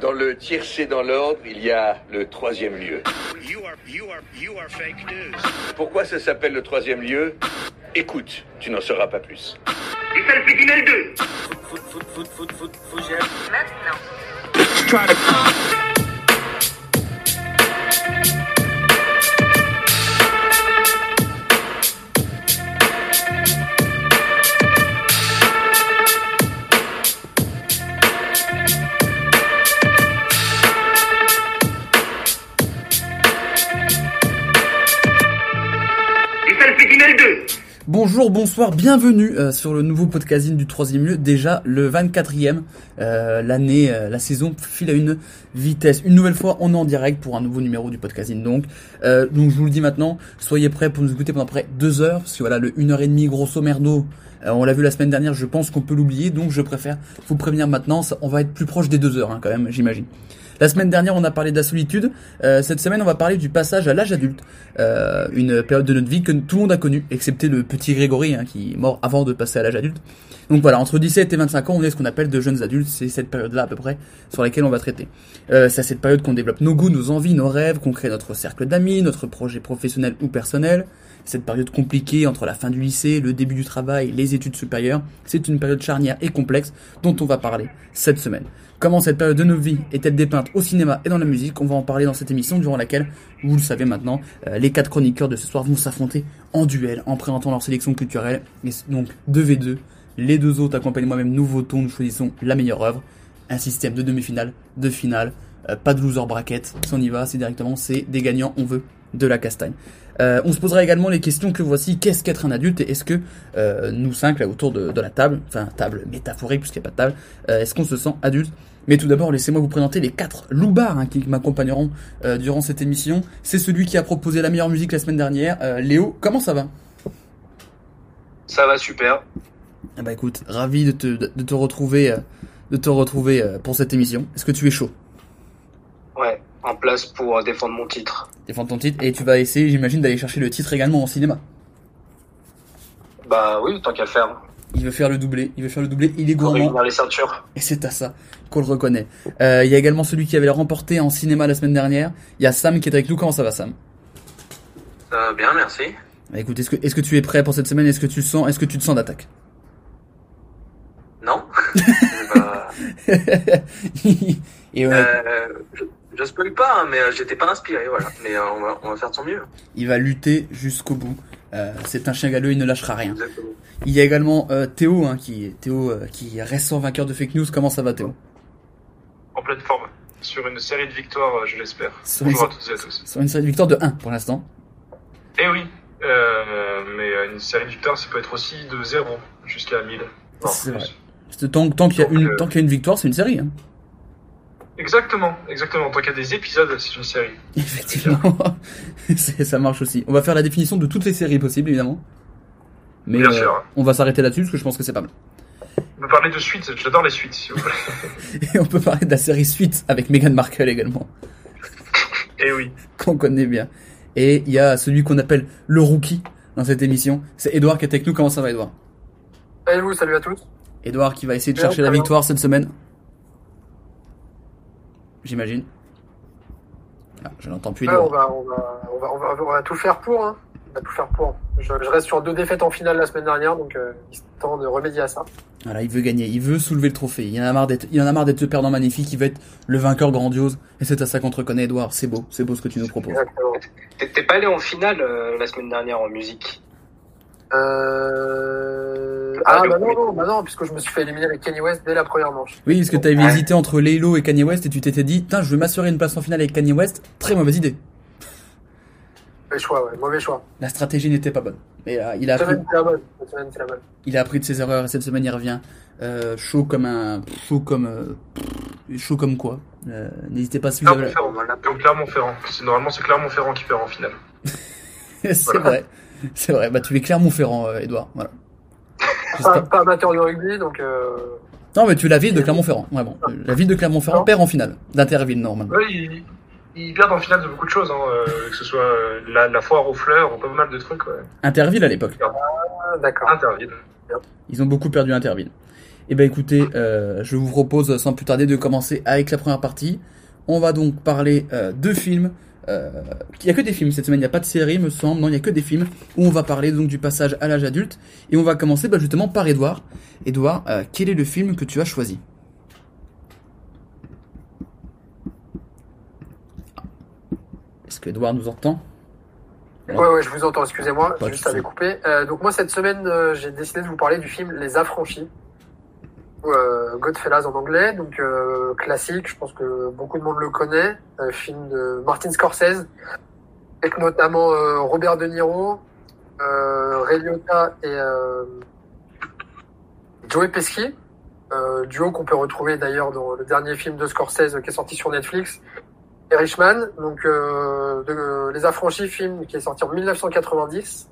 Dans le tiercé dans l'ordre, il y a le troisième lieu. Pourquoi ça s'appelle le troisième lieu Écoute, tu n'en sauras pas plus. Et ça le fait 2 Bonjour, bonsoir, bienvenue euh, sur le nouveau podcasting du troisième lieu, déjà le 24e. Euh, l'année, euh, la saison file à une vitesse. Une nouvelle fois, on est en direct pour un nouveau numéro du podcasting. Donc, donc je vous le dis maintenant, soyez prêts pour nous écouter pendant près deux heures, parce que voilà, le 1h30 grosso merdo, on l'a vu la semaine dernière, je pense qu'on peut l'oublier, donc je préfère vous prévenir maintenant, on va être plus proche des deux heures hein, quand même, j'imagine. La semaine dernière, on a parlé de la solitude. Euh, cette semaine, on va parler du passage à l'âge adulte. Euh, une période de notre vie que tout le monde a connue, excepté le petit Grégory, hein, qui est mort avant de passer à l'âge adulte. Donc voilà, entre 17 et 25 ans, on est ce qu'on appelle de jeunes adultes. C'est cette période-là à peu près sur laquelle on va traiter. Euh, c'est à cette période qu'on développe nos goûts, nos envies, nos rêves, qu'on crée notre cercle d'amis, notre projet professionnel ou personnel. Cette période compliquée entre la fin du lycée, le début du travail, les études supérieures, c'est une période charnière et complexe dont on va parler cette semaine. Comment cette période de nos vies est-elle dépeinte au cinéma et dans la musique? On va en parler dans cette émission durant laquelle, vous le savez maintenant, euh, les quatre chroniqueurs de ce soir vont s'affronter en duel en présentant leur sélection culturelle. Et donc 2v2, les deux autres accompagnent moi-même, nous votons, nous choisissons la meilleure œuvre. Un système de demi-finale, de finale, euh, pas de loser bracket. Si on y va, c'est directement, c'est des gagnants, on veut de la castagne. Euh, on se posera également les questions que voici. Qu'est-ce qu'être un adulte et est-ce que nous cinq là autour de, la table, enfin table métaphorique puisqu'il n'y a pas de table, est-ce qu'on se sent adulte? Mais tout d'abord, laissez-moi vous présenter les quatre loupards hein, qui m'accompagneront euh, durant cette émission. C'est celui qui a proposé la meilleure musique la semaine dernière. Euh, Léo, comment ça va? Ça va super. Ah bah écoute, ravi de te, de, te retrouver, de te retrouver euh, pour cette émission. Est-ce que tu es chaud? Ouais, en place pour défendre mon titre. Défendre ton titre et tu vas essayer, j'imagine, d'aller chercher le titre également en cinéma. Bah oui, tant qu'à faire. Il veut faire le doublé, il veut faire le doublé, il est gourmand. les ceintures. Et c'est à ça qu'on le reconnaît. Euh, il y a également celui qui avait remporté en cinéma la semaine dernière. Il y a Sam qui est avec nous. Comment ça va, Sam? Ça va bien, merci. Bah, écoute, est-ce que, est-ce que tu es prêt pour cette semaine? Est-ce que tu sens, est-ce que tu te sens d'attaque? Non. Et euh, je, spoil pas, hein, mais euh, j'étais pas inspiré, voilà. Mais on, va, on va faire de son mieux. Il va lutter jusqu'au bout. c'est un chien galeux, il ne lâchera rien. Il y a également Théo, hein, qui Théo, qui reste sans vainqueur de fake news. Comment ça va, Théo? En pleine forme. Sur une série de victoires, euh, je l'espère. Bonjour à toutes et à tous. Sur une série de victoires de 1 pour l'instant. Eh oui, euh, mais euh, une série de victoires, ça peut être aussi de 0 jusqu'à 1000. C'est vrai. Tant, tant qu'il y, a une, tant qu'il y a une victoire, c'est une série. Hein. Exactement, exactement. Tant qu'il y a des épisodes, c'est une série. Effectivement, ça marche aussi. On va faire la définition de toutes les séries possibles, évidemment. Mais Bien sûr. on va s'arrêter là-dessus parce que je pense que c'est pas mal. On peut parler de suite, j'adore les suites, si vous voulez. Et on peut parler de la série Suite avec Meghan Markle également. Et eh oui. Qu'on connaît bien. Et il y a celui qu'on appelle le rookie dans cette émission. C'est Edouard qui est avec nous. Comment ça va, Edouard? Salut vous, salut à tous. Edouard qui va essayer de chercher la victoire cette semaine. J'imagine. Ah, je n'entends plus Edouard. on, va, on, va, tout faire pour. Hein va tout faire pour. Je, reste sur deux défaites en finale la semaine dernière, donc euh, il temps de remédier à ça. Voilà, il veut gagner, il veut soulever le trophée. Il en a marre d'être, il en a marre d'être ce perdant magnifique. Il veut être le vainqueur grandiose. Et c'est à ça qu'on te reconnaît, Edouard. C'est beau, c'est beau ce que tu nous proposes. T'es pas allé en finale euh, la semaine dernière en musique? Euh... Ah, bah non, non, bah non, puisque je me suis fait éliminer avec Kanye West dès la première manche. Oui, parce que t'avais hésité entre Laylo et Kanye West et tu t'étais dit, tiens, je vais m'assurer une place en finale avec Kanye West. Très mauvaise idée. Mauvais choix, ouais, mauvais choix. La stratégie n'était pas bonne. Mais euh, il a appris. Il a appris de ses erreurs et cette semaine il revient euh, chaud comme un chaud comme euh, chaud comme quoi. Euh, n'hésitez pas à suivre. Clermont-Ferrand, Normalement c'est Clermont-Ferrand qui perd en finale. c'est vrai, c'est vrai. Bah tu es Clermont-Ferrand, Edouard. Voilà. Pas, pas, amateur de rugby donc. Non mais tu es la ville de Clermont-Ferrand. Vraiment. La ville de Clermont-Ferrand perd en finale d'Interville normalement. Oui, ils perdent en finale de beaucoup de choses, hein, euh, que ce soit euh, la, la, foire aux fleurs, pas mal de trucs. Ouais. Interville à l'époque. Ah, d'accord. Interville. Ils ont beaucoup perdu Interville. Eh ben écoutez, euh, je vous propose sans plus tarder de commencer avec la première partie. On va donc parler euh, de films. Euh, il y a que des films cette semaine, il n'y a pas de série, me semble. Non, il y a que des films où on va parler donc du passage à l'âge adulte. Et on va commencer bah, justement par Edouard. Edouard, euh, quel est le film que tu as choisi? Est-ce que Edouard nous entend? Ouais, ouais, je vous entends, excusez-moi, juste avait coupé. Euh, donc moi, cette semaine, euh, j'ai décidé de vous parler du film Les Affranchis, euh, Godfellas en anglais, donc euh, classique, je pense que beaucoup de monde le connaît, euh, film de Martin Scorsese, avec notamment euh, Robert De Niro, euh, Ray Liotta et Joey Pesci, duo qu'on peut retrouver d'ailleurs dans le dernier film de Scorsese qui est sorti sur Netflix, et Richman, donc de, Les Affranchis, film qui est sorti en 1990.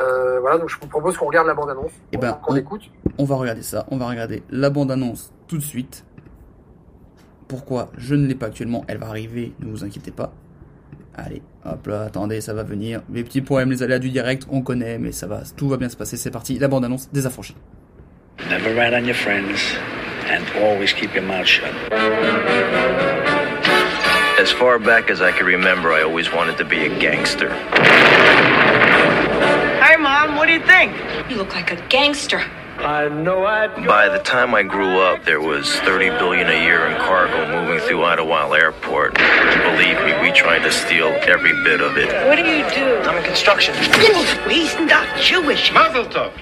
Euh, voilà, donc je vous propose qu'on regarde la bande-annonce, Eh ben, qu'on on- écoute. On va regarder ça, on va regarder la bande-annonce tout de suite. Pourquoi je ne l'ai pas actuellement, elle va arriver, ne vous inquiétez pas. Allez, hop là, attendez, ça va venir. Les petits problèmes, les aléas du direct, on connaît, mais ça va, tout va bien se passer, c'est parti, la bande-annonce des affranchis. Never rat on your friends, and always keep your mouth shut. As far back as I can remember, I always wanted to be a gangster. Hey, Mom, what do you think? You look like a gangster. I know I. By the time I grew up, there was 30 billion a year in cargo moving through Idlewild Airport. Believe me, we tried to steal every bit of it. What do you do? I'm in construction. He's not Jewish. Mazel tov.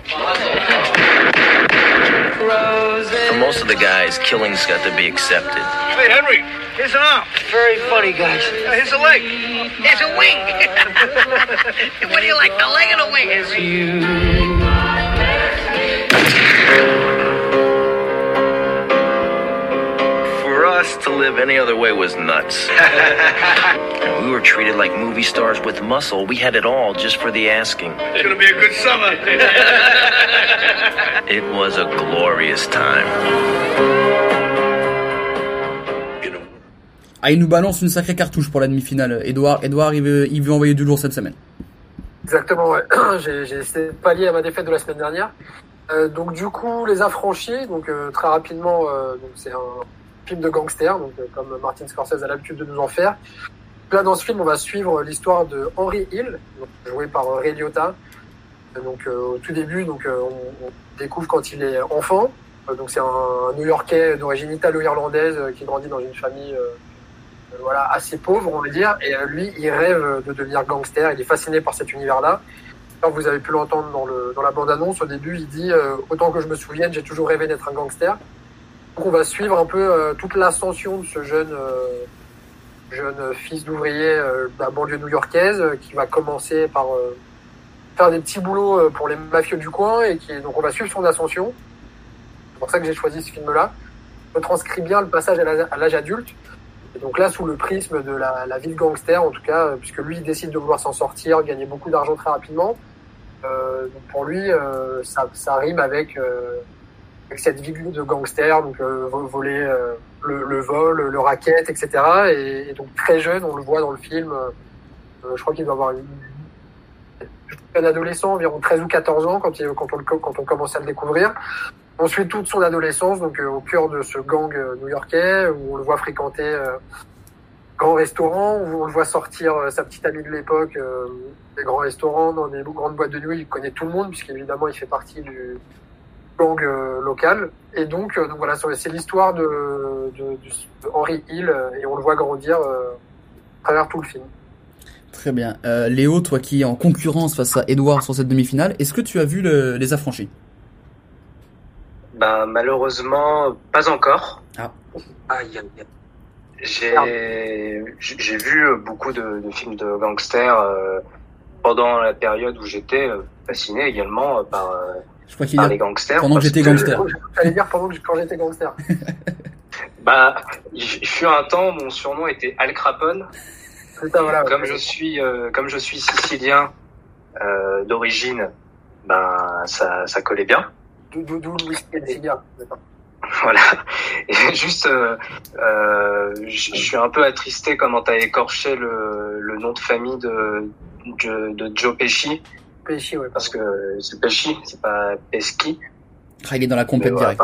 For most of the guys, killing's got to be accepted. Hey, Henry, here's an arm. Very funny, guys. Uh, Here's a leg. There's a wing. what do you like, the leg or the wing? For us to live any other way was nuts. We were treated like movie stars with muscle. We had it all just for the asking. It's gonna be a good summer. It was a glorious time. You know, Ah, il nous balance une sacrée cartouche pour la demi-finale. Edouard, Edouard, il veut, il veut envoyer du lourd cette semaine. Exactement, ouais. j'ai j'ai essayé de pallier à ma défaite de la semaine dernière. Euh, donc du coup, Les Affranchis, donc euh, très rapidement, euh, donc c'est un film de gangster, donc euh, comme Martin Scorsese a l'habitude de nous en faire. Là, dans ce film, on va suivre l'histoire de Henry Hill, joué par euh, Ray Liotta. Euh, Donc au tout début, donc on, découvre quand il est enfant. Donc c'est un New-Yorkais d'origine italo-irlandaise qui grandit dans une famille voilà assez pauvre, on va dire. Et lui, il rêve de devenir gangster. Il est fasciné par cet univers-là. Alors, vous avez pu l'entendre dans, le, dans la bande-annonce. Au début, il dit Autant que je me souvienne, j'ai toujours rêvé d'être un gangster. On va suivre un peu euh, toute l'ascension de ce jeune, euh, jeune fils d'ouvrier euh, de la banlieue new-yorkaise qui va commencer par faire des petits boulots pour les mafieux du coin. Et qui, donc, on va suivre son ascension. C'est pour ça que j'ai choisi ce film-là. On transcrit bien le passage à l'âge- adulte. Et donc là, sous le prisme de la, la vie gangster, en tout cas, puisque lui, il décide de vouloir s'en sortir, gagner beaucoup d'argent très rapidement. Euh, donc pour lui, euh, ça, ça rime avec, euh, cette vie de gangster, donc euh, vo- voler euh, le, vol, le racket, etc. Et, donc très jeune, on le voit dans le film. euh, je crois qu'il doit avoir un adolescent, environ 13 ou 14 ans, quand, on, on commence à le découvrir. Ensuite, toute son adolescence, donc au cœur de ce gang new-yorkais, où on le voit fréquenter grands restaurants, où on le voit sortir sa petite amie de l'époque, des grands restaurants, dans des grandes boîtes de nuit. Il connaît tout le monde, puisqu'évidemment, il fait partie du euh, local. Et donc, euh, donc voilà, c'est l'histoire de, de, de Henry Hill, euh, et on le voit grandir euh, à travers tout le film. Très bien. Euh, Léo, toi qui es en concurrence face à Edouard sur cette demi-finale, est-ce que tu as vu le- les affranchis? Ben, malheureusement, pas encore. Ah. Aïe, aïe, aïe. J'ai j'ai vu beaucoup de, de films de gangsters euh, pendant la période où j'étais fasciné également par, euh, Je crois qu'il y par a les gangsters. pendant que j'étais gangster. J'allais dire pendant que quand j'étais gangster. Bah, il il fut un temps, mon surnom était Al Capone. Putain, voilà. Comme je suis, euh, comme je suis sicilien euh, d'origine, ben ça, ça collait bien. D'où le whisky. D'accord. Voilà. Et juste, euh, euh, je je suis un peu attristé comment t'as écorché le, le nom de famille de, de, de Joe Pesci, Pesci, ouais. parce que c'est Pesci, c'est pas Pesci. Ah, il est dans la compète ça,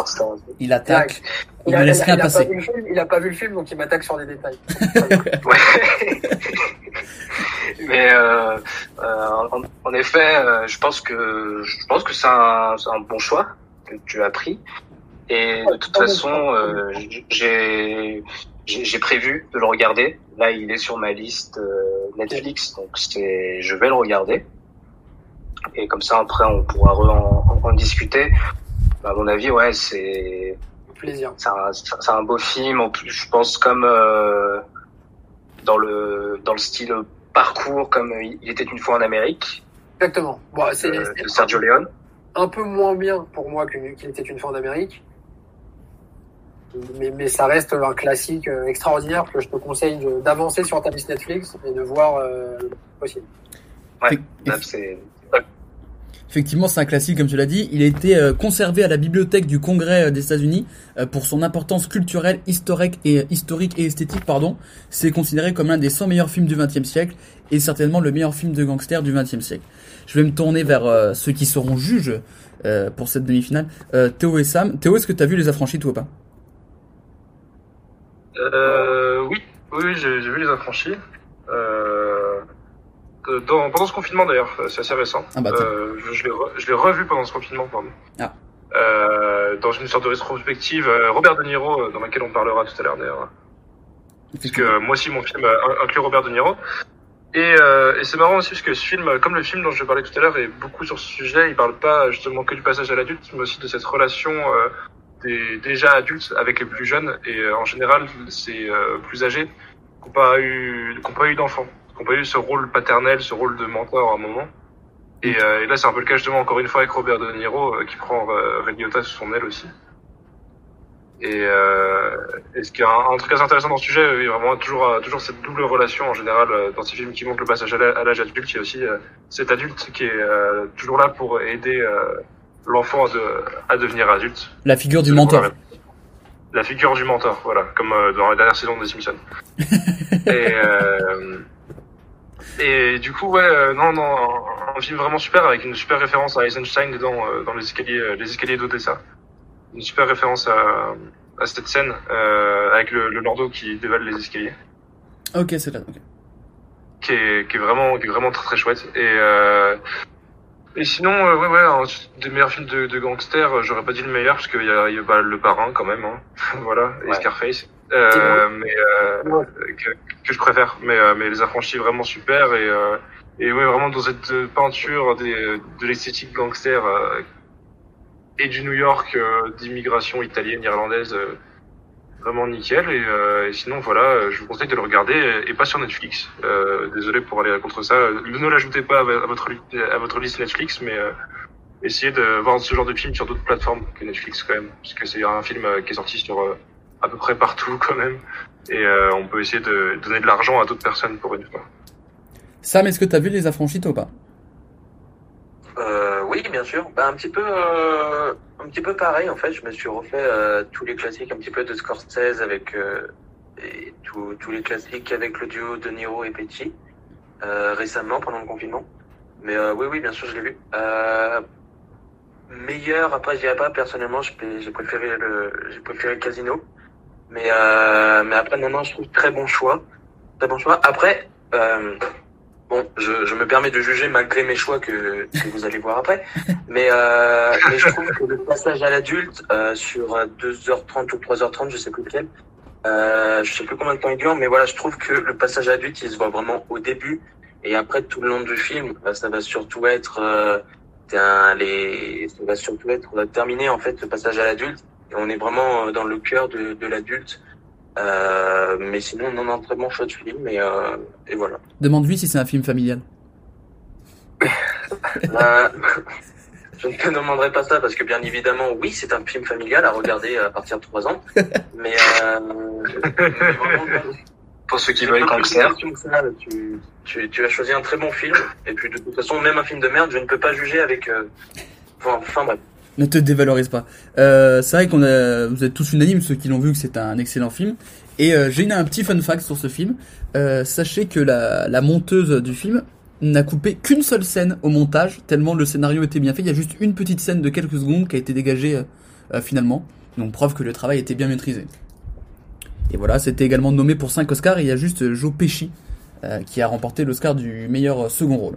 Il attaque. Direct. Il a- ne laisse rien il a passer. Pas vu le film, il a pas vu le film, donc il m'attaque sur des détails. Mais euh, euh, en, en effet, euh, je pense que je pense que c'est un, un bon choix que tu as pris. Et de toute façon, euh, j'ai j'ai prévu de le regarder. Là, il est sur ma liste euh, Netflix, donc c'est je vais le regarder. Et comme ça, après, on pourra re- en, en discuter. À mon avis, ouais, c'est Plaisir. c'est un, c'est un beau film. En plus, je pense comme euh, dans le dans le style parcours, comme il était une fois en Amérique Exactement. Bon, c'est euh, c'est de Sergio Leone. un peu moins bien pour moi qu'il était une fois en Amérique. Mais, mais ça reste un classique euh, extraordinaire que je te conseille de- d'avancer sur ta liste Netflix et de voir euh, possible. Ouais, c'est Effectivement, c'est un classique, comme tu l'as dit. Il a été euh, conservé à la bibliothèque du Congrès euh, des États-Unis euh, pour son importance culturelle, historique et historique et esthétique. Pardon. C'est considéré comme l'un des 100 meilleurs films du XXe siècle et certainement le meilleur film de gangster du XXe siècle. Je vais me tourner vers ceux qui seront juges pour cette demi-finale. Théo et Sam. Théo, est-ce que t'as vu Les Affranchis, toi ou pas? Oui, oui, j'ai vu les affranchis. Euh, dans, pendant ce confinement d'ailleurs, euh, c'est assez récent. Ah bah, euh, je je l'ai revu pendant ce confinement, pardon. Ah. Euh, dans une sorte de rétrospective, euh, Robert De Niro, euh, dans laquelle on parlera tout à l'heure d'ailleurs. Parce que euh, moi aussi, mon film euh, inclut Robert De Niro. Et, euh, et c'est marrant aussi parce que ce film, euh, comme le film dont je parlais tout à l'heure, est beaucoup sur ce sujet. Il parle pas justement que du passage à l'adulte, mais aussi de cette relation euh, des déjà adultes avec les plus jeunes et euh, en général c'est euh, plus âgés qui n'ont pas eu ont pas eu d'enfants, qui n'ont pas eu ce rôle paternel, ce rôle de mentor à un moment. Et, euh, et là c'est un peu le cas justement encore une fois avec Robert De Niro euh, qui prend euh, Ray Liotta sous son aile aussi. Et, euh, et ce qui est un, un truc assez intéressant dans ce sujet, il y a vraiment toujours toujours cette double relation en général dans ces films qui montrent le passage à l'âge adulte. Il y a aussi cet adulte qui est toujours là pour aider l'enfant à, de, à devenir adulte. La figure du mentor. La, figure du mentor, voilà, comme dans la dernière saison des Simpsons. et, et du coup, ouais, euh, non, non, un, un film vraiment super avec une super référence à Eisenstein dedans, euh, dans les escaliers, euh, les escaliers d'Odessa. Une super référence à, à cette scène euh, avec le, le Lordo qui dévale les escaliers, Ok, c'est là. ok. qui est, qui est vraiment, qui est vraiment très très chouette. Et euh, et sinon, euh, ouais, ouais, un des meilleurs films de, de gangsters, euh, j'aurais pas dit le meilleur parce qu'il y a, y a bah, le parrain quand même, hein. voilà, et. Scarface, euh, mais euh, que, que je préfère. Mais euh, mais les affranchis vraiment super et euh, et ouais vraiment dans cette peinture des, de l'esthétique gangster euh, et du New York euh, d'immigration italienne, irlandaise. Vraiment nickel et, euh, et sinon voilà, euh, je vous conseille de le regarder et, pas sur Netflix. Euh, désolé pour aller contre ça. Ne l'ajoutez pas à vo- à votre à votre liste Netflix, mais euh, essayez de voir ce genre de film sur d'autres plateformes que Netflix quand même, parce que c'est un film qui est sorti sur à peu près partout quand même, et on peut essayer de donner de l'argent à d'autres personnes pour une fois. Sam, est-ce que t'as vu Les Affranchis, toi ou pas? Euh, oui, bien sûr. Bah, un petit peu, euh, un petit peu pareil en fait. Je me suis refait euh, tous les classiques un petit peu de Scorsese avec euh, et tous tous les classiques avec le duo de Niro et euh, récemment pendant le confinement. Mais oui, oui, bien sûr, je l'ai vu. Meilleur, après, je dirais pas personnellement. J'ai préféré le, j'ai préféré Casino. Mais mais après, non, non, je trouve très bon choix, très bon choix. Après. Bon, je, je me permets de juger malgré mes choix que, que vous allez voir après. Mais, euh, mais je trouve que le passage à l'adulte euh, sur 2h30 ou 3h30, je sais plus lequel, euh, je sais plus combien de temps il dure, mais voilà, je trouve que le passage à l'adulte, il se voit vraiment au début. Et après, tout le long du film, euh, ça va surtout être... Euh, un- les, ça va surtout être euh, terminé, en fait, le passage à l'adulte. Et on est vraiment euh, dans le cœur de, de l'adulte. Euh, mais sinon, non, non, très bon choix de film. Et, euh, et voilà. Demande-lui si c'est un film familial. Euh, je ne te demanderai pas ça parce que bien évidemment, oui, c'est un film familial à regarder à partir de 3 ans. Mais euh, pour ceux qui veulent ça. Tu, tu, tu as choisi un très bon film. Et puis de toute façon, même un film de merde, je ne peux pas juger avec. Euh... Enfin, enfin bref. Ne te dévalorise pas. Euh, c'est vrai qu'on a, vous êtes tous unanimes ceux qui l'ont vu que c'est un excellent film. Et euh, j'ai un petit fun fact sur ce film. Euh, sachez que la, la monteuse du film n'a coupé qu'une seule scène au montage, tellement le scénario était bien fait. Il y a juste une petite scène de quelques secondes qui a été dégagée euh, euh, finalement. Donc preuve que le travail était bien maîtrisé. Et voilà, c'était également nommé pour 5 Oscars et il y a juste Joe Pesci euh, qui a remporté l'Oscar du meilleur second rôle.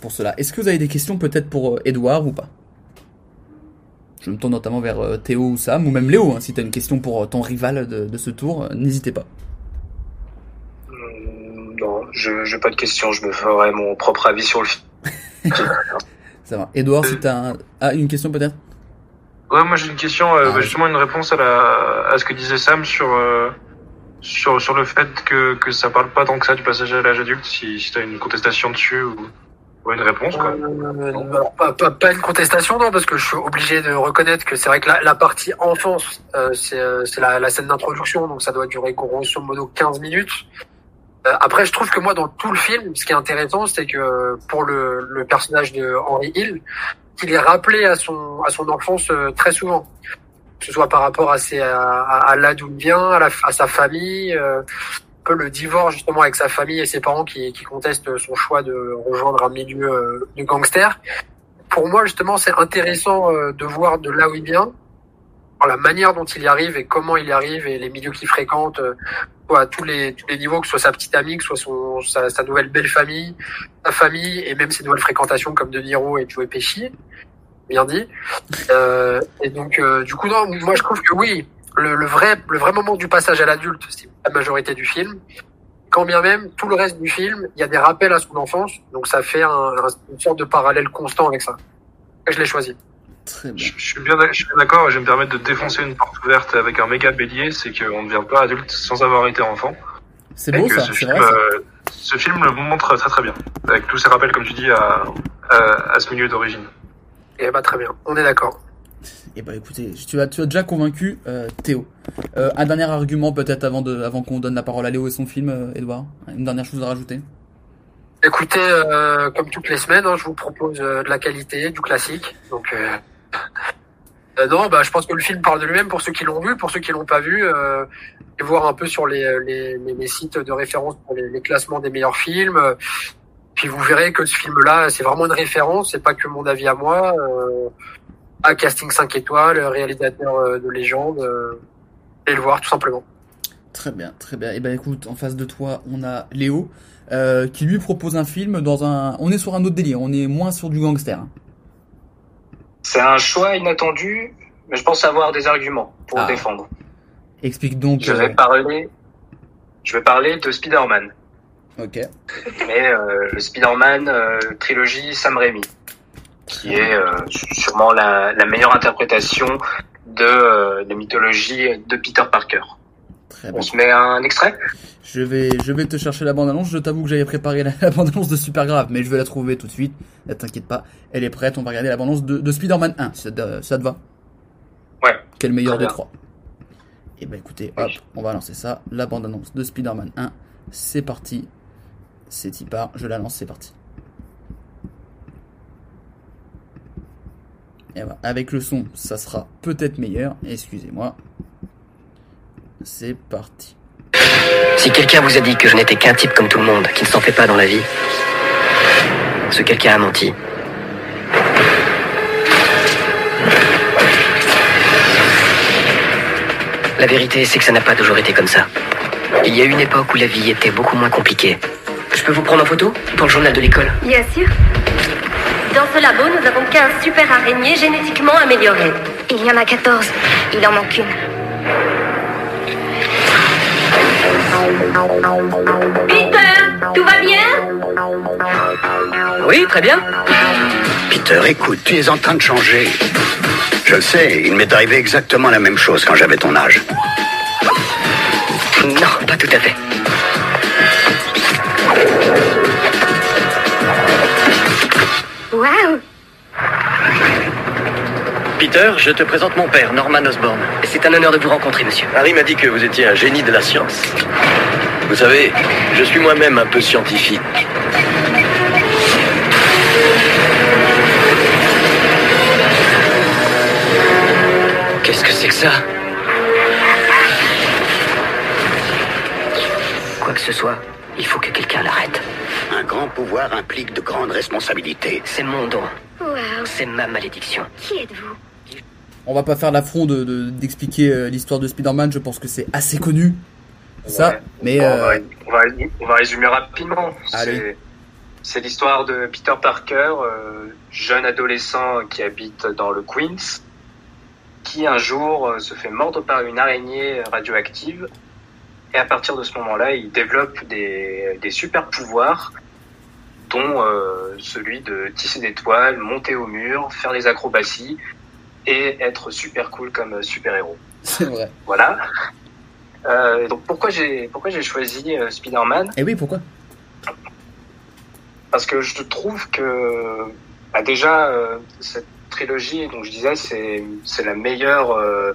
Pour cela, est-ce que vous avez des questions peut-être pour Edouard ou pas? Je me tourne notamment vers euh, Théo ou Sam, ou même Léo, hein, si tu as une question pour euh, ton rival de, de ce tour, euh, n'hésitez pas. Non, je j'ai pas de questions. Je me ferai mon propre avis sur le film. Ça va. Edouard, si tu as un... ah, une question peut-être? Ouais, moi j'ai une question, euh, bah, justement une réponse à, la, à ce que disait Sam sur, euh, sur, sur le fait que, que ça parle pas tant que ça du passage à l'âge adulte, si, si tu as une contestation dessus ou Euh, pas, pas, pas une contestation, non, parce que je suis obligé de reconnaître que c'est vrai que la, la partie enfance, euh, c'est euh, la, la scène d'introduction, donc ça doit durer grosso modo 15 minutes. Euh, après, je trouve que moi, dans tout le film, ce qui est intéressant, c'est que pour le, le personnage de Henry Hill, qu'il est rappelé à son à son enfance euh, très souvent, que ce soit par rapport à ses à, à, à d'où il vient, à, la, à sa famille, euh, peu le divorce justement avec sa famille et ses parents qui, qui contestent son choix de rejoindre un milieu euh, de gangster. Pour moi, justement, c'est intéressant euh, de voir de là où il vient, la manière dont il y arrive et comment il y arrive et les milieux qu'il fréquente, euh, à tous les tous les niveaux, que ce soit sa petite amie, que ce soit son sa, sa nouvelle belle famille, sa famille et même ses nouvelles fréquentations comme De Niro et Joe Pesci, bien dit. Euh, et donc euh, du coup non, moi je trouve que oui, le, le vrai le vrai moment du passage à l'adulte, c'est la majorité du film. Quand bien même tout le reste du film, il y a des rappels à son enfance, donc ça fait un, un- une sorte de parallèle constant avec ça. Et je l'ai choisi. Très bien. Je, je suis bien, d'ac- je suis bien d'accord, et je vais me permettre de défoncer une porte ouverte avec un méga bélier, c'est qu'on ne devient pas adulte sans avoir été enfant. C'est beau ça, ce c'est film, vrai ça. euh, ce film le montre très très bien, avec tous ses rappels, comme tu dis, à, à, à ce milieu d'origine. Et bah très bien, on est d'accord. Et bah écoutez, tu as, déjà convaincu euh, Théo. Euh, un dernier argument peut-être avant, qu'on donne la parole à Léo et son film, euh, Edouard Une dernière chose à rajouter? Écoutez, euh, comme toutes les semaines, hein, je vous propose euh, de la qualité, du classique. Donc, euh, euh, non, bah, je pense que le film parle de lui-même pour ceux qui l'ont vu, pour ceux qui l'ont pas vu, euh, et voir un peu sur les, sites de référence pour les, classements des meilleurs films. Euh, Puis vous verrez que ce film-là, c'est vraiment une référence, c'est pas que mon avis à moi. Euh, à casting 5 étoiles, réalisateur euh, de légende, euh, et le voir tout simplement. Très bien, très bien. Et ben écoute, en face de toi, on a Léo, euh, qui lui propose un film dans un... On est sur un autre délire, on est moins sur du gangster. hein. C'est un choix inattendu, mais je pense avoir des arguments pour Ah. le défendre. Explique donc... Je euh, vais parler, je vais parler de Spider-Man, Ok. mais euh, le Spider-Man euh, trilogie Sam Raimi, qui est euh, sûrement la, la meilleure interprétation de, euh, de mythologie de Peter Parker. Très bien. On se met un extrait? Je vais, je vais te chercher la bande-annonce. Je t'avoue que j'avais préparé la, la bande-annonce de Super Grave, mais je vais la trouver tout de suite. Ne t'inquiète pas, elle est prête. On va regarder la bande-annonce de, de Spider-Man 1. Ça, te- ça te va Ouais. Quel meilleur des trois Et ben écoutez, hop, on va lancer ça. La bande-annonce de Spider-Man 1. C'est parti. C'est y part. Je la lance, c'est parti. Et voilà. Avec le son, ça sera peut-être meilleur. Excusez-moi. C'est parti. Si quelqu'un vous a dit que je n'étais qu'un type comme tout le monde, qui ne s'en fait pas dans la vie, ce quelqu'un a menti. La vérité, c'est que ça n'a pas toujours été comme ça. Il y a eu une époque où la vie était beaucoup moins compliquée. Je peux vous prendre en photo? Pour le journal de l'école? Bien sûr. Dans ce labo, nous avons 15 super araignées génétiquement améliorées. Il y en a 14. Il en manque une. Peter, tout va bien? Oui, très bien. Peter, écoute, tu es en train de changer. Je le sais, il m'est arrivé exactement la même chose quand j'avais ton âge. Non, pas tout à fait. Waouh Peter, je te présente mon père, Norman Osborn. C'est un honneur de vous rencontrer, monsieur. Harry m'a dit que vous étiez un génie de la science. Vous savez, je suis moi-même un peu scientifique. Qu'est-ce que c'est que ça? Quoi que ce soit, il faut que quelqu'un l'arrête. Un grand pouvoir implique de grandes responsabilités. C'est mon don. Waouh. C'est ma malédiction. Qui êtes-vous? On va pas faire l'affront de, de- d'expliquer euh, l'histoire de Spider-Man, je pense que c'est assez connu. Ça, Ouais. mais Bon, euh, va, on va- on va résumer rapidement. C'est- C'est l'histoire de Peter Parker, euh, jeune adolescent qui habite dans le Queens, qui un jour euh, se fait mordre par une araignée radioactive. Et à partir de ce moment-là, il développe des, des super pouvoirs, dont euh, celui de tisser des toiles, monter au mur, faire des acrobaties et être super cool comme super-héros. c'est vrai. Voilà. Euh, donc pourquoi j'ai pourquoi j'ai choisi euh, Spider-Man? Et oui, pourquoi? Parce que je trouve que bah, déjà euh, cette trilogie, donc je disais, c'est c'est la meilleure euh,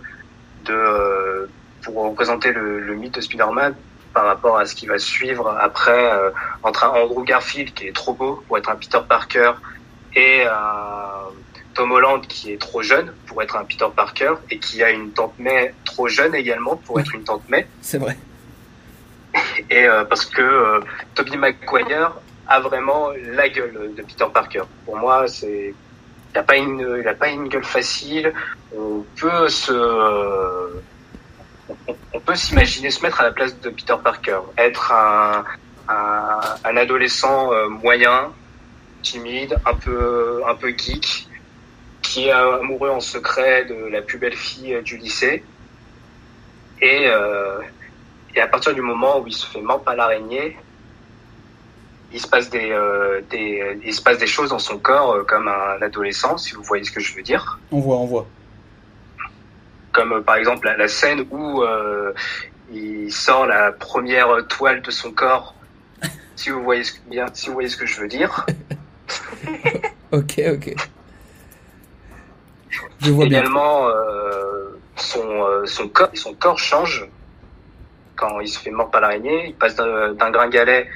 de euh, pour représenter le, le mythe de Spider-Man par rapport à ce qui va suivre après euh, entre un Andrew Garfield qui est trop beau pour être un Peter Parker et un Tom Holland qui est trop jeune pour être un Peter Parker et qui a une tante May trop jeune également pour être une tante May. C'est vrai. Et euh, parce que euh, Tobey Maguire a vraiment la gueule de Peter Parker. Pour moi, c'est il a pas une il a pas une gueule facile. On peut se euh, on, peut s'imaginer se mettre à la place de Peter Parker, être un adolescent euh, moyen, timide, un peu un peu geek, qui est amoureux en secret de la plus belle fille du lycée. Et euh, et à partir du moment où il se fait mordre par l'araignée, il se passe des, euh, des, il se passe des choses dans son corps comme un adolescent, si vous voyez ce que je veux dire. On voit, on voit. Comme euh, par exemple la, la scène où euh, il sort la première toile de son corps. Si vous voyez ce, bien, si vous voyez ce que je veux dire. Ok, ok. Je vois bien. Également, euh, son, euh, son, corps, son corps change quand il se fait mordre par l'araignée. Il passe d'un gringalet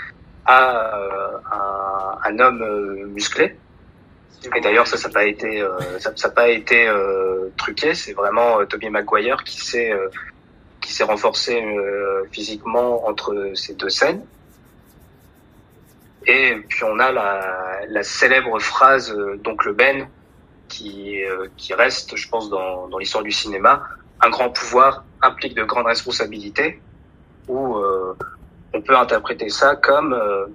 à euh, un, un homme musclé. Et d'ailleurs, ça, ça n'a pas été, ça, ça pas été truqué. C'est vraiment euh, Tobey Maguire qui s'est, euh, qui s'est renforcé euh, physiquement entre ces deux scènes. Et puis on a la, la célèbre phrase euh, d'Oncle Ben qui, qui reste, je pense, dans, dans l'histoire du cinéma. Un grand pouvoir implique de grandes responsabilités, où euh, on peut interpréter ça comme euh,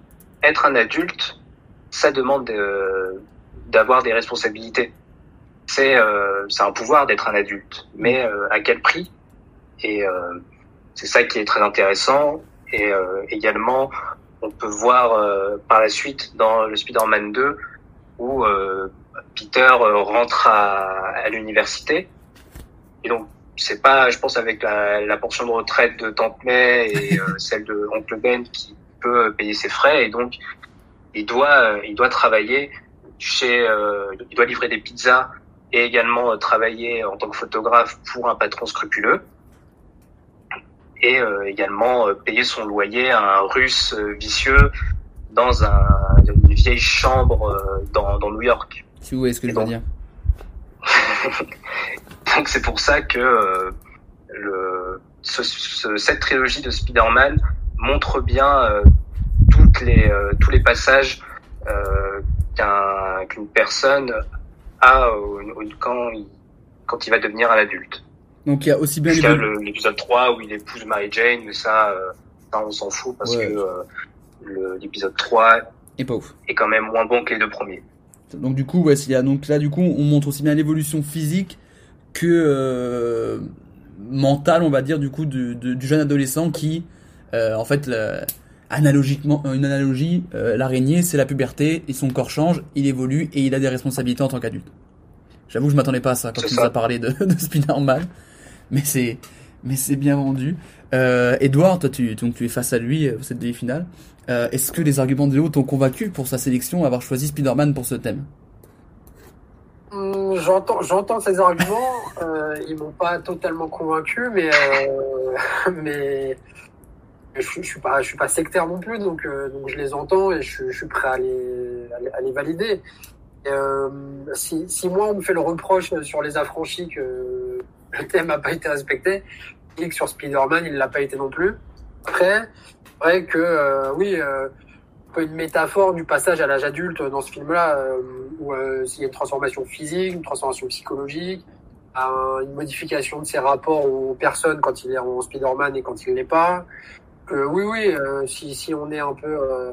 être un adulte, ça demande de- d'avoir des responsabilités. C'est euh, c'est un pouvoir d'être un adulte, mais euh, à quel prix? Et euh, c'est ça qui est très intéressant. Et euh, également, on peut voir euh, par la suite dans le Spider-Man 2 où euh, Peter rentre à, à l'université. Et donc, c'est pas, je pense, avec la, la portion de retraite de Tante May et celle de Oncle Ben qui peut payer ses frais. Et donc, il doit, il doit travailler chez, euh, il doit livrer des pizzas et également euh, travailler en tant que photographe pour un patron scrupuleux. Et euh, également euh, payer son loyer à un russe vicieux dans un, une vieille chambre euh, dans, dans New York. Vous voyez ce que je veux dire. Donc c'est pour ça que euh, le, ce- ce- cette trilogie de Spider-Man montre bien euh, toutes les, euh, tous les passages euh, qu'un- qu'une personne a au- au- quand, il, quand il va devenir un adulte. Donc il y a aussi bien Jusqu'à l'épisode 3 où il épouse Mary Jane, mais ça, euh, ça on s'en fout parce Ouais. que euh, l'épisode 3 Et pas ouf. est quand même moins bon que les deux premiers. Donc du coup, ouais, s'il y a- donc là du coup, on montre aussi bien l'évolution physique que euh, mentale, on va dire, du coup, du, du- du jeune adolescent qui, en fait, analogiquement, une analogie, euh, l'araignée, c'est la puberté, et son corps change, il évolue et il a des responsabilités en tant qu'adulte. J'avoue, que je m'attendais pas à ça quand tu nous as parlé de, de Spider-Man, mais c'est, mais c'est bien vendu. Euh, Edouard, toi, tu, donc tu es face à lui euh, cette demi-finale. Euh, Est-ce que les arguments de Léo t'ont convaincu pour sa sélection, avoir choisi Spider-Man pour ce thème? J'entends, j'entends ces arguments. Euh, ils m'ont pas totalement convaincu, mais euh, mais je, je suis pas, sectaire non plus, donc euh, je les entends et je, suis- prêt à les valider. Euh, si moi on me fait le reproche sur les affranchis que le thème n'a pas été respecté, je dis que sur Spider-Man il l'a pas été non plus. Après, c'est vrai que euh, oui. une métaphore du passage à l'âge adulte dans ce film-là, où euh, il y a une transformation physique, une transformation psychologique, un- une modification de ses rapports aux personnes quand il est en Spider-Man et quand il l'est pas. Euh, oui, oui, euh, si, si on est un peu euh,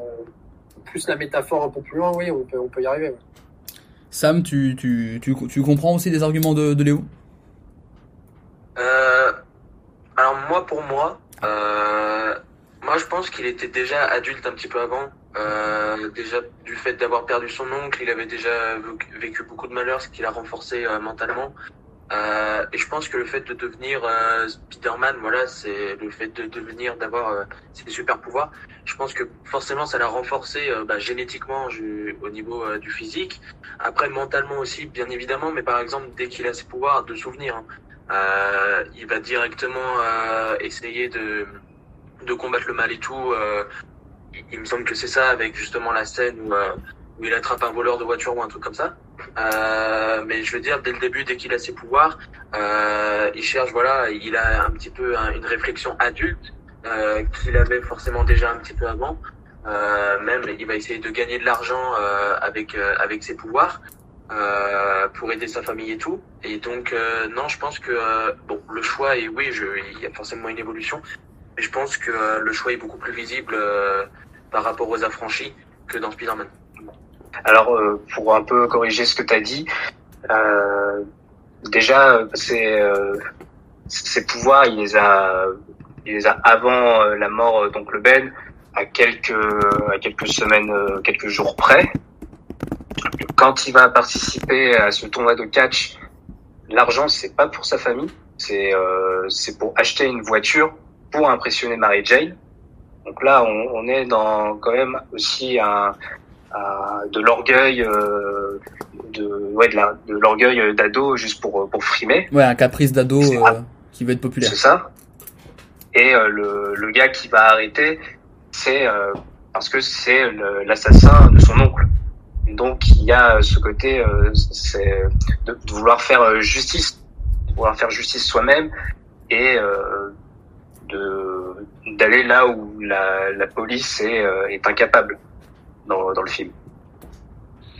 plus la métaphore un peu plus loin, oui, on peut, on peut y arriver. ouais. Sam, tu, tu, tu, tu comprends aussi les arguments de, de Léo? Euh, alors moi, pour moi, euh, moi je pense qu'il était déjà adulte un petit peu avant. Euh, déjà du fait d'avoir perdu son oncle, il avait déjà vécu- beaucoup de malheurs, ce qui l'a renforcé euh, mentalement. Euh, et je pense que le fait de devenir euh, Spider-Man, voilà, c'est le fait de devenir, d'avoir euh, ses super pouvoirs. Je pense que forcément, ça l'a renforcé euh, bah, génétiquement ju- au niveau euh, du physique. Après, mentalement aussi, bien évidemment. Mais par exemple, dès qu'il a ses pouvoirs de souvenir, hein, euh, il va directement essayer de de combattre le mal et tout. il, il me semble que c'est ça avec justement la scène où où il attrape un voleur de voiture ou un truc comme ça. Euh, mais je veux dire, dès le début, dès qu'il a ses pouvoirs, euh, il cherche, voilà, il a un petit peu un- une réflexion adulte euh, qu'il avait forcément déjà un petit peu avant. Euh, même, il va essayer de gagner de l'argent euh, avec euh, avec ses pouvoirs pour aider sa famille et tout. Et donc, non, je pense que bon, le choix est oui, je, il y a forcément une évolution, mais je pense que le choix est beaucoup plus visible par rapport aux affranchis que dans Spider-Man. Alors, euh, pour un peu corriger ce que tu as dit, euh, déjà, euh, c'est euh, ses pouvoirs, il les a, il les a avant euh, la mort euh, d'Oncle Ben, à quelques, à quelques semaines, euh, quelques jours près. Quand il va participer à ce tournoi de catch, l'argent c'est pas pour sa famille, c'est euh, c'est pour acheter une voiture pour impressionner Mary Jane. Donc là, on, on est dans quand même aussi un- de l'orgueil, euh, de ouais de l'orgueil d'ado juste pour pour frimer. Ouais, un caprice d'ado euh, qui veut être populaire. C'est ça. Et euh, le, le gars qui va arrêter, c'est parce que c'est l'assassin de son oncle. Donc il y a ce côté, c'est de, de vouloir faire justice, de vouloir faire justice soi-même et de d'aller là où la, la police est, est incapable dans, dans le film.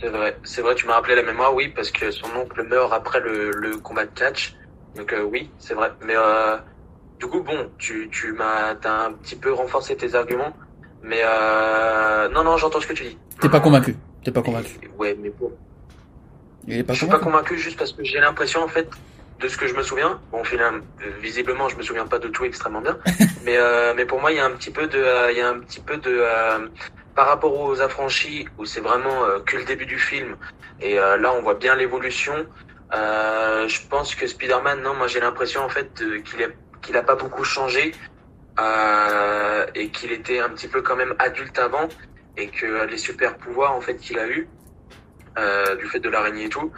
C'est vrai, c'est vrai, tu m'as rappelé la mémoire, oui, parce que son oncle meurt après le, le combat de catch. Donc euh, oui, c'est vrai. Mais euh, du coup, bon, tu, tu m'as t'as un petit peu renforcé tes arguments. Mais euh, non, non, j'entends ce que tu dis. T'es pas convaincu T'es pas convaincu Ouais, mais bon. Il est pas je suis pas convaincu juste parce que j'ai l'impression, en fait, de ce que je me souviens. Bon, finalement, visiblement, je me souviens pas de tout extrêmement bien. mais, euh, mais pour moi, il y a un petit peu de, euh, il y a un petit peu de, euh, par rapport aux affranchis, où c'est vraiment euh, que le début du film. Et euh, là, on voit bien l'évolution. Euh, je pense que Spider-Man, non, moi j'ai l'impression en fait qu'il a, qu'il a pas beaucoup changé et qu'il était un petit peu quand même adulte avant et que les super pouvoirs en fait qu'il a eu du fait de l'araignée et tout,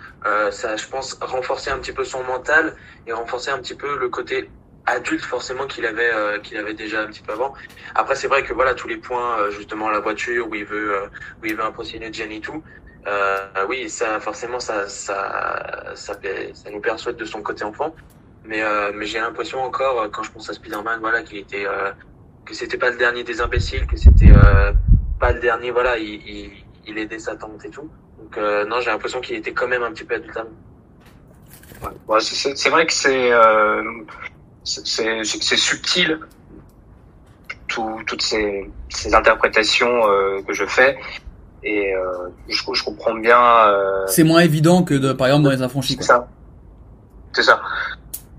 ça je pense renforcer un petit peu son mental et renforcer un petit peu le côté adulte forcément qu'il avait euh, qu'il avait déjà un petit peu avant. Après c'est vrai que voilà tous les points euh, justement la voiture où il veut euh, où il veut impressionner Jen et tout. Euh, oui, ça forcément ça ça ça, ça nous persuade de son côté enfant. Mais euh, mais j'ai l'impression encore euh, quand je pense à Spider-Man voilà qu'il était que c'était pas le dernier des imbéciles, que c'était pas le dernier voilà il, il il aidait sa tante et tout. Donc non j'ai l'impression qu'il était quand même un petit peu adulte. Ouais. Ouais, c'est- vrai que c'est c'est- subtil tout- toutes ces, ces interprétations euh, que je fais et euh, je, je comprends bien. euh, C'est moins évident que de, par exemple dans les affranchis. c'est Quoi. ça. C'est ça.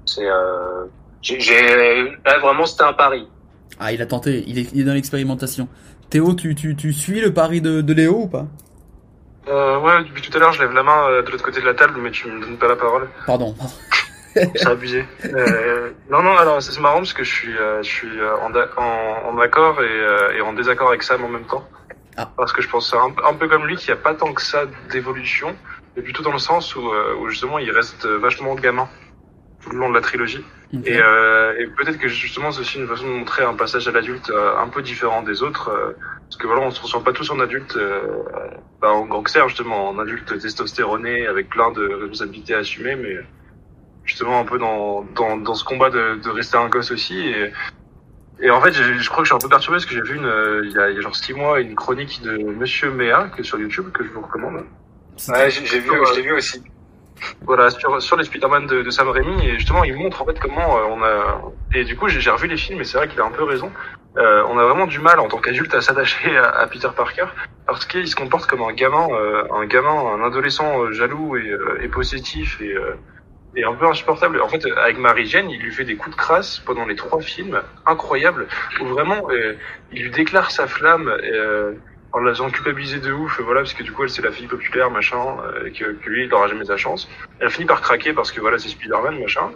C'est euh, j'ai j'ai- là vraiment c'était un pari. Ah, il a tenté, il est, il est dans l'expérimentation. Théo, tu, tu, tu suis le pari de, de Léo ou pas? Euh, ouais, depuis tout à l'heure, je lève la main euh, de l'autre côté de la table, mais tu me donnes pas la parole. Pardon. C'est abusé. Euh, non, non, alors c'est marrant parce que je suis, euh, je suis euh, en, en, en accord et, euh, et en désaccord avec Sam en même temps. Parce que je pense un, un peu comme lui qu'il n'y a pas tant que ça d'évolution, mais plutôt dans le sens où, euh, où justement il reste vachement gamin tout le long de la trilogie. Et, euh, et peut-être que justement c'est aussi une façon de montrer un passage à l'adulte euh, un peu différent des autres. euh, parce que voilà, on se ressent pas tous en adulte, euh, bah, en gangster justement, en adulte testostéroné avec plein de responsabilités à assumer, mais justement un peu dans, dans, dans ce combat de, de rester un gosse aussi. Et, Et en fait, je, je crois que je suis un peu perturbé parce que j'ai vu une, euh, il y, a, il y a genre six mois une chronique de Monsieur Méa que sur YouTube que je vous recommande. Ouais, j'ai j'ai vu, je l'ai vu aussi. Voilà, sur, sur les Spider-Man de, de Sam Raimi, et justement, il montre en fait comment euh, on a... Et du coup, j'ai j'ai revu les films, et c'est vrai qu'il a un peu raison. Euh, on a vraiment du mal en tant qu'adulte à s'attacher à, à Peter Parker, parce qu'il se comporte comme un gamin, euh, un gamin, un adolescent euh, jaloux et, euh, et possessif, et, euh, et un peu insupportable. En fait, avec Mary Jane, il lui fait des coups de crasse pendant les trois films, incroyables, où vraiment, euh, il lui déclare sa flamme... euh, en la faisant culpabiliser de ouf, voilà, parce que du coup elle c'est la fille populaire, machin, euh, et que, que lui il n'aura jamais sa chance. Elle finit par craquer parce que voilà c'est Spider-Man, machin.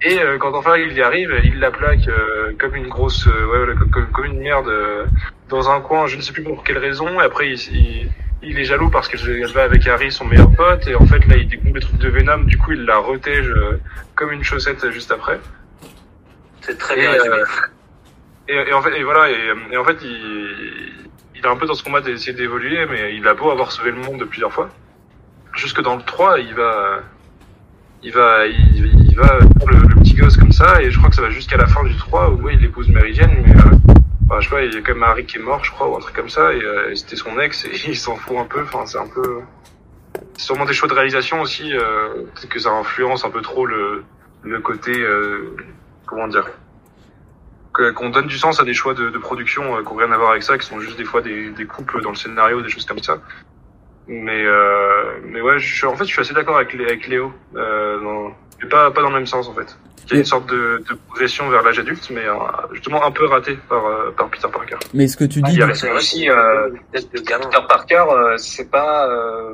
Et euh, quand enfin il y arrive, il la plaque euh, comme une grosse, euh, ouais, comme, comme une merde euh, dans un coin, je ne sais plus pour quelle raison. Et après il, il, il est jaloux parce qu'elle elle va avec Harry, son meilleur pote, et en fait là il découvre des trucs de Venom, du coup il la retège euh, comme une chaussette juste après. C'est très Et, bien euh, et, et en fait, et voilà, et, et en fait, il, il est un peu dans ce combat d'essayer d'évoluer, mais il a beau avoir sauvé le monde de plusieurs fois. Jusque dans le 3, il va, il va, il, il va le, le petit gosse comme ça, et je crois que ça va jusqu'à la fin du 3 où ouais, il épouse Mary Jane, mais euh, je sais pas, il y a quand même Harry qui est mort, je crois, ou un truc comme ça, et, euh, c'était son ex, et il s'en fout un peu, enfin, c'est un peu, c'est sûrement des choix de réalisation aussi, euh, peut-être que ça influence un peu trop le, le côté, euh, comment dire, qu'on donne du sens à des choix de, de production euh, qui n'ont rien à voir avec ça, qui sont juste des fois des, des couples dans le scénario, des choses comme ça. Mais euh, mais ouais, je, suis- en fait, je suis assez d'accord avec, avec Léo, euh, dans, mais pas pas dans le même sens en fait. Il y a une sorte de, de progression vers l'âge adulte, mais euh, justement un peu raté par euh, par Peter Parker. Mais ce que tu dis, il y a du- raison. C'est aussi euh, Peter Parker, euh, c'est pas euh,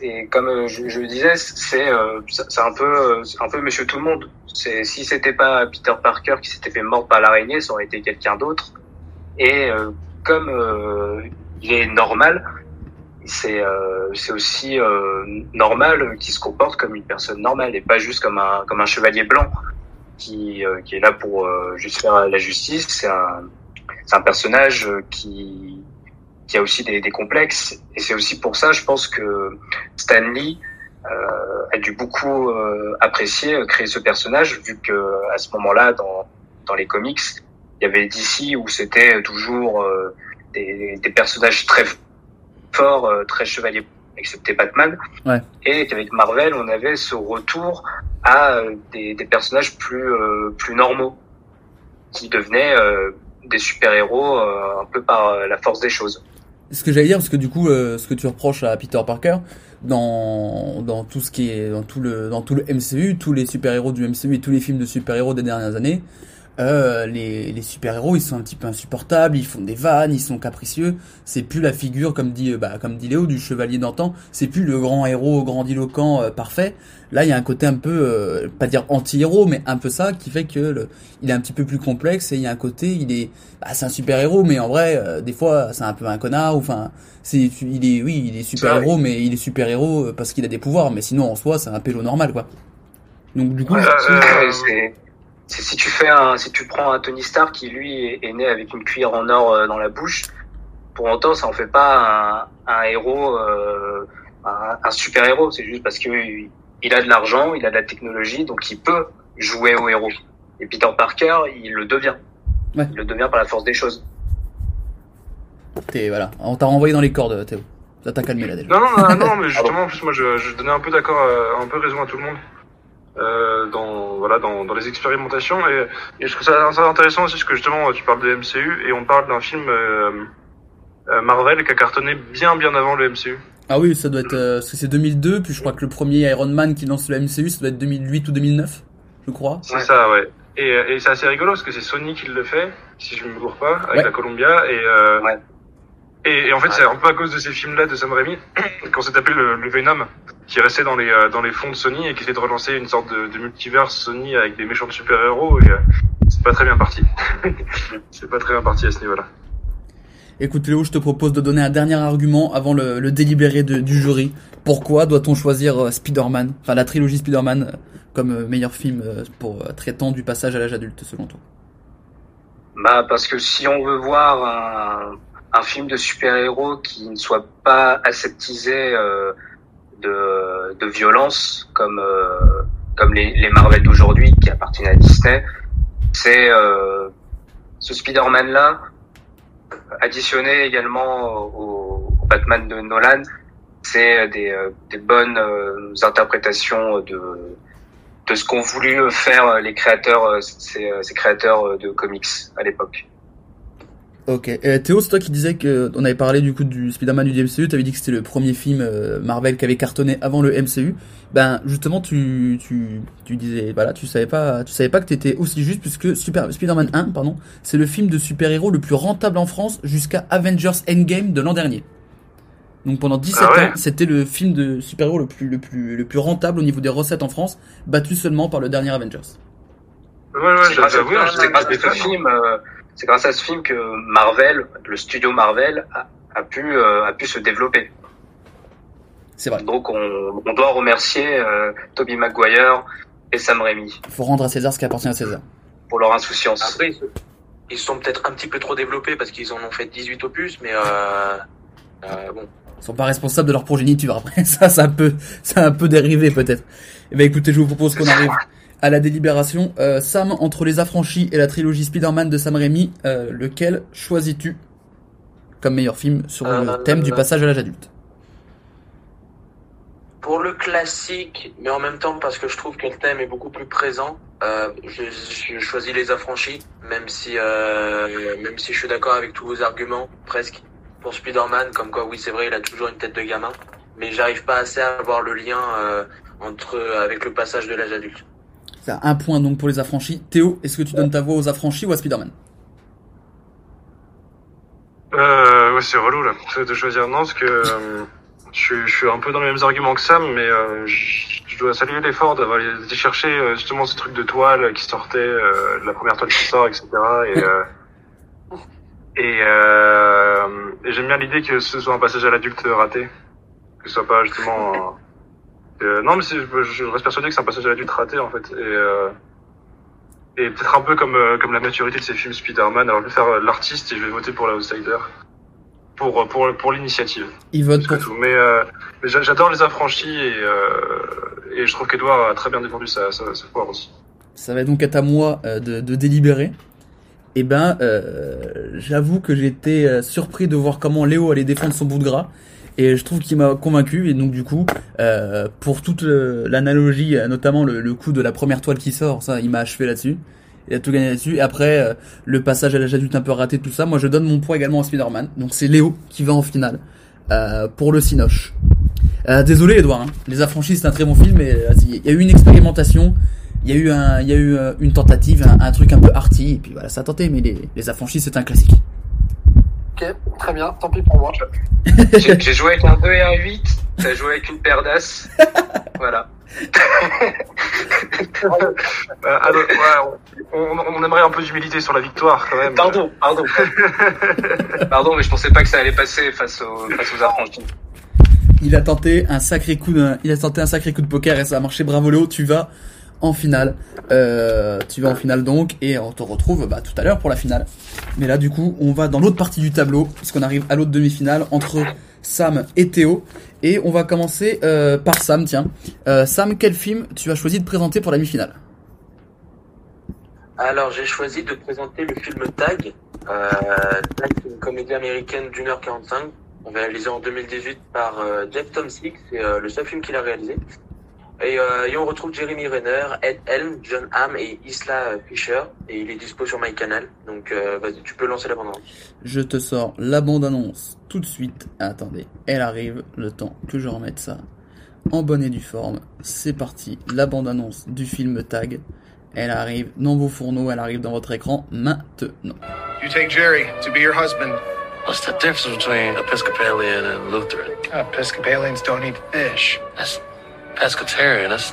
et comme euh, je, je le disais, c'est euh, c'est un peu euh, c'est un peu Monsieur Tout le Monde. C'est si c'était pas Peter Parker qui s'était fait mordre par l'araignée, ça aurait été quelqu'un d'autre. Et euh, comme euh, il est normal, c'est euh, aussi euh, normal qu'il se comporte comme une personne normale et pas juste comme un comme un chevalier blanc qui euh, qui est là pour euh, juste faire la justice. C'est un un personnage qui qui a aussi des, des complexes et c'est aussi pour ça je pense que Stan Lee euh, a dû beaucoup euh, apprécier créer ce personnage vu que à ce moment-là dans dans les comics il y avait DC où c'était toujours des, des personnages très forts euh, très chevaliers excepté Batman Ouais. et qu'avec Marvel on avait ce retour à euh, des, des personnages plus euh, plus normaux qui devenaient des super-héros un peu par la force des choses. ce que j'allais dire, parce que du coup, euh, ce que tu reproches à Peter Parker, dans, dans tout ce qui est, dans tout le, dans tout le MCU, tous les super-héros du MCU et tous les films de super-héros des dernières années, euh, les, les super-héros, ils sont un petit peu insupportables, ils font des vannes, ils sont capricieux. C'est plus la figure, comme dit, euh, bah, comme dit Léo, du chevalier d'antan. C'est plus le grand héros grandiloquent euh, parfait. Là, il y a un côté un peu, euh, pas dire anti-héros, mais un peu ça, qui fait que le, il est un petit peu plus complexe et il y a un côté, il est, bah, c'est un super-héros, mais en vrai, euh, des fois, c'est un peu un connard. ou Enfin, c'est, il est, oui, il est super-héros, mais il est super-héros euh, parce qu'il a des pouvoirs. Mais sinon, en soi, c'est un pélo normal, quoi. Donc du coup, Ouais, si tu fais un, si tu prends un Tony Stark qui lui est, est né avec une cuillère en or euh, dans la bouche, pour autant ça en fait pas un, un héros, euh, un, un super héros. C'est juste parce que il- il a de l'argent, il a de la technologie, donc il peut jouer au héros. Et Peter Parker, il le devient. Ouais. Il le devient par la force des choses. t'es, voilà, on t'a renvoyé dans les cordes, Théo. Ça t'a calmé là déjà. Non, non, non, non, mais justement, en plus, moi, je, je donnais un peu d'accord, euh, un peu raison à tout le monde. Euh, dans voilà dans, dans les expérimentations et, et je trouve ça, ça intéressant aussi parce que justement tu parles de MCU et on parle d'un film euh, euh, Marvel qui a cartonné bien bien avant le MCU Ah oui, ça doit être, euh, parce que c'est 2002, puis je crois que le premier Iron Man qui lance le MCU, ça doit être 2008 ou 2009, je crois. c'est ça ouais et, et c'est assez rigolo parce que c'est Sony qui le fait si je me gourre pas avec Ouais. la Columbia et euh, et, et en fait c'est un peu à cause de ces films là de Sam Raimi qu'on s'est tapé le, le Venom qui restait dans les euh, dans les fonds de Sony et qui essayait de relancer une sorte de, de multiverse Sony avec des méchants de super héros et euh, c'est pas très bien parti. C'est pas très bien parti à ce niveau là Écoute Léo, je te propose de donner un dernier argument avant le, le délibéré de- du jury. Pourquoi doit-on choisir euh, Spider-Man, enfin la trilogie Spider-Man, comme meilleur film pour traitant du passage à l'âge adulte selon toi? Bah parce que si on veut voir un, un film de super-héros qui ne soit pas aseptisé euh, de, de violence comme euh, comme les, les Marvel d'aujourd'hui qui appartiennent à Disney, c'est euh, ce Spider-Man là, additionné également au, au Batman de Nolan, c'est des, euh, des bonnes euh, interprétations de de ce qu'ont voulu faire les créateurs, euh, ces, ces créateurs de comics à l'époque. Ok. Et Théo, c'est toi qui disais que on avait parlé du coup du Spider-Man du MCU. T'avais dit que c'était le premier film euh, Marvel qui avait cartonné avant le MCU. Ben justement, tu tu tu disais voilà, tu savais pas tu savais pas que t'étais aussi juste puisque Super Spider-Man 1, pardon, c'est le film de super-héros le plus rentable en France jusqu'à Avengers Endgame de l'an dernier. Donc pendant 17 Ah ouais ans, c'était le film de super-héros le plus le plus le plus rentable au niveau des recettes en France, battu seulement par le dernier Avengers. Ouais, ouais, j'avoue, grâce à pas ce film, euh, c'est grâce à ce film que Marvel, le studio Marvel, a, a pu euh, a pu se développer. C'est vrai. Donc on, on doit remercier euh, Tobey Maguire et Sam Raimi Il faut rendre à César ce qui appartient à César. pour leur insouciance. Après, ils sont peut-être un petit peu trop développés parce qu'ils en ont fait 18 opus, mais euh, euh, bon. Ils sont pas responsables de leur progéniture. Après, ça, c'est un peu, c'est un peu dérivé peut-être. Eh ben, écoutez, je vous propose qu'on arrive à la délibération. Euh, Sam, entre les affranchis et la trilogie Spider-Man de Sam Raimi, euh, lequel choisis-tu comme meilleur film sur le Euh, thème du passage à l'âge adulte? Pour le classique, mais en même temps parce que je trouve que le thème est beaucoup plus présent, euh, je, je choisis les affranchis, même si euh, même si je suis d'accord avec tous vos arguments, presque. Pour Spider-Man, comme quoi oui c'est vrai, il a toujours une tête de gamin, mais j'arrive pas assez à voir le lien euh, entre avec le passage de l'âge adulte. C'est un point donc pour les affranchis. Théo, est-ce que tu donnes ta voix aux affranchis ou à Spider-Man? Euh, ouais, c'est relou là, de choisir non, parce que euh, je, suis- je suis un peu dans les mêmes arguments que Sam, mais euh, je, je dois saluer l'effort d'avoir été chercher euh, justement ce truc de toile qui sortait, euh, la première toile qui sort, etc. Et, euh, et, euh, et j'aime bien l'idée que ce soit un passage à l'adulte raté, que ce soit pas justement. Euh, non, mais je, je reste persuadé que c'est un passage à l'adulte raté en fait. Et, euh, et peut-être un peu comme euh, comme la maturité de ces films Spider-Man. Alors je vais faire l'artiste et je vais voter pour l'outsider. Pour pour pour l'initiative. Il vote C'est tout. Mais, mais j'a- j'adore les affranchis et et je trouve qu'Edouard a très bien défendu sa sa, sa poire aussi. Ça va donc être à moi de, de délibérer. Eh ben, j'avoue que j'étais surpris de voir comment Léo allait défendre son bout de gras. Et je trouve qu'il m'a convaincu. Et donc du coup, euh, pour toute l'analogie, euh, notamment le, le coup de la première toile qui sort, ça, il m'a achevé là-dessus. Il a tout gagné là-dessus. Et après, euh, le passage à l'âge adulte un peu raté, tout ça, moi je donne mon poids également à Spider-Man. Donc c'est Léo qui va en finale euh, pour le Cinoche. Euh, désolé Edouard, hein. Les Affranchis c'est un très bon film, mais euh, il y a eu une expérimentation, il y a eu, un, il y a eu une tentative, un, un truc un peu arty, et puis voilà, ça a tenté, mais les, les Affranchis c'est un classique. Ok, très bien, tant pis pour moi. J'ai joué avec un 2 et un 8, t'as joué avec une paire d'as. voilà. Euh, alors, ouais, on, on- on aimerait un peu d'humilité sur la victoire quand même. Pardon, pardon. pardon, mais je pensais pas que ça allait passer face aux, face aux affranchis. Il a tenté un sacré coup de, il a tenté un sacré coup de poker et ça a marché. Bravo Léo, tu vas en finale. Euh, tu vas en finale donc et on te retrouve bah, tout à l'heure pour la finale. Mais là du coup, on va dans l'autre partie du tableau puisqu'on arrive à l'autre demi-finale entre Sam et Théo et on va commencer euh, par Sam. Tiens, Euh, Sam, quel film tu as choisi de présenter pour la demi-finale? Alors, j'ai choisi de présenter le film Tag. Tag, une comédie américaine d'une heure 45, réalisée en 2018 par Jeff Tom Six. C'est le seul film qu'il a réalisé. Et, euh, et on retrouve Jeremy Renner, Ed Helm, John Hamm et Isla Fisher. Et il est dispo sur MyCanal. Donc, euh, vas-y, tu peux lancer la bande Je te sors la bande-annonce tout de suite. Attendez, elle arrive, le temps que je remette ça en bonne et due forme. C'est parti, la bande-annonce du film Tag. Elle arrive dans vos fourneaux, elle arrive dans votre écran maintenant. You take Jerry to be your husband. What's the difference between Episcopalian and Lutheran? Episcopalians don't eat fish. That's pescatarian. That's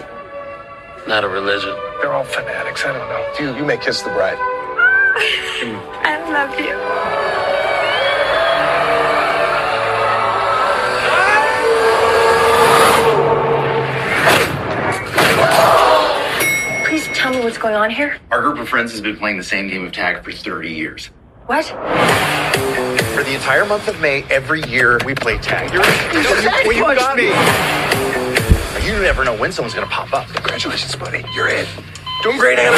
not a religion. They're all fanatics. I don't know. You, you may kiss the bride. I love you. Please tell me what's going on here. Our group of friends has been playing the same game of tag for 30 years. What? For the entire month of May, every year we play tag. You're Well, you got me. You never know when someone's gonna pop up. Congratulations, buddy. You're in. Doing great, Anna.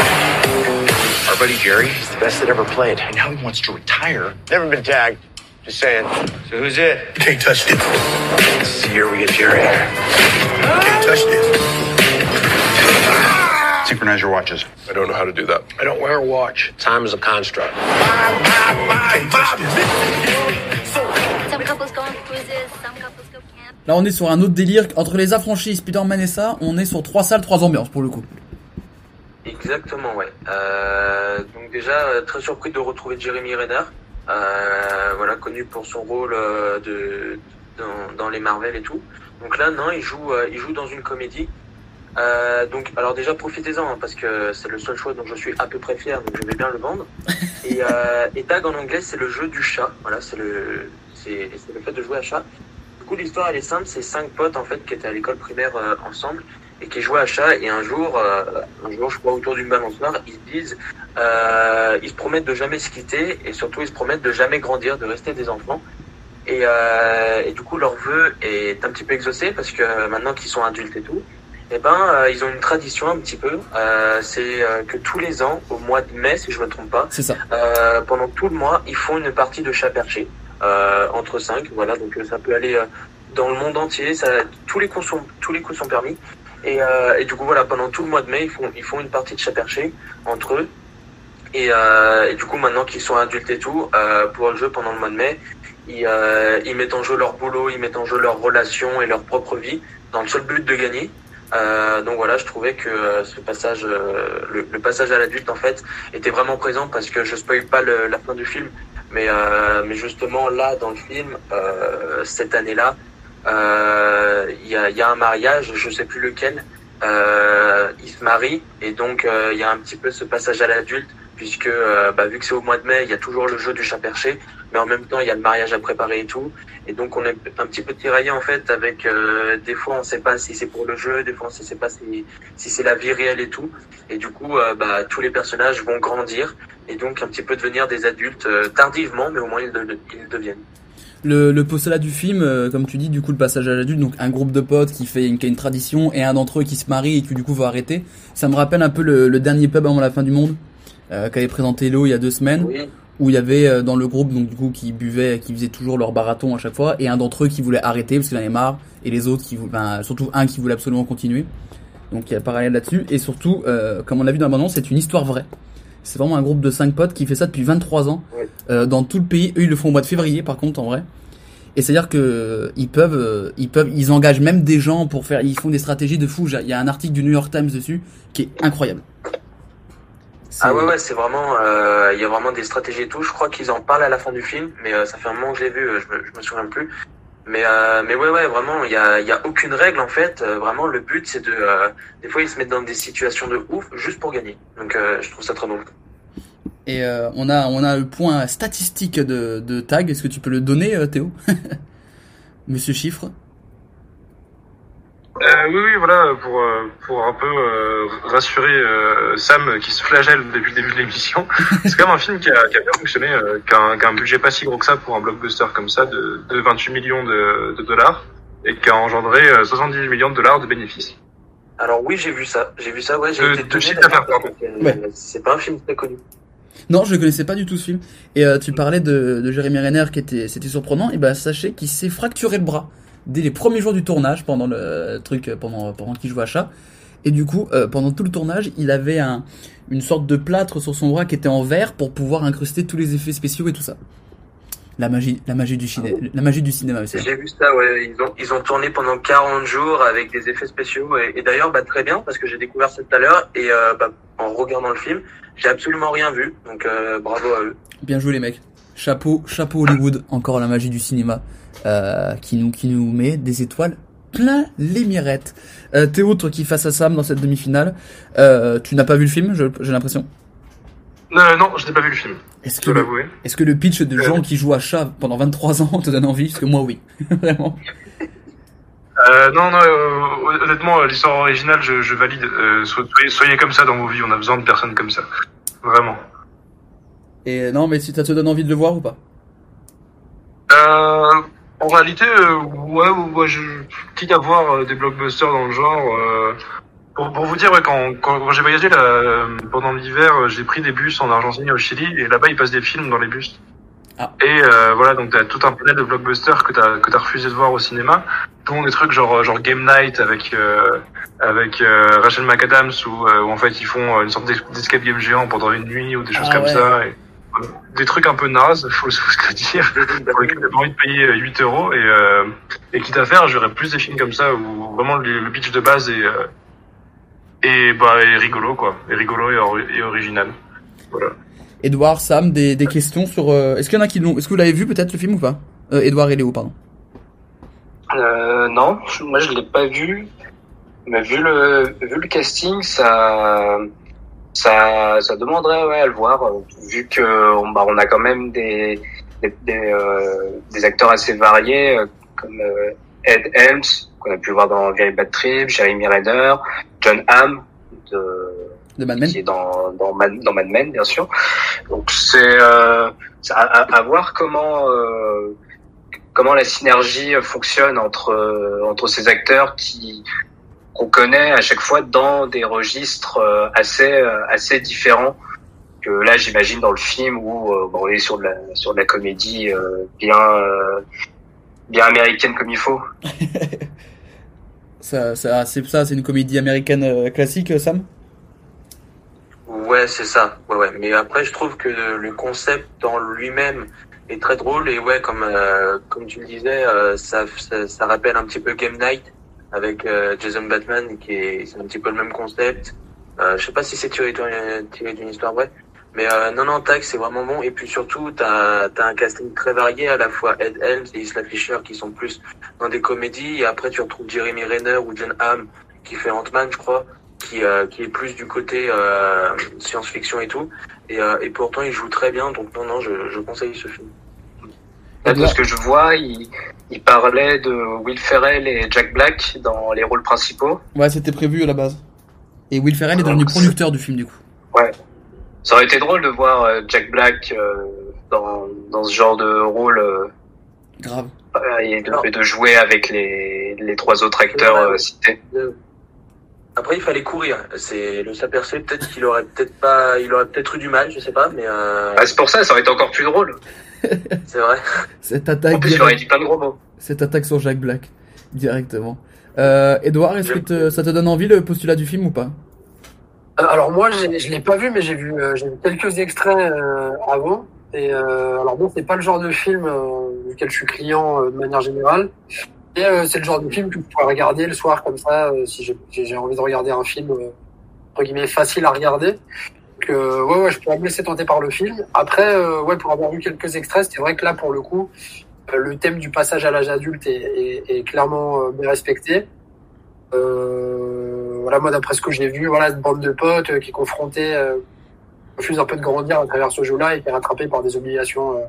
Our buddy Jerry, he's the best that ever played. And now he wants to retire. Never been tagged. Just saying. So who's it? Can't touch it. This is the year we get Jerry. Can't touch it. Synchronize your watches. I don't know how to do that. I don't wear a watch. Time is a construct. Some couples go Là, on est sur un autre délire. Entre les affranchis, Spider-Man et ça, on est sur trois salles, trois ambiances pour le coup. Exactement, ouais. Euh, donc déjà, euh, très surpris de retrouver Jeremy Renner, euh, voilà, connu pour son rôle dans, les Marvel et tout. Donc là, non, il joue, il joue dans une comédie. Donc, alors déjà, profitez-en hein, parce que c'est le seul choix dont je suis à peu près fier, donc je vais bien le vendre. Et, et Tag en anglais, c'est le jeu du chat. Voilà, c'est le, c'est le fait de jouer à chat. Du coup, l'histoire elle est simple, c'est cinq potes en fait qui étaient à l'école primaire euh, ensemble et qui jouaient à chat. Et un jour, euh, un jour, je crois autour d'une balançoire, ils se disent, euh, ils se promettent de jamais se quitter et surtout ils se promettent de jamais grandir, de rester des enfants. Et, euh, et du coup, leur vœu est un petit peu exaucé parce que maintenant qu'ils sont adultes et tout, eh ben, euh, ils ont une tradition un petit peu. Euh, c'est euh, que tous les ans, au mois de mai, si je me trompe pas, C'est ça. euh, pendant tout le mois, ils font une partie de chat perché euh, entre cinq. Voilà, donc euh, ça peut aller euh, dans le monde entier. Tous les coups sont permis. Et, euh, du coup, voilà, pendant tout le mois de mai, ils font une partie de chat perché entre eux. Et, euh, du coup, maintenant qu'ils sont adultes et tout, euh, pour le jeu pendant le mois de mai, ils, euh, mettent en jeu leur boulot, ils mettent en jeu leurs relations et leur propre vie dans le seul but de gagner. Euh, donc voilà, je trouvais que euh, ce passage, euh, le, passage à l'adulte en fait, était vraiment présent parce que je spoil pas la fin du film, mais euh, mais justement là dans le film, euh, cette année-là, euh, il y, a, un mariage, je sais plus lequel, euh, ils se marient et donc euh, il y a un petit peu ce passage à l'adulte puisque euh, bah, vu que c'est au mois de mai, il y a toujours le jeu du chat perché, mais en même temps il y a le mariage à préparer et tout, et donc on est un petit peu tiraillé en fait avec euh, des fois on sait pas si c'est pour le jeu, des fois on sait pas si, si c'est la vie réelle et tout, et du coup bah, tous les personnages vont grandir et donc un petit peu devenir des adultes tardivement, mais au moins ils, ils deviennent. Le, le postulat du film, euh, comme tu dis, du coup, le passage à l'adulte, donc un groupe de potes qui fait une, qui a une tradition et un d'entre eux qui se marie et qui du coup va arrêter. Ça me rappelle un peu le, le dernier pub avant la fin du monde euh, qu'avait présenté Lo il y a deux semaines, Oui. où il y avait euh, dans le groupe donc du coup qui buvaient, qui faisaient toujours leur barathon à chaque fois, et un d'entre eux qui voulait arrêter parce qu'il en avait marre, et les autres qui voulaient, ben, surtout un qui voulait absolument continuer. Donc il y a un parallèle là-dessus, et surtout, euh, comme on l'a vu dans l'abondance, c'est une histoire vraie. C'est vraiment un groupe de cinq potes qui fait ça depuis 23 ans euh, dans tout le pays. Eux, ils le font au mois de février, par contre, en vrai. Et c'est-à-dire que euh, ils peuvent, euh, ils peuvent, ils engagent même des gens pour faire, ils font des stratégies de fou. Il y a un article du New York Times dessus qui est incroyable. Ah ouais ouais c'est vraiment euh, il y a vraiment des stratégies et tout. Je crois qu'ils en parlent à la fin du film, mais euh, ça fait un moment que je l'ai vu, je me, je me souviens plus. Mais euh, mais ouais ouais vraiment il y a y a aucune règle en fait. Euh, vraiment le but c'est de euh, des fois ils se mettent dans des situations de ouf juste pour gagner. Donc je trouve ça très drôle. Et on a, on a le point statistique de, de tag. Est-ce que tu peux le donner, Théo? Monsieur Chiffre. Euh, oui, oui, voilà, pour, euh, pour un peu euh, rassurer euh, Sam qui se flagelle depuis le début de l'émission. C'est quand même un film qui a, qui a bien fonctionné, euh, qui, a un, qui a un budget pas si gros que ça pour un blockbuster comme ça, de, de 28 millions de, de dollars, et qui a engendré euh, 78 millions de dollars de bénéfices. Alors oui j'ai vu ça, j'ai vu ça ouais j'ai De- été de étonné chiffre d'ailleurs, d'affaires, pardon. parce que, Ouais. euh, C'est pas un film très connu. Non, je ne connaissais pas du tout ce film. Et euh, tu parlais de, de Jérémy Renner qui était, c'était surprenant. Et ben sachez qu'il s'est fracturé le bras dès les premiers jours du tournage pendant le truc, pendant pendant qu'il jouait à chat. Et du coup, euh, pendant tout le tournage, il avait un, une sorte de plâtre sur son bras qui était en verre pour pouvoir incruster tous les effets spéciaux et tout ça. La magie, la magie du cinéma, la magie du cinéma aussi. J'ai vu ça, ouais. Ils ont, ils ont tourné pendant 40 jours avec des effets spéciaux. Et, et d'ailleurs, bah, très bien, parce que j'ai découvert ça tout à l'heure. Et euh, bah, en regardant le film, j'ai absolument rien vu. Donc euh, bravo à eux. Bien joué les mecs. Chapeau, chapeau Hollywood. Encore la magie du cinéma euh, qui nous qui nous met des étoiles plein les mirettes. Euh, Théo, toi qui face à Sam dans cette demi-finale, euh, tu n'as pas vu le film, j'ai l'impression? Non, non, je n'ai pas vu le film. Est-ce que, est-ce que le pitch de gens qui jouent à chat pendant 23 ans te donne envie? Parce que moi oui, vraiment. Euh, non, non, euh, honnêtement, euh, l'histoire originale, je, je valide. Euh, so- soyez, soyez comme ça dans vos vies, on a besoin de personnes comme ça. Vraiment. Et euh, non, mais si ça te donne envie de le voir ou pas? Euh, en réalité, euh, ouais, ouais, je, quitte à voir des blockbusters dans le genre, euh, Pour, pour vous dire, ouais, quand, quand, quand j'ai voyagé là, pendant l'hiver, j'ai pris des bus en Argentine et au Chili, et là-bas, ils passent des films dans les bus. Ah. Et euh, voilà, donc t'as tout un panel de blockbusters que t'as que t'as refusé de voir au cinéma, dont des trucs genre genre Game Night avec euh, avec euh, Rachel McAdams où, où en fait ils font une sorte d'es- d'escape game géant pendant une nuit ou des choses Ah comme ouais. ça. Et, des trucs un peu nazes, faut, faut se le dire, pour lesquels t'as pas envie de payer euh, 8 euros et euh, et quitte à faire, j'aurais plus des films comme ça où vraiment le, le pitch de base est euh, et bah est rigolo quoi, est rigolo et, or- et original. Voilà. Edouard, Sam, des, des questions sur. euh, Est-ce qu'il y en a qui l'ont. Est-ce que vous l'avez vu peut-être le film ou pas? Euh, Edouard et Léo, pardon. Euh, non, je- moi je l'ai pas vu, mais vu le vu le casting, ça ça ça demanderait ouais à le voir, euh, vu que on, bah, on a quand même des des des, euh, des acteurs assez variés euh, comme euh, Ed Helms qu'on a pu voir dans Very Bad Trip, Jeremy Renner, John Hamm de De Mad Men qui est dans dans Mad, dans Mad Men bien sûr. Donc c'est euh, à, à voir comment euh, comment la synergie fonctionne entre euh, entre ces acteurs qui qu'on connaît à chaque fois dans des registres euh, assez euh, assez différents que là j'imagine dans le film où euh, bon, on est sur de la sur de la comédie euh, bien euh, bien américaine comme il faut. Ça, ça, c'est ça, c'est une comédie américaine euh, classique, Sam? Ouais, c'est ça. Ouais, ouais. Mais après, je trouve que le concept dans lui-même est très drôle et ouais, comme euh, comme tu le disais, euh, ça, ça ça rappelle un petit peu Game Night avec euh, Jason Batman, qui est c'est un petit peu le même concept. Euh, je sais pas si c'est tiré d'une histoire vraie, mais euh, non, non, tac, c'est vraiment bon. Et puis surtout, t'as as un casting très varié, à la fois Ed Helms et Isla Fisher qui sont plus dans des comédies, et après tu retrouves Jeremy Renner ou John Hamm qui fait Ant-Man, je crois qui, euh, qui est plus du côté euh, science-fiction et tout. Et, euh, et pourtant, il joue très bien, donc non, non, je, je conseille ce film. Là, de ce que je vois, il, il parlait de Will Ferrell et Jack Black dans les rôles principaux. Ouais, c'était prévu à la base. Et Will Ferrell est devenu producteur du film, du coup. Ouais. Ça aurait été drôle de voir euh, Jack Black euh, dans, dans ce genre de rôle euh, Grave. et, de, et de jouer avec les, les trois autres acteurs cités. Après, il fallait courir. C'est le s'aperçoit peut-être qu'il aurait peut-être pas, il aurait peut-être eu du mal, je sais pas, mais euh, Ah, c'est pour ça, ça aurait été encore plus drôle. c'est vrai. Cette attaque. En plus, il aurait dit plein de gros mots. Cette attaque sur Jack Black, directement. Euh, Edouard, est-ce que te- ça te donne envie le postulat du film ou pas? Euh, Alors moi, je l'ai pas vu, mais j'ai vu, euh, vu quelques extraits euh, avant. Et euh, alors bon, c'est pas le genre de film euh, duquel je suis client euh, de manière générale. Et euh, c'est le genre de film que je pourrais regarder le soir comme ça, euh, si j'ai- envie de regarder un film euh, entre guillemets facile à regarder. Euh, ouais, ouais, je pourrais me laisser tenter par le film. Après, euh, ouais, pour avoir vu quelques extraits, c'est vrai que là, pour le coup, euh, le thème du passage à l'âge adulte est, est, est clairement euh, bien respecté. Euh, voilà, moi, d'après ce que j'ai vu, voilà, une bande de potes qui est confrontée, refuse un peu de grandir à travers ce jeu-là et qui est rattrapée par des obligations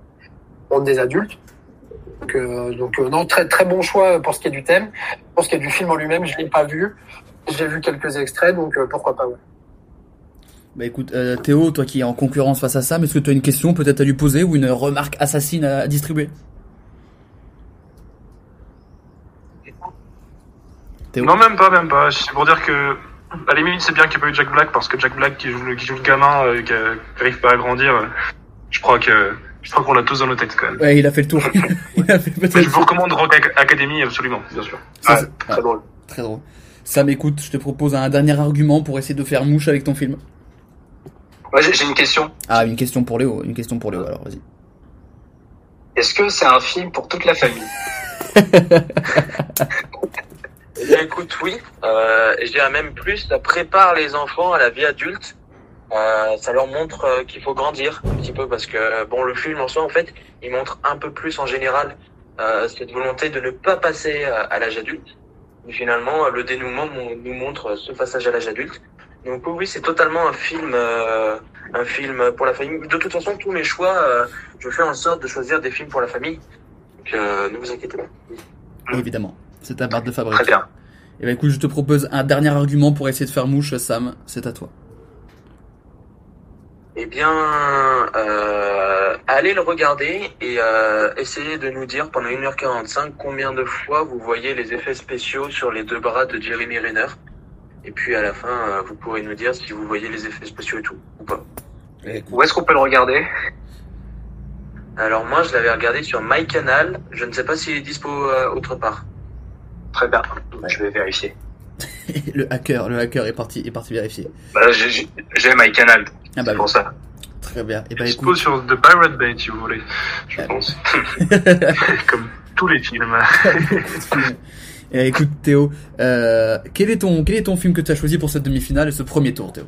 bande des adultes. Donc, donc non, très très bon choix pour ce qui est du thème. Pour ce qui est du film en lui-même, je l'ai pas vu. J'ai vu quelques extraits, donc pourquoi pas. Ouais. Bah écoute, euh, Théo, toi qui es en concurrence face à Sam, est-ce que tu as une question peut-être à lui poser ou une remarque assassine à, distribuer? Théo? Non, même pas, même pas. C'est pour dire que, à la limite, c'est bien qu'il n'y ait pas eu Jack Black, parce que Jack Black qui joue le, qui joue le gamin, euh, qui euh, qui arrive pas à grandir, euh, je crois que, je crois qu'on l'a tous dans nos têtes, quand même. Ouais, il a fait le tour. il a fait Mais peut-être. je vous recommande Rock Ac- Academy, absolument, bien sûr. C'est- très ouais, drôle. Très drôle. Sam, écoute, je te propose un dernier argument pour essayer de faire mouche avec ton film. Moi, j'ai une question. Ah, une question pour Léo, une question pour Léo, alors vas-y. Est-ce que c'est un film pour toute la famille? Eh bien, écoute, oui. Euh, et je dirais même plus, ça prépare les enfants à la vie adulte. Euh, ça leur montre euh, qu'il faut grandir un petit peu parce que euh, bon, le film en soi, en fait, il montre un peu plus en général euh, cette volonté de ne pas passer à l'âge adulte. Mais finalement, le dénouement mon- nous montre ce passage à l'âge adulte. Donc oui, c'est totalement un film, euh, un film pour la famille. De toute façon, tous mes choix, euh, je fais en sorte de choisir des films pour la famille. Donc euh, ne vous inquiétez pas. Évidemment, c'est ta barre de fabrique. Très bien. Et bah écoute, je te propose un dernier argument pour essayer de faire mouche, Sam, c'est à toi. Eh bien, allez le regarder et essayez de nous dire pendant 1h45 combien de fois vous voyez les effets spéciaux sur les deux bras de Jeremy Renner. Et puis à la fin, euh, vous pourrez nous dire si vous voyez les effets spéciaux et tout, ou pas. Où est-ce qu'on peut le regarder? Alors moi, je l'avais regardé sur MyCanal. Je ne sais pas s'il est dispo euh, autre part. Très bien, je vais vérifier. le hacker, le hacker est parti, est parti vérifier. Bah, j'ai- MyCanal. Ah bah c'est pour ça. Très bien. Et bah Dispo sur The Pirate Bay, si vous voulez. Je pense. Comme tous les films. Et écoute Théo, euh, quel est ton quel est ton film que tu as choisi pour cette demi-finale et ce premier tour Théo?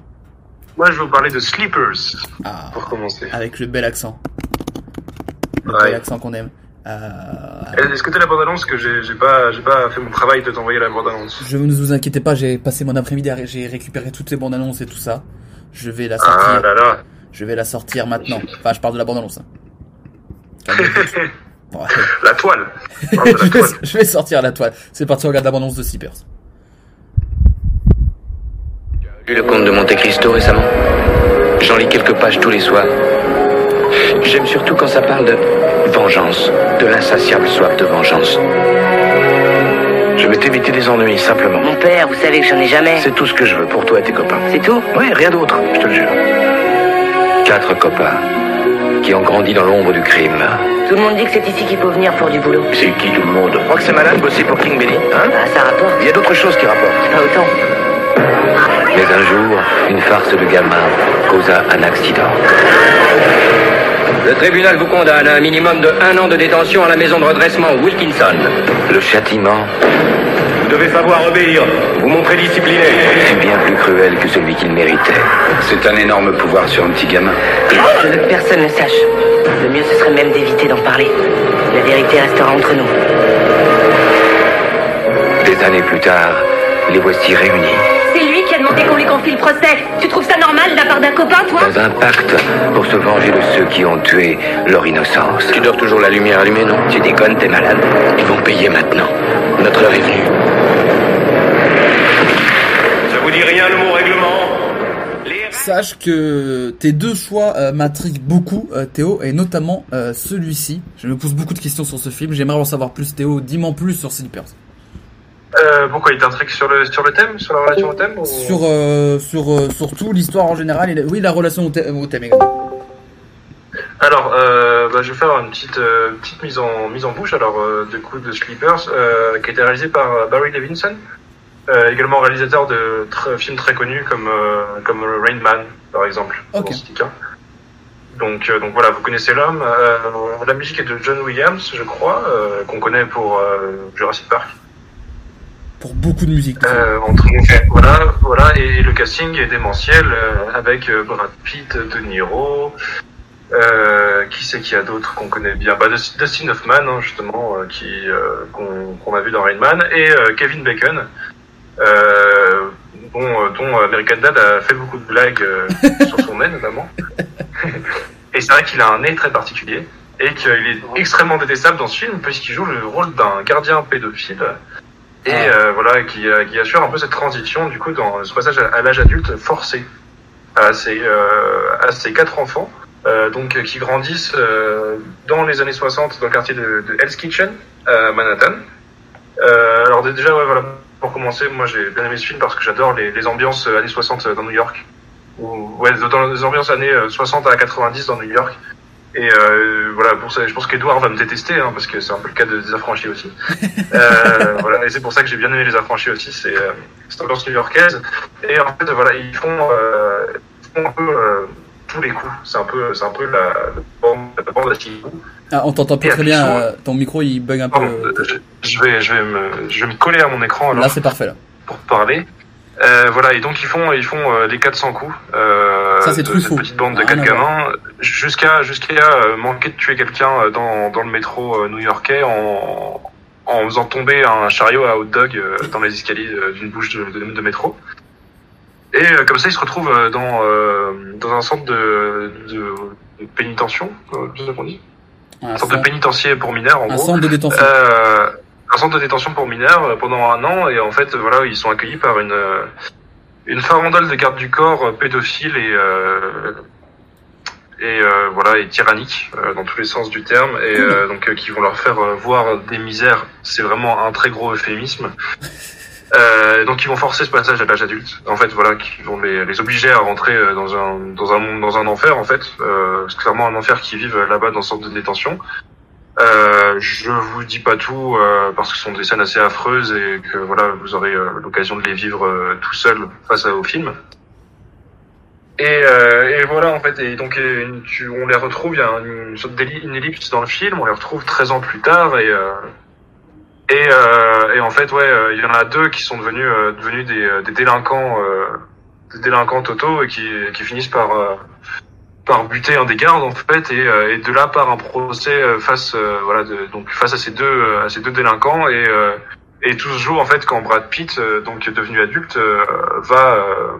Moi, je vais vous parler de Sleepers. Ah, pour commencer. Avec le bel accent. Le Ouais. bel accent qu'on aime. Euh, Est-ce que t'as la bande-annonce que j'ai pas, pas fait mon travail de t'envoyer la bande-annonce? Je ne vous inquiétez pas, j'ai passé mon après-midi, j'ai récupéré toutes les bandes annonces et tout ça. Je vais la sortir. Ah là là. Je vais la sortir maintenant. Enfin, je parle de la bande annonce. hein. Bon. La toile. je, vais, je vais sortir la toile. C'est parti, on regarde la bande annonce de Sleepers. lu le conte de Monte Cristo récemment J'en lis quelques pages tous les soirs. J'aime surtout quand ça parle de vengeance, de l'insatiable soif de vengeance. Je veux t'éviter des ennuis, simplement. Mon père, vous savez que j'en ai jamais. C'est tout ce que je veux pour toi et tes copains. C'est tout? Oui, rien d'autre, je te le jure. Quatre copains qui ont grandi dans l'ombre du crime. Tout le monde dit que c'est ici qu'il faut venir pour du boulot. C'est qui tout le monde Je crois que c'est malin de bosser pour King Billy, hein Ah, ça rapporte. Il y a d'autres choses qui rapportent. Pas autant. Mais un jour, une farce de gamin causa un accident. Le tribunal vous condamne à un minimum de un an de détention à la maison de redressement Wilkinson. Le châtiment. Vous devez savoir obéir, vous montrer discipliné. Fut bien plus cruel que celui qu'il méritait. C'est un énorme pouvoir sur un petit gamin. Je veux que personne ne sache. Le mieux, ce serait même d'éviter d'en parler. La vérité restera entre nous. Des années plus tard, les voici réunis. C'est lui qui a demandé qu'on lui confie le procès. Tu trouves ça normal de la part d'un copain, toi Dans un pacte pour se venger de ceux qui ont tué leur innocence. Tu dors toujours la lumière allumée, non? Tu déconnes, t'es malade. Ils vont payer maintenant. Notre heure est venue. Ça vous dit rien le mot règlement Sache que tes deux choix euh, m'intriguent beaucoup, euh, Théo, et notamment euh, celui-ci. Je me pose beaucoup de questions sur ce film. J'aimerais en savoir plus, Théo. Dis-moi plus sur Sleepers. Euh, pourquoi il t'intrigue sur le, sur le thème Sur la relation au thème ou... Sur, euh, sur, euh, surtout l'histoire en général. Et la- oui, la relation au, thème- au thème également. Alors, euh, bah, je vais faire une petite, euh, petite mise, en, mise en bouche alors, euh, du coup, de Sleepers, euh, qui a été réalisé par Barry Levinson, euh, également réalisateur de tr- films très connus comme, euh, comme Rain Man, par exemple, Ok. pour citer qu'un. Donc, euh, donc voilà, vous connaissez l'homme. Euh, la musique est de John Williams, je crois, euh, qu'on connaît pour euh, Jurassic Park. Pour beaucoup de musique. Euh, entre voilà, voilà, et le casting est démentiel euh, avec Brad Pitt, De Niro, euh, qui c'est qu'il y a d'autres qu'on connaît bien, bah, Dustin Hoffman hein, justement, euh, qui euh, qu'on a vu dans Rain Man, et euh, Kevin Bacon, euh, dont, euh, dont American Dad a fait beaucoup de blagues euh, sur son nez notamment. et c'est vrai qu'il a un nez très particulier et qu'il est extrêmement détestable dans ce film puisqu'il joue le rôle d'un gardien pédophile et euh, voilà qui, euh, qui assure un peu cette transition du coup dans ce passage à, l'âge adulte forcé à ses euh, à ses quatre enfants euh, donc euh, qui grandissent euh, dans les années 60 dans le quartier de, de Hell's Kitchen à Manhattan. Euh, alors dé- déjà ouais, voilà pour commencer moi j'ai bien aimé ce film parce que j'adore les, les ambiances euh, années 60 dans New York ou ouais dans les ambiances années euh, 60 à 90 dans New York et euh, voilà, pour ça, je pense qu'Edouard va me détester, hein, parce que c'est un peu le cas de- des affranchis aussi. euh, voilà, et c'est pour ça que j'ai bien aimé les affranchis aussi, c'est euh, cette ambiance new-yorkaise. Et en fait, voilà, ils font, euh, ils font un peu euh, tous les coups. C'est un peu, c'est un peu la, la bande, à six coups. Ah, on t'entend pas très bien. euh, ton micro, il bug un peu. Pardon, je, vais, je vais me, je vais me coller à mon écran alors Là, c'est parfait. Là. pour parler. Euh, voilà, et donc ils font, ils font euh, les 400 coups. Euh, Ça, c'est de cette petite bande de Rien quatre gamins, jusqu'à jusqu'à euh, manquer de tuer quelqu'un euh, dans, dans le métro euh, new-yorkais en, en faisant tomber un chariot à hot dog euh, dans les escaliers euh, d'une bouche de, de, de métro. Et euh, comme ça, ils se retrouvent euh, dans euh, dans un centre de, de, de pénitention, euh, qu'on dit Un un centre de pénitencier pour mineurs, en un gros. centre de détention. Euh, un centre de détention pour mineurs euh, pendant un an et en fait voilà ils sont accueillis par une euh, une farandole de garde du corps pédophile et euh, et euh, voilà et tyrannique euh, dans tous les sens du terme et euh, donc qui vont leur faire voir des misères. C'est vraiment un très gros euphémisme. Euh, donc ils vont forcer ce passage à l'âge adulte. En fait, voilà, qui vont les, les obliger à rentrer euh, dans un dans un monde, dans un enfer en fait. Euh, c'est clairement un enfer qui vivent là-bas dans une sorte de détention. Euh, je vous dis pas tout euh, parce que ce sont des scènes assez affreuses et que voilà, vous aurez euh, l'occasion de les vivre euh, tout seul face au film. Et, et voilà en fait, et donc tu- on les retrouve, il y a une, sorte d'ellipse dans le film, on les retrouve 13 ans plus tard et et, euh, et en fait ouais, euh, il y en a deux qui sont devenus euh, devenus des, euh, des délinquants des délinquants totaux et qui, qui finissent par par buter un des gardes en fait. Et, et de là par un procès face voilà de, donc face à ces deux à ces deux délinquants. Et et tout se joue en fait quand Brad Pitt donc devenu adulte euh, va euh,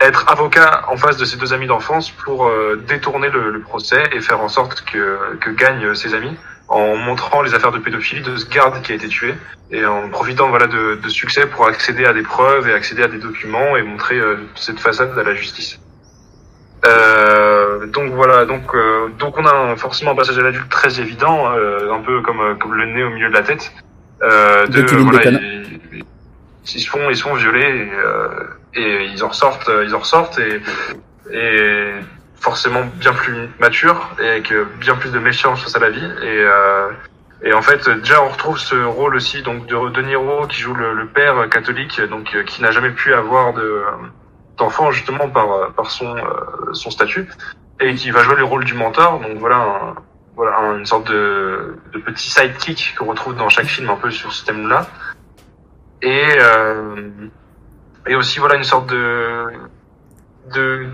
être avocat en face de ses deux amis d'enfance pour euh, détourner le, le procès et faire en sorte que que gagnent ses amis en montrant les affaires de pédophilie de ce garde qui a été tué et en profitant voilà de, de succès pour accéder à des preuves et accéder à des documents et montrer euh, cette façade à la justice. Euh, donc voilà, donc euh, donc on a un- forcément un passage à l'adulte très évident, euh, un peu comme euh, comme le nez au milieu de la tête. Euh, De voilà, ils, ils se font ils se font violer et, euh, et ils en ressortent euh, ils en ressortent et et forcément bien plus matures et avec euh, bien plus de méfiance face à la vie. Et euh, et en fait déjà on retrouve ce rôle aussi donc de De Niro qui joue le, le père catholique donc euh, qui n'a jamais pu avoir de d'enfant justement par euh, par son euh, son statut et qui va jouer le rôle du mentor. Donc voilà un- voilà un- une sorte de, de petit sidekick qu'on retrouve dans chaque film un peu sur ce thème là et euh, et aussi voilà une sorte de de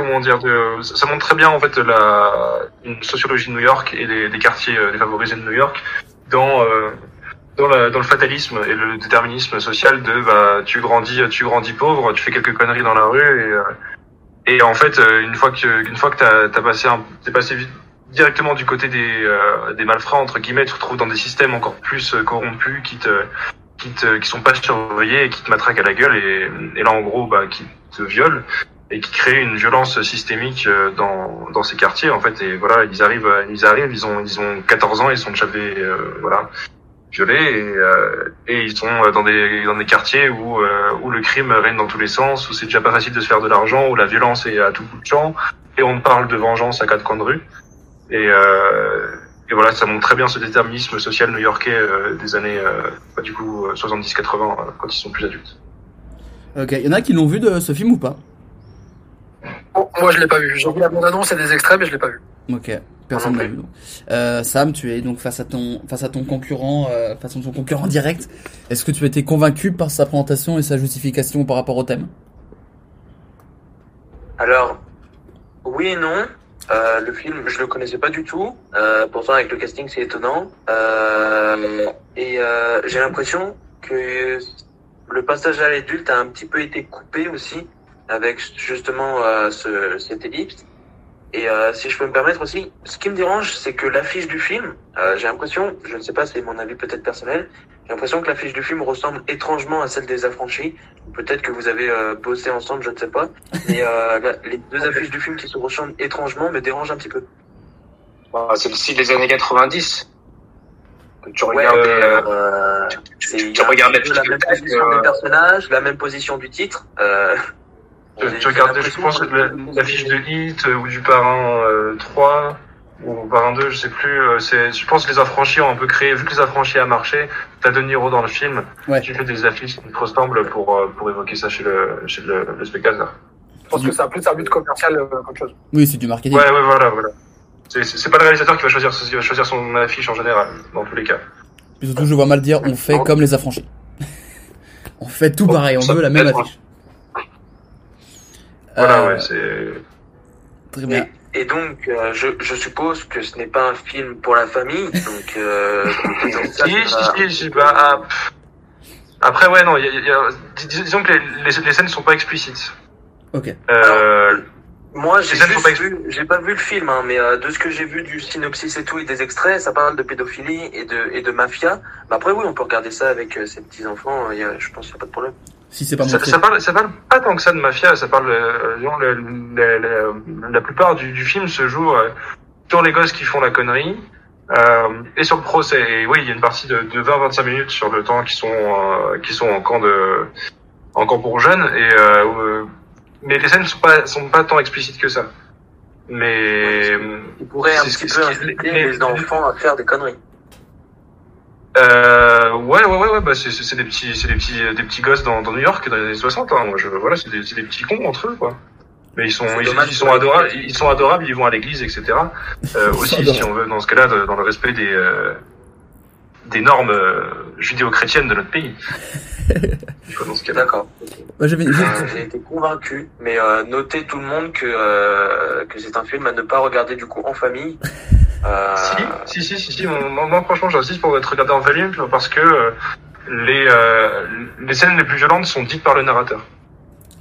comment dire ça montre très bien en fait la une sociologie de New York et des, quartiers euh, défavorisés de New York dans euh, dans, le fatalisme et le déterminisme social de bah tu grandis tu grandis pauvre tu fais quelques conneries dans la rue et euh, et en fait une fois que une fois que t'as passé t'es passé directement du côté des euh, des malfrats entre guillemets tu te retrouves dans des systèmes encore plus corrompus qui te qui te qui sont pas surveillés et qui te matraquent à la gueule et, et là en gros bah qui te violent et qui créent une violence systémique euh, dans dans ces quartiers en fait. Et voilà ils arrivent ils arrivent ils ont ils ont 14 ans ils sont déjà euh, voilà violés. Et, euh, et ils sont dans des dans des quartiers où euh, où le crime règne dans tous les sens où c'est déjà pas facile de se faire de l'argent où la violence est à tout bout de champ. Et on parle de vengeance à quatre coins de rue. Et euh, et voilà ça montre très bien ce déterminisme social new-yorkais euh, des années bah, du coup 70-80 euh, quand ils sont plus adultes. Ok, il y en a qui l'ont vu de ce film ou pas? Bon, moi, je l'ai pas vu. J'ai vu la bande-annonce et des extraits, mais je l'ai pas vu. Ok, personne l'a vu. donc. Euh, Sam, tu es donc face à ton face à ton concurrent, euh, face à ton concurrent direct. Est-ce que tu as été convaincu par sa présentation et sa justification par rapport au thème? Alors, oui et non. Euh, le film, je le connaissais pas du tout. Euh, pourtant, avec le casting, c'est étonnant. Euh, et euh, j'ai l'impression que le passage à l'adulte a un petit peu été coupé aussi avec justement euh, ce, cette ellipse. Et euh, si je peux me permettre aussi, ce qui me dérange, c'est que l'affiche du film, euh, j'ai l'impression, je ne sais pas, c'est mon avis peut-être personnel, j'ai l'impression que l'affiche du film ressemble étrangement à celle des affranchis. Peut-être que vous avez euh, bossé ensemble, je ne sais pas. Mais euh, les deux affiches du film qui se ressemblent étrangement me dérangent un petit peu. Le style des années 90. Quand tu Ouais, regardes, mais, euh, euh, tu, tu- tu regardes la la même position des personnages, la même position du titre. Euh, tu, regardes je pense que- la- l'affiche de Hit euh, ou du Parrain euh, 3 ou Parrain 2 je sais plus euh, c'est je pense que les affranchis ont un peu créé vu que les affranchis a marché t'as De Niro dans le film Ouais. tu fais des affiches qui te ressemblent pour euh, pour évoquer ça chez le chez le, le spectateur Je pense que ça a plus un but commercial euh, qu'autre chose. Oui, c'est du marketing. Ouais, ouais, voilà, voilà. C'est- pas le réalisateur qui va choisir, qui va choisir son affiche en général, dans tous les cas. Puis surtout, je vois mal dire, on fait comme les affranchis. on fait tout pareil, on ça veut la même affiche. Voilà, Euh, ouais, c'est. Très bien. Et donc, euh, je, je suppose que ce n'est pas un film pour la famille, donc... Euh, donc ça, Si, ça si, si, si, bah, ah. Après, ouais, non, il y a, il y a- dis- dis- disons que les, les, les scènes sont pas explicites. Ok. Euh, Moi, j'ai pas vu, pas vu le film, hein, mais euh, de ce que j'ai vu du synopsis et tout et des extraits, ça parle de pédophilie et de et de mafia. Mais après, oui, on peut regarder ça avec euh, ses petits enfants. Il y a, je pense qu'il y a pas de problème. Si c'est pas ça, ça parle, ça parle pas tant que ça de mafia, ça parle, euh, disons, le- le- le- la plupart du, du film se joue euh, sur les gosses qui font la connerie, Euh, et sur le procès, et oui, il y a une partie de, de 20-25 minutes sur le temps qui sont euh, qui sont en camp de en camp pour jeunes et euh, mais les scènes sont pas sont pas tant explicites que ça. Mais Il pourrait un petit peu inciter les- les enfants à faire des conneries. Euh, ouais, ouais, ouais, ouais, bah c'est, c'est c'est des petits, c'est des petits, des petits gosses dans, dans New York dans les années 60. Hein. Moi, je, voilà, c'est des, c'est des petits cons entre eux, quoi. Mais ils sont, ils, dommage ils sont adorables, ils sont adorables, ils vont à l'église, etc. Euh, aussi, si on veut, dans ce cas-là, de- dans le respect des, euh, des normes euh, judéo-chrétiennes de notre pays. Dans ce cas-là. D'accord. Moi, j'avais- Euh, j'ai- J'ai été convaincu, mais euh, notez tout le monde que euh, que c'est un film à ne pas regarder du coup en famille. Euh, Si, si, si, si. Moi, moi, moi, franchement, j'insiste pour être regardé en famille parce que euh, les, euh, les scènes les plus violentes sont dites par le narrateur.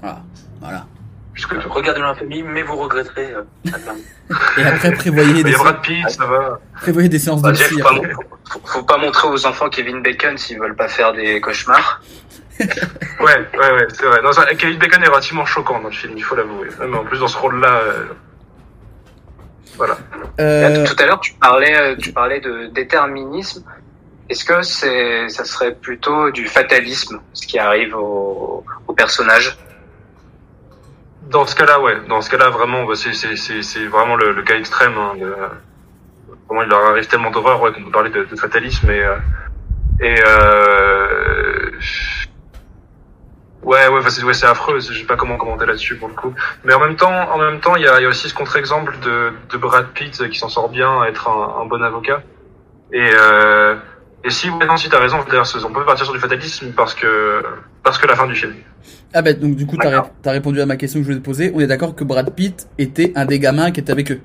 Voilà. voilà. Puisque Regardez-le en famille, mais vous regretterez. Euh. Et après, prévoyez des, y a Brad Pitt, ça va. prévoyez des séances Bah, de Jeff, psy. faut, pas, faut, faut pas montrer aux enfants Kevin Bacon s'ils veulent pas faire des cauchemars. Ouais, ouais, ouais, c'est vrai. Non, ça, Kevin Bacon est relativement choquant dans le film, il faut l'avouer. Mais en plus, dans ce rôle-là, euh, voilà. Euh, Tout à l'heure, tu parlais, euh, tu parlais de déterminisme. Est-ce que c'est, ça serait plutôt du fatalisme, ce qui arrive au, au personnage? Dans ce cas-là, ouais. Dans ce cas-là, vraiment, c'est, c'est, c'est, c'est vraiment le, le cas extrême. Hein, de- vraiment, il leur arrive tellement d'horreur, ouais, qu'on peut parler de, de fatalisme. Et, euh, et euh, ouais, ouais, enfin, c'est, ouais, affreux. Je sais pas comment commenter là-dessus pour le coup. Mais en même temps, en même temps, il y a, il y a aussi ce contre-exemple de, de Brad Pitt qui s'en sort bien à être un, un bon avocat. Et, euh, et si, ouais, non, si t'as raison, on peut partir sur du fatalisme parce que, parce que la fin du film. Ah bah donc du coup t'as, ré- t'as répondu à ma question que je voulais te poser. On est d'accord que Brad Pitt était un des gamins qui était avec eux.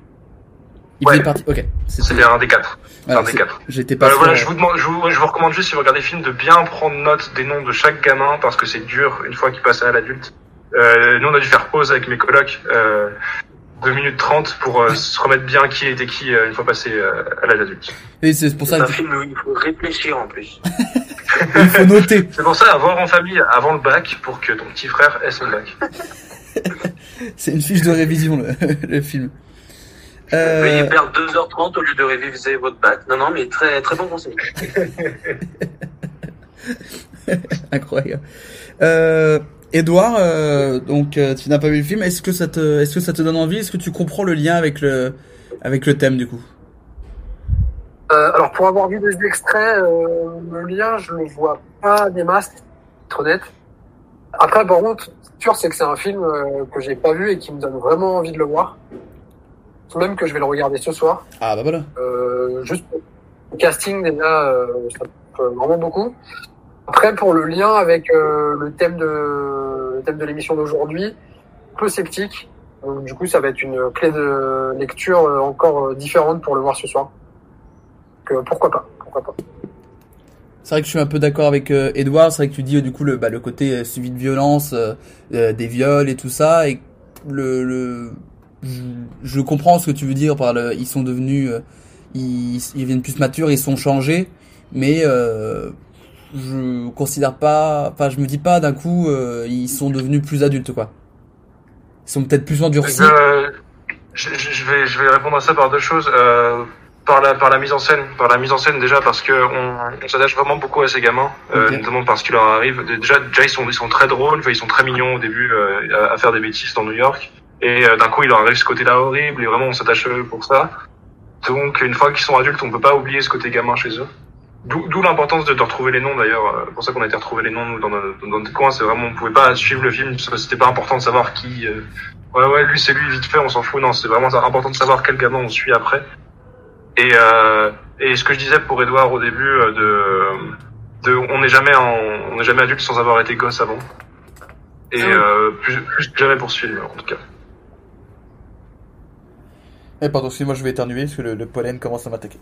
Il faisait partie. Ok. C'était un des quatre. C'est Voilà, un des quatre. J'étais pas Euh, sûr. voilà, je vous demande, je vous, je vous recommande juste si vous regardez le film de bien prendre note des noms de chaque gamin parce que c'est dur une fois qu'il passe à l'adulte. Euh, nous on a dû faire pause avec mes colocs, euh, 2 minutes 30 pour euh, se remettre bien qui était qui euh, une fois passé euh, à l'âge adulte. Et c'est pour ça un que film où il faut réfléchir en plus. il faut noter. C'est pour ça à voir en famille avant le bac pour que ton petit frère ait son bac. C'est une fiche de révision le, le film. Euh, Veuillez perdre 2h30 au lieu de réviser votre bac. Non, non, mais très très bon conseil. Incroyable. Euh, Edouard, euh, donc euh, tu n'as pas vu le film. Est-ce que ça te, est-ce que ça te donne envie? Est-ce que tu comprends le lien avec le, avec le thème du coup? Euh, alors pour avoir vu des extraits, euh, le lien, je le vois pas des masses, pour être honnête. Après, par contre, c'est sûr, c'est que c'est un film euh, que j'ai pas vu et qui me donne vraiment envie de le voir. Même que je vais le regarder ce soir. Ah bah voilà. Euh, juste pour le casting déjà, euh, ça me plaît vraiment beaucoup. Après, pour le lien avec euh, le thème de le thème de l'émission d'aujourd'hui, un peu sceptique. Donc, du coup, ça va être une clé de lecture euh, encore euh, différente pour le voir ce soir. Donc, euh, pourquoi pas Pourquoi pas C'est vrai que je suis un peu d'accord avec euh, Edouard. C'est vrai que tu dis du coup le, bah, le côté suivi de violence, euh, euh, des viols et tout ça, et le, le je, je comprends ce que tu veux dire par le, ils sont devenus, euh, ils, ils deviennent plus matures, ils sont changés, mais euh, je considère pas, enfin je me dis pas d'un coup euh, ils sont devenus plus adultes quoi. Ils sont peut-être plus endurcis. Euh, je, vais, je vais répondre à ça par deux choses. Euh, par la, par la mise en scène, par la mise en scène déjà parce que on, on s'attache vraiment beaucoup à ces gamins, euh, Ok. notamment parce qu'il leur arrive. Déjà, déjà ils sont, ils sont très drôles, ils sont très mignons au début euh, à, à faire des bêtises dans New York. Et euh, d'un coup, il leur arrive ce côté-là horrible et vraiment on s'attache à eux pour ça. Donc, une fois qu'ils sont adultes, on peut pas oublier ce côté gamin chez eux. D'où l'importance de, de retrouver les noms d'ailleurs. euh, pour ça qu'on a été retrouver les noms nous, dans, notre- dans notre coin. C'est vraiment, on pouvait pas suivre le film. C'était pas important de savoir qui. euh, ouais, ouais, lui c'est lui vite fait, on s'en fout. Non, c'est vraiment important de savoir quel gamin on suit après. Et euh, et ce que je disais pour Edouard au début euh, de de on n'est jamais en, on n'est jamais adulte sans avoir été gosse avant. Et euh, plus, plus que jamais pour ce film en tout cas. Eh pardon, excuse-moi, je vais éternuer parce que le, le pollen commence à m'attaquer.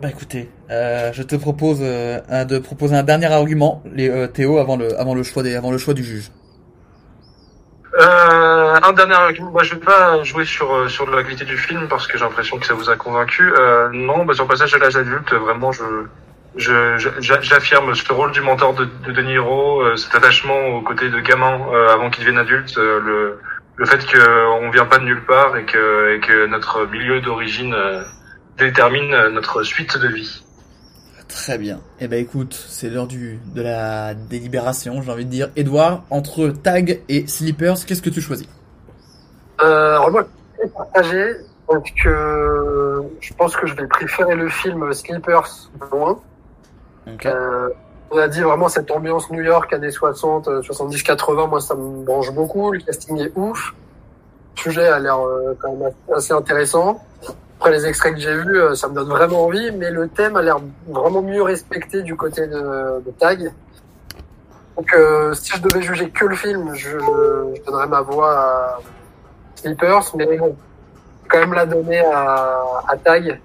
Bah écoutez, euh, je te propose euh, de proposer un dernier argument, les, euh, Théo, avant le, avant le choix des, avant le choix du juge. Euh, un dernier argument, moi je vais pas jouer sur euh, sur la qualité du film parce que j'ai l'impression que ça vous a convaincu. Euh, non, bah, sur le passage à l'âge adulte, vraiment je je je- j'affirme ce rôle du mentor de, de De Niro, euh, cet attachement au côté de gamin avant qu'il devienne adulte, le le fait qu'on vient pas de nulle part et que et que notre milieu d'origine euh, détermine euh, notre suite de vie. Très bien. Eh ben écoute, c'est l'heure du de la délibération, j'ai envie de dire. Edouard, entre Tag et Slippers, qu'est-ce que tu choisis? Euh, alors moi, je vais partager. Donc, euh, je pense que je vais préférer le film Sleepers de loin. Euh, on a dit vraiment cette ambiance New York années 60, euh, 70, 80. Moi, ça me branche beaucoup. Le casting est ouf. Le sujet a l'air euh, quand même assez intéressant. Après les extraits que j'ai vus, euh, ça me donne vraiment envie, mais le thème a l'air vraiment mieux respecté du côté de, Tag. Donc, euh, si je devais juger que le film, je, je donnerais ma voix à Sleepers, mais bon, quand même la donner à Tag,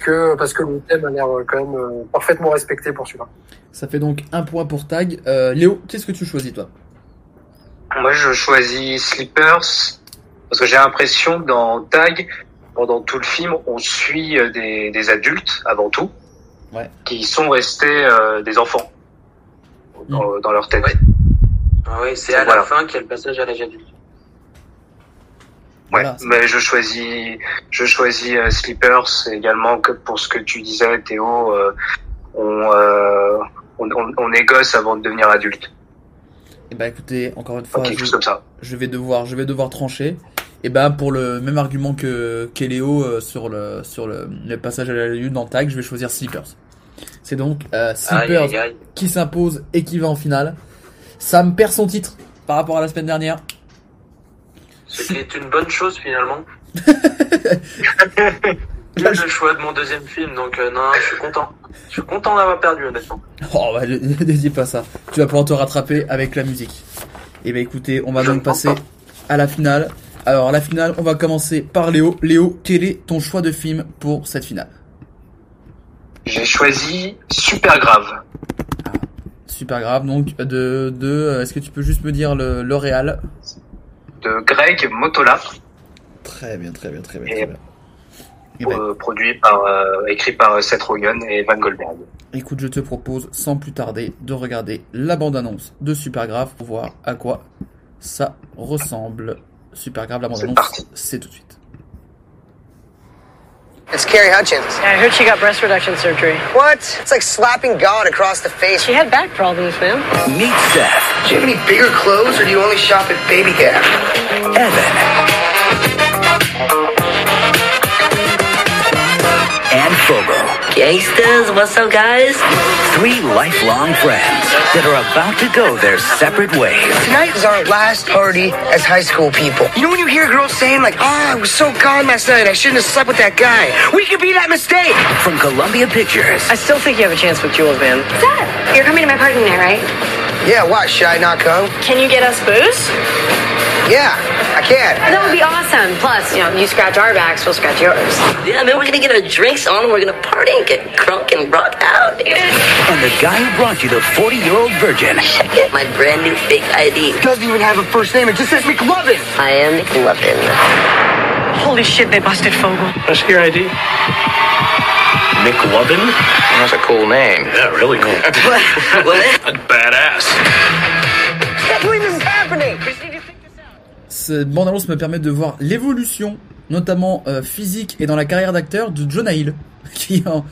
que, parce que le thème a l'air quand même euh, parfaitement respecté pour celui-là. Ça fait donc un point pour Tag. Euh, Léo, qu'est-ce que tu choisis toi? Moi, je choisis Slippers parce que j'ai l'impression dans Tag, pendant tout le film, on suit euh, des, des adultes avant tout, Ouais. qui sont restés euh, des enfants dans, dans leur tête. Ah ouais, c'est à Voilà. la fin qu'il y a le passage à l'âge adulte. Ouais, mais je choisis, je choisis euh, Slippers également que pour ce que tu disais, Théo. euh, on, euh, on, on, on est gosse avant de devenir adulte. Eh ben écoutez, encore une fois, je, chose comme ça. je vais devoir, je vais devoir trancher. Et ben pour le même argument que qu'Eléo euh, sur le sur le, le passage à la lune dans Tag, je vais choisir Sleepers. C'est donc euh, Sleepers Aïe, aïe, aïe. qui s'impose et qui va en finale. Sam perd son titre par rapport à la semaine dernière. Ce qui est une bonne chose finalement. Vu le choix de mon deuxième film, donc euh, non, je suis content. Je suis content d'avoir perdu honnêtement. Oh bah ne ne dis pas ça. Tu vas pouvoir te rattraper avec la musique. Et ben écoutez, on va donc passer à la finale. Alors la finale, on va commencer par Léo. Léo, quel est ton choix de film pour cette finale? J'ai choisi Super Grave. Super grave. Donc de de euh, est-ce que tu peux juste me dire le L'Oréal de Greg Motola, Très bien, très bien, très bien. très bien. euh, produit par, euh, écrit par euh, Seth Rogen et Van Goldberg. Écoute, je te propose sans plus tarder de regarder la bande-annonce de Super Grave pour voir à quoi ça ressemble. Super Grave, la bande-annonce, c'est tout de suite. It's Carrie Hutchins. I heard she got breast reduction surgery. What? It's like slapping God across the face. She had back problems, man. Meet Seth. Do you have any bigger clothes or do you only shop at Baby Gap? Evan. and Fogo. Gangsters, what's up, guys? Three lifelong friends that are about to go their separate ways. Tonight is our last party as high school people. You know when you hear girls saying like, "Oh, I was so gone last night. I shouldn't have slept with that guy." We could be that mistake. From Columbia Pictures. I still think you have a chance with Jules, man. Seth, you're coming to my party tonight, right? Yeah, what? Should I not come? Can you get us booze? Yeah, I can. That would be awesome. Plus, you know, you scratch our backs, we'll scratch yours. Yeah, man, we're gonna get our drinks on, we're gonna party and get crunk and rock out, dude. And the guy who brought you the 40 year old virgin. Get my brand new fake ID. Doesn't even have a first name. It just says McLovin. I am McLovin. Holy shit, they busted Fogel. That's your ID. McLovin? That's a cool name. Yeah, really cool. Badass. Can't believe this is happening. Cette bande-annonce me permet de voir l'évolution, notamment euh, physique et dans la carrière d'acteur de Jonah Hill, qui en-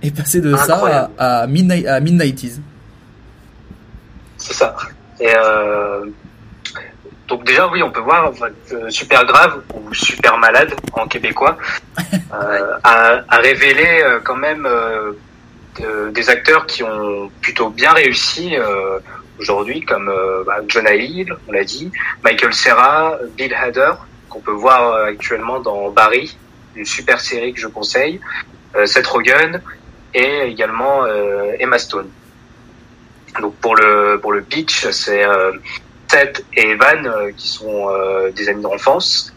est passé de ça à, à, midnight, à Midnighties. C'est ça. Et euh, donc déjà oui, on peut voir euh, super grave ou super malade en québécois euh, a, a révélé euh, quand même de- des acteurs qui ont plutôt bien réussi euh, aujourd'hui, comme euh, bah, Jonah Hill, on l'a dit, Michael Cera, Bill Hader, qu'on peut voir euh, actuellement dans Barry, une super série que je conseille, euh, Seth Rogen et également euh, Emma Stone. Donc pour le pour le pitch, c'est Seth et Evan qui sont des amis d'enfance.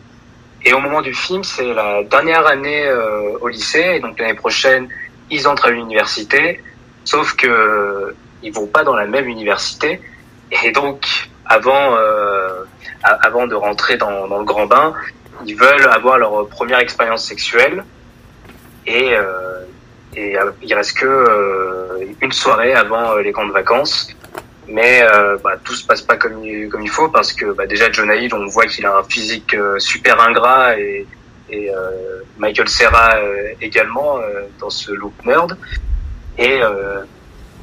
Et au moment du film, c'est la dernière année euh, au lycée, et donc l'année prochaine, ils entrent à l'université. Sauf que ils vont pas dans la même université, et donc avant euh, avant de rentrer dans, dans le grand bain, ils veulent avoir leur première expérience sexuelle. Et euh, et euh, il reste que euh, une soirée avant euh, les camps de vacances. Mais euh, bah, tout se passe pas comme il, comme il faut parce que bah, déjà Jonah Hill, on voit qu'il a un physique super ingrat et, et euh, Michael Serra euh, également euh, dans ce look nerd. Et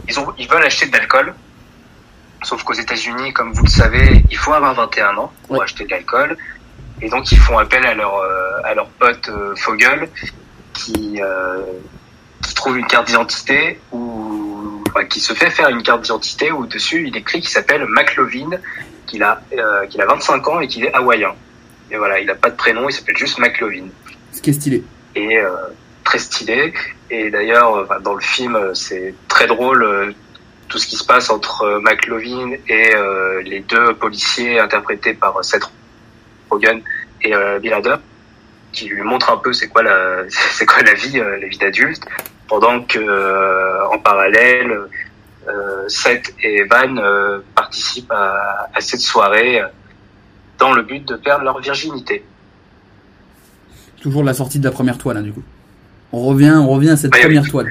ils, ont, ils veulent acheter de l'alcool. Sauf qu'aux États-Unis, comme vous le savez, il faut avoir 21 ans pour acheter de l'alcool. Et donc ils font appel à leur à leur pote Fogel qui euh, qui trouve une carte d'identité ou enfin, qui se fait faire une carte d'identité où dessus il écrit qu'il s'appelle McLovin, qu'il a euh, qu'il a 25 ans et qu'il est hawaïen. Et voilà, il a pas de prénom, il s'appelle juste McLovin. Ce qui est stylé. Et euh, très stylé. Et d'ailleurs, euh, enfin, dans le film, euh, c'est très drôle tout ce qui se passe entre McLovin et euh, les deux policiers interprétés par Seth Rogen et euh, Bill Hader, qui lui montrent un peu c'est quoi la c'est quoi la vie la vie d'adulte, pendant que en parallèle Seth et Van participent à, à cette soirée dans le but de perdre leur virginité. Toujours la sortie de la première toile, hein, du coup. On revient, on revient à cette première oui. toile.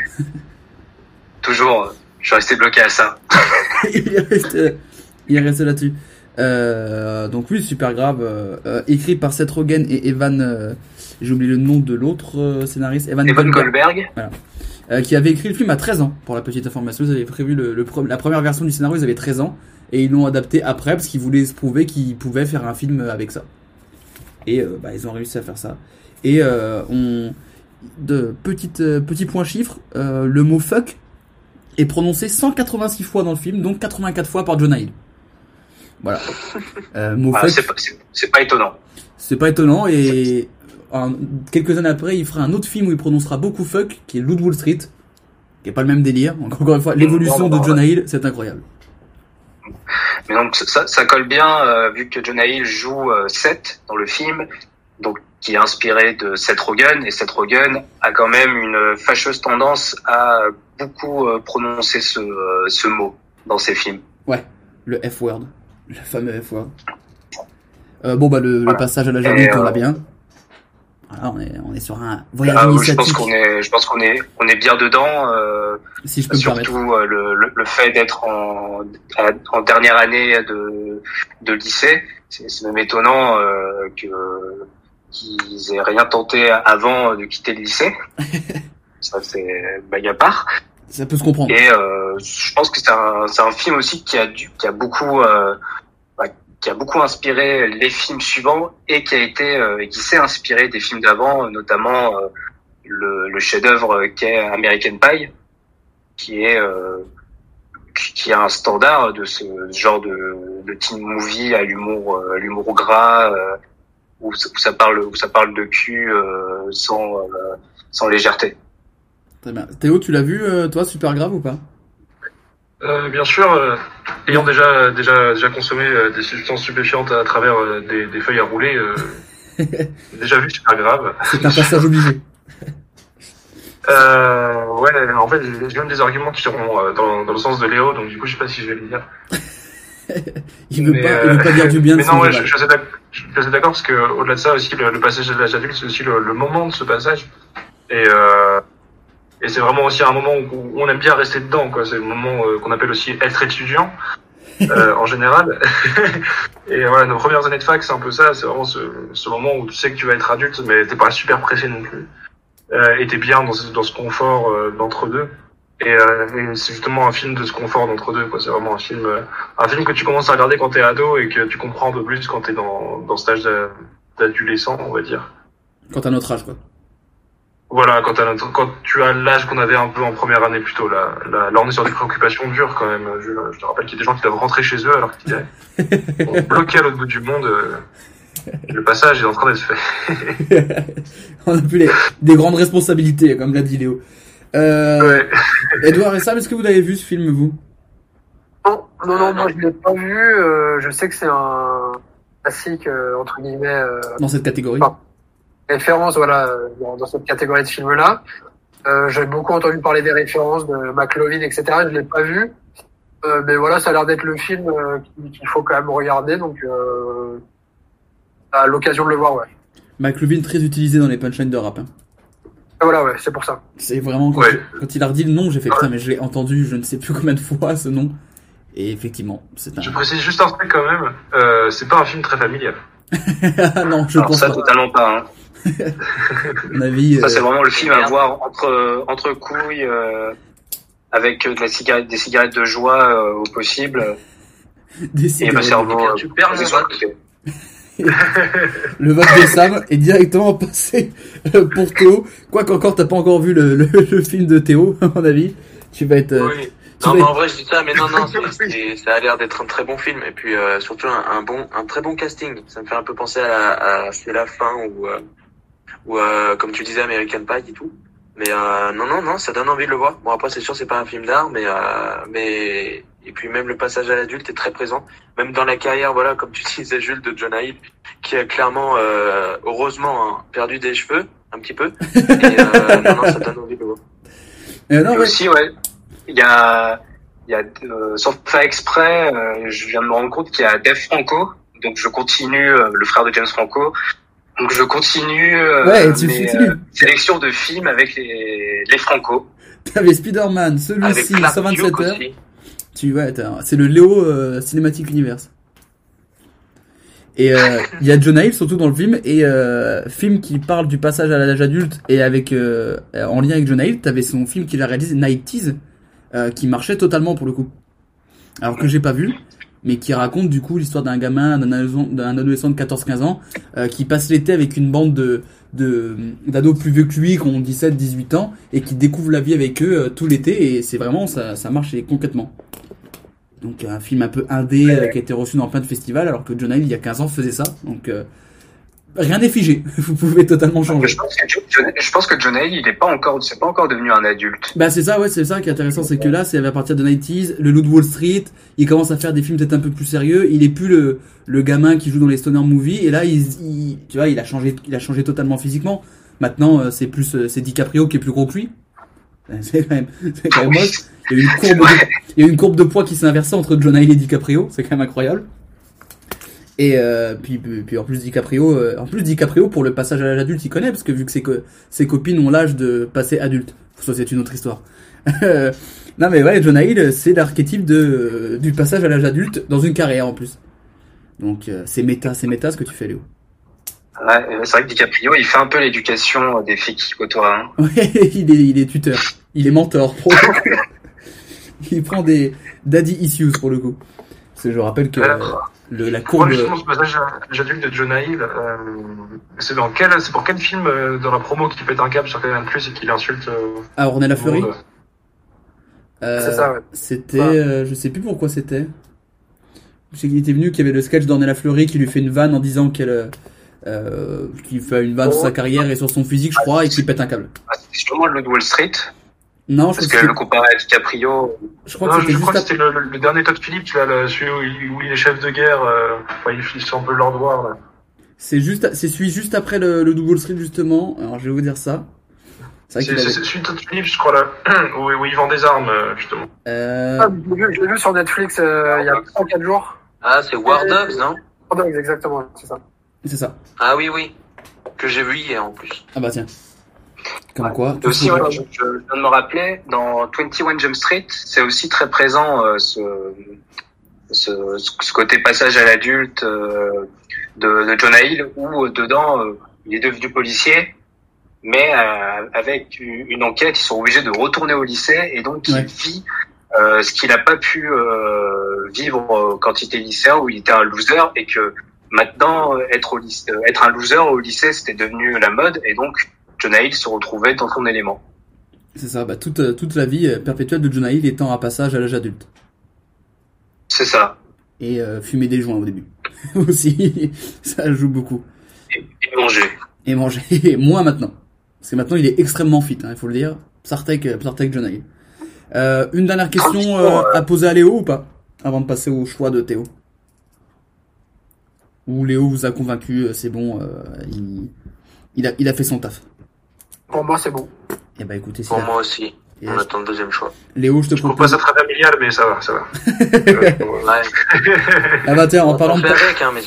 Toujours, euh, je suis resté bloqué à ça. il est resté, là-dessus. Euh, donc oui, super grave. euh, écrit par Seth Rogen et Evan. euh, J'ai oublié le nom de l'autre scénariste. Evan, Evan Goldberg. Voilà. Euh, qui avait écrit le film à 13 ans, pour la petite information. Ils avaient prévu le, la première version du scénario, ils avaient 13 ans. Et ils l'ont adapté après parce qu'ils voulaient se prouver qu'ils pouvaient faire un film avec ça. Et euh, bah, ils ont réussi à faire ça. Et euh, on. De petite, euh, petit point chiffre, le mot fuck est prononcé 186 fois dans le film, donc 84 fois par Jonah Hill. Voilà. Euh, mot Ah, c'est pas, étonnant. c'est pas étonnant et quelques années après, il fera un autre film où il prononcera beaucoup fuck, qui est de Wall Street, qui est pas le même délire. Encore une fois, l'évolution de Jonah Hill, c'est incroyable. Mais donc ça, ça colle bien euh, vu que Jonah Hill joue euh, Seth dans le film, donc qui est inspiré de Seth Rogen et Seth Rogen a quand même une fâcheuse tendance à beaucoup euh, prononcer ce, euh, ce mot dans ses films. Ouais, le F-word, le fameux F-word. Euh, bon bah le, passage à la Jamaïque, on l'a bien. Voilà, on est, on est sur un voyage Ah, je initiatique. pense qu'on est, je pense qu'on est, on est bien dedans. euh, Si je peux surtout euh, le, le, le fait d'être en, en dernière année de, de lycée, c'est même étonnant euh, que qu'ils aient rien tenté avant de quitter le lycée. Ça c'est blague à part. Ça peut se comprendre. Et je pense que c'est un, un film aussi qui a dû, qui a beaucoup, qui a beaucoup inspiré les films suivants et qui a été, euh, qui s'est inspiré des films d'avant, notamment euh, le, le chef-d'œuvre qu'est American Pie, qui est, euh, qui est un standard de ce genre de, de teen movie à l'humour, euh, l'humour gras, euh, où, où ça parle, où ça parle de cul euh, sans, sans légèreté. Très bien. Théo, tu l'as vu, toi, super grave ou pas? Euh, bien sûr, euh, ayant déjà déjà déjà consommé euh, des substances stupéfiantes à travers euh, des, des feuilles à rouler, euh, déjà vu, c'est pas grave. C'est un passage obligé. Euh, ouais, en fait, j'ai même des arguments qui euh, dans, dans le sens de Léo, donc du coup, je sais pas si je vais les dire. Il veut Mais, pas, il veut pas dire du bien Mais non, ouais, je, je suis assez d'accord parce que au-delà de ça aussi, le, le passage de l'âge adulte, c'est aussi le, le moment de ce passage. Et, euh, et c'est vraiment aussi un moment où on aime bien rester dedans, quoi. C'est le moment euh, qu'on appelle aussi être étudiant. euh, en général. et voilà, nos premières années de fac, c'est un peu ça. C'est vraiment ce, ce moment où tu sais que tu vas être adulte, mais t'es pas super pressé non plus. Euh, et t'es bien dans ce, dans ce confort euh, d'entre-deux. Et, euh, et c'est justement un film de ce confort d'entre-deux. quoi. C'est vraiment un film, euh, un film que tu commences à regarder quand t'es ado et que tu comprends un peu plus quand t'es dans, dans cet âge d'a- d'adolescent, on va dire. Quand t'as notre âge, quoi. Voilà, quand, tu as l'âge qu'on avait un peu en première année plutôt, là, là, là on est sur des préoccupations dures quand même. Je, je te rappelle qu'il y a des gens qui doivent rentrer chez eux alors qu'ils sont bloqués à l'autre bout du monde. euh, Le passage est en train d'être fait. On a plus les, des grandes responsabilités, comme l'a dit Léo. Euh, Edouard et Sam, est-ce que vous avez vu ce film, vous? Non, non, non, moi je l'ai pas vu. euh, je sais que c'est un classique euh, entre guillemets. euh, Dans cette catégorie? enfin, référence, voilà, dans, dans cette catégorie de film-là. Euh, J'ai beaucoup entendu parler des références de McLovin, etc. Je l'ai pas vu, Euh, mais voilà, ça a l'air d'être le film euh, qu'il faut quand même regarder, donc euh, à l'occasion de le voir, ouais. McLovin, très utilisé dans les punchlines de rap. hein. Et voilà, ouais, c'est pour ça. C'est vraiment quand, il, quand il a redit le nom, j'ai fait putain, mais je l'ai entendu, je ne sais plus combien de fois ce nom. Et effectivement, c'est un. Je précise juste un truc quand même, euh, c'est pas un film très familial. non, je Alors pense ça, pas. totalement pas. Hein. Mon avis. Ça, c'est euh, vraiment le film à voir entre, entre couilles, euh, avec euh, de la cigarette, des cigarettes de joie euh, au possible. Des et cigarettes le cerveau. euh, Tu perds le vote. de Sam est directement passé pour Théo. Quoi qu'encore, t'as pas encore vu le, le, le film de Théo, à mon avis. Tu vas être. Oui. tu Non, vas mais être- en vrai, je dis ça, mais non, non, ça a l'air d'être un très bon film. Et puis, euh, surtout, un, un bon, un très bon casting. Ça me fait un peu penser à, C'est la fin ou, euh, ou euh, comme tu disais, American Pie et tout. Mais euh, non, non, non, ça donne envie de le voir. Bon, après, c'est sûr, c'est pas un film d'art, mais, euh, mais et puis même le passage à l'adulte est très présent. Même dans la carrière, voilà, comme tu disais, Jules, de John Hill, qui a clairement, euh, heureusement, hein, perdu des cheveux un petit peu. Et euh, non, non, ça donne envie de le voir. Euh, non, Et ouais. aussi, ouais, il y a, il y a, euh, sans faire exprès, euh, je viens de me rendre compte qu'il y a Dave Franco, donc je continue, euh, le frère de James Franco, donc je continue euh, Ouais, tu mes euh, sélections de films avec les, les Franco. T'avais Spider-Man, celui-ci, Clark 127 Duke heures. aussi. Tu t'as- c'est le Léo euh, Cinematic Universe. Et euh, il y a John Hill surtout dans le film et euh, film qui parle du passage à l'âge adulte et avec euh, en lien avec John Hill, t'avais son film qu'il a réalisé Nighties euh, qui marchait totalement pour le coup. Alors que j'ai pas vu, mais qui raconte du coup l'histoire d'un gamin, d'un adolescent, de 14-15 ans euh, qui passe l'été avec une bande de de d'ados plus vieux que lui qui ont 17-18 ans et qui découvre la vie avec eux euh, tout l'été et c'est vraiment ça ça marche concrètement. Donc un film un peu indé euh, qui a été reçu dans plein de festivals alors que John Hill il y a 15 ans faisait ça. Donc euh, rien n'est figé, vous pouvez totalement changer. Je pense que John, je pense que John Hill, il est pas encore, c'est pas encore devenu un adulte. Bah c'est ça ouais c'est ça qui est intéressant c'est que là c'est à partir de 90s le Loup de Wall Street il commence à faire des films peut-être un peu plus sérieux il est plus le le gamin qui joue dans les stoner movies et là il, il- tu vois il a changé il a changé totalement physiquement. Maintenant euh, c'est plus euh, c'est DiCaprio qui est plus gros que lui. C'est quand même c'est quand même moche. Il y a eu une courbe de, il y a une courbe de poids qui s'est inversée entre John Hill et DiCaprio c'est quand même incroyable et euh, puis, puis en plus DiCaprio euh, en plus DiCaprio pour le passage à l'âge adulte il connaît parce que vu que ses, co- ses copines ont l'âge de passer adulte ça c'est une autre histoire non mais ouais John Hill c'est l'archétype de du passage à l'âge adulte dans une carrière en plus donc euh, c'est méta c'est méta ce que tu fais Léo Ouais, c'est vrai que DiCaprio, il fait un peu l'éducation des filles qui côtoient. Hein. ouais il est il est tuteur il est mentor coup. il prend des daddy issues pour le coup parce que je rappelle que euh, le, la Moi, courbe justement, ce passage de Jonah Hill, euh, c'est dans quel, c'est pour quel film euh, dans la promo qui pète un câble sur Canal Plus et qui l'insulte euh, ah Ornella Fleury Euh, C'est ça, ouais. C'était, Ouais. euh, je sais plus pourquoi c'était. Je sais qu'il était venu, qu'il y avait le sketch d'Ornella Fleury qui lui fait une vanne en disant qu'elle, qu'il fait une vanne sur sa carrière et sur son physique, je crois, et qu'il pète un câble. Ah, C'est sûrement le Wall Street. Non, je Parce crois que que le comparer à DiCaprio. Je crois Non, que je, c'était crois que juste c'était le, dernier Todd Phillips, là, celui où il, où il est chef de guerre, euh, enfin, il, fait un peu Lord War, là. C'est juste, c'est celui juste après le, le Double Street justement. Alors je vais vous dire ça. C'est celui de Todd Phillips, je crois, là, où, où il vend des armes, euh, justement. Euh, Ah, je l'ai vu, je l'ai vu sur Netflix euh, il y a 3-4 jours. Ah, c'est War Dogs, non? War Dogs, exactement, c'est ça. C'est ça. Ah oui, oui. Que j'ai vu hier en plus. Ah bah tiens. Comme quoi. Et aussi, ouais, je, je viens de me rappeler, dans 21 Jump Street, c'est aussi très présent euh, ce, ce, ce côté passage à l'adulte euh, de, de Jonah Hill, où euh, dedans, il est devenu policier, mais avec une enquête, ils sont obligés de retourner au lycée, et donc il vit euh, ce qu'il n'a pas pu euh, vivre euh, quand il était lycéen, où il était un loser, et que maintenant, être, au lycée, être un loser au lycée, c'était devenu la mode, et donc Jonah Hill se retrouvait dans son élément. C'est ça. Bah toute, euh, toute la vie euh, perpétuelle de Jonah Hill étant un passage à l'âge adulte. C'est ça. Et euh, fumer des joints au début. Aussi, ça joue beaucoup. Et manger. Et manger. Moins maintenant. Parce que maintenant il est extrêmement fit, il faut le dire. Psartek, euh, Psartek Jonah Hill. Euh, une dernière question euh, à poser à Léo ou pas Avant de passer au choix de Théo? Ou Léo vous a convaincu, c'est bon, il, il, a, il a fait son taf. Pour moi, c'est bon. Eh bah écoutez, Pour moi aussi. Et On attend le deuxième choix. Léo, je te Je propose. pas ça très familial, mais ça va, ça va. Ah bah tiens, en parlant, de fait pas, avec, hein, mais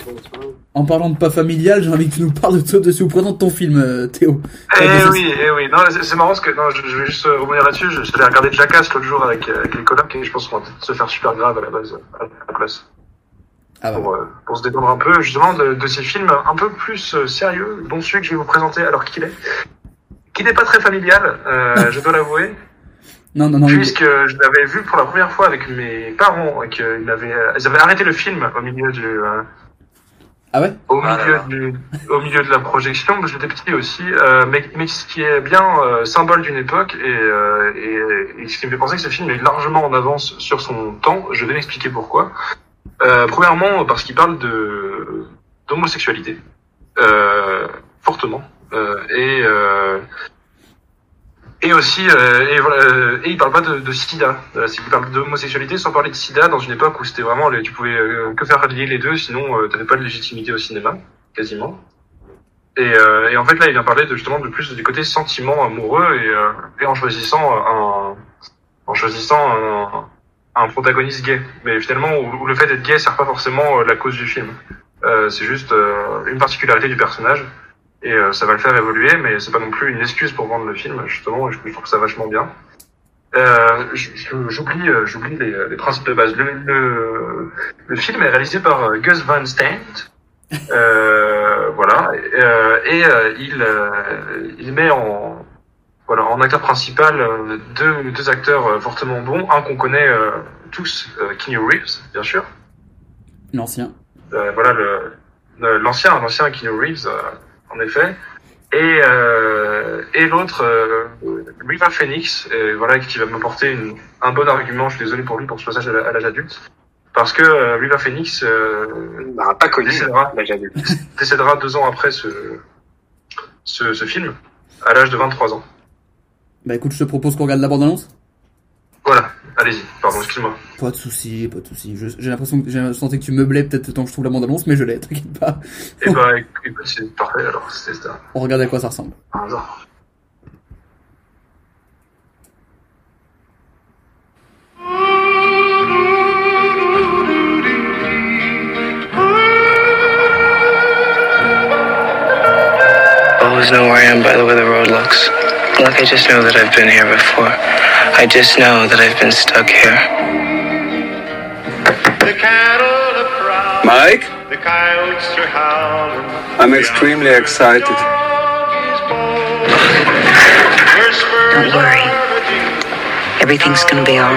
en parlant de pas familial, j'ai envie que tu nous parles de, de, de, présentes ton film, euh, Théo. Eh de- oui, eh oui. Non, c'est marrant parce que non, je, je vais juste euh, rebondir là-dessus. Je suis allé regarder Jackass l'autre jour avec, avec les colocs et je pense qu'on va peut-être se faire super grave à la base, à la place. Ah bah. pour, euh, pour se détendre un peu justement de, de ces films un peu plus sérieux, dont celui que je vais vous présenter alors qu'il est, qui n'est pas très familial, euh, je dois l'avouer, Non, non, non. puisque je l'avais vu pour la première fois avec mes parents et qu'ils avaient, ils avaient arrêté le film au milieu du, euh, Ah ouais? au milieu du, au milieu de la projection, j'étais petit aussi, euh, mais, mais ce qui est bien euh, symbole d'une époque et, euh, et, et ce qui me fait penser que ce film est largement en avance sur son temps, je vais m'expliquer pourquoi. Euh, premièrement, parce qu'il parle de d'homosexualité euh, fortement euh, et euh, et aussi euh, et voilà euh, et il parle pas de, sida. Il parle d'homosexualité sans parler de sida dans une époque où c'était vraiment tu pouvais que faire lier les deux sinon euh, t'avais pas de légitimité au cinéma quasiment. Et, en fait là il vient parler justement de plus du côté sentiment amoureux et, en choisissant un en choisissant un, protagoniste gay. Mais finalement le fait d'être gay sert pas forcément la cause du film. C'est juste une particularité du personnage et euh, ça va le faire évoluer, mais c'est pas non plus une excuse pour vendre le film, justement, et je, je trouve ça vachement bien. Euh, j'oublie, euh, j'oublie les, les principes de base. Le, le, le film est réalisé par euh, Gus Van Sant, euh, voilà, et, euh, et euh, il, il met en, voilà, en acteur principal deux, deux acteurs fortement bons, un qu'on connaît euh, tous, euh, Keanu Reeves, bien sûr, L'ancien. euh, voilà le l'ancien l'ancien Keanu Reeves euh, en effet. Et euh, et l'autre euh, River Phoenix euh, voilà qui va m'apporter une- un bon argument. Je suis désolé pour lui pour ce passage à l'âge adulte. Parce que euh, River Phoenix euh, pas connu décédera, décédera deux ans après ce, ce ce film à l'âge de 23 ans. Bah écoute, je te propose qu'on regarde la bande-annonce. Voilà allez-y pardon excuse-moi Pas de souci, pas de souci. J'ai l'impression que j'ai senti que tu meublais peut-être le temps que je trouve la bande-annonce, mais je l'ai, t'inquiète pas. et bah écoute c'est parfait alors c'était ça On regarde à quoi ça ressemble. Always know where I am by the way the road looks. Like I just know that I've been here before. I just know that I've been stuck here. Mike, The coyotes are howling. I'm extremely excited. Don't worry. Everything's gonna be all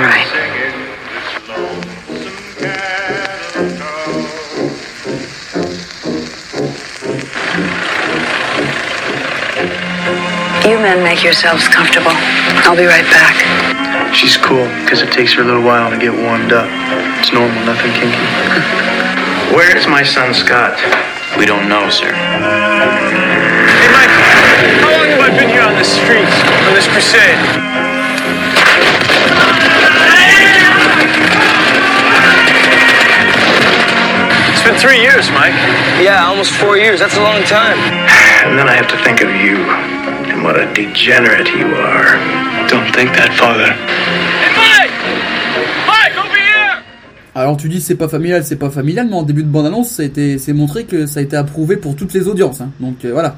You men make yourselves comfortable. I'll be right back. She's cool because it takes her a little while to get warmed up. It's normal, nothing kinky. Where's my son Scott? We don't know, sir. Hey, Mike, how long have I been here on the streets, on this crusade? It's been three years, Mike. Yeah, almost four years. That's a long time. And then I have to think of you and what a degenerate you are. Don't think that, father. Hey, Mike! Mike, over here! Alors tu dis c'est pas familial, c'est pas familial, mais en début de bande-annonce, c'est montré que ça a été approuvé pour toutes les audiences. hein. Donc euh, voilà.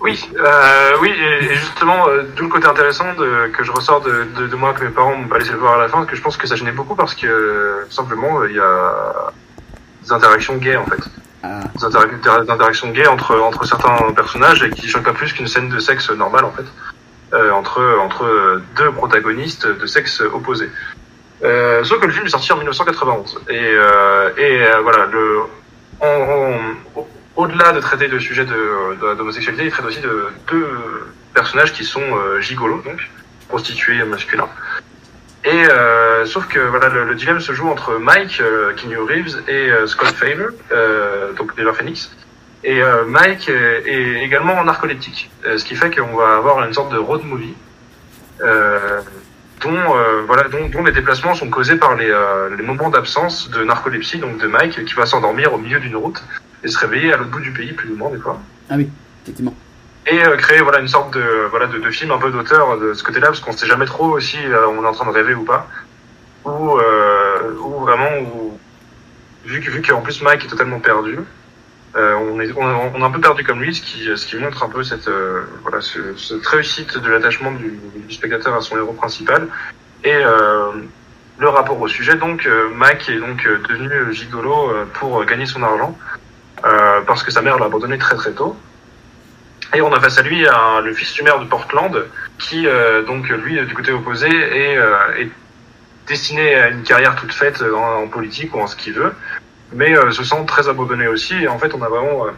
Oui, euh, oui, et, et justement, euh, d'où le côté intéressant de, que je ressors de, de, de moi que mes parents m'ont pas laissé le voir à la fin, que je pense que ça gênait beaucoup parce que euh, tout simplement euh, il y a des interactions gays en fait, des, intera- des interactions gays entre entre certains personnages et qui choquent pas plus qu'une scène de sexe normale en fait, euh, entre entre deux protagonistes de sexe opposé. Euh, sauf que le film est sorti en 1991 et euh, et euh, voilà le on, on- au- au-delà de traiter de sujets de, de- d'homosexualité, il traite aussi de deux personnages qui sont euh, gigolos, donc prostitués masculins. Et euh, sauf que voilà, le, le dilemme se joue entre Mike, euh, Keanu Reeves, et euh, Scott Favor, donc River Phoenix. Et Mike est, également narcoleptique, ce qui fait qu'on va avoir une sorte de road movie. Euh, dont, euh, voilà, dont, dont les déplacements sont causés par les, euh, les moments d'absence de narcolepsie, donc de Mike, qui va s'endormir au milieu d'une route et se réveiller à l'autre bout du pays, plus ou moins des fois. Ah oui, effectivement. Et euh, créer voilà une sorte de voilà de, de film un peu d'auteur de ce côté-là, parce qu'on sait jamais trop si euh, on est en train de rêver ou pas, ou euh, ou vraiment où, vu que vu qu'en plus Mike est totalement perdu, euh, on est on, on est un peu perdu comme lui, ce qui ce qui montre un peu cette euh, voilà ce, cette réussite de l'attachement du, du spectateur à son héros principal et euh, le rapport au sujet. Donc, Mike est donc devenu gigolo pour gagner son argent parce que sa mère l'a abandonné très très tôt. Et on a face à lui un- le fils du maire de Portland qui, euh, donc lui, du côté opposé, est, euh, est destiné à une carrière toute faite en, en politique ou en ce qu'il veut, mais euh, se sent très abandonné aussi. Et en fait, on a vraiment euh,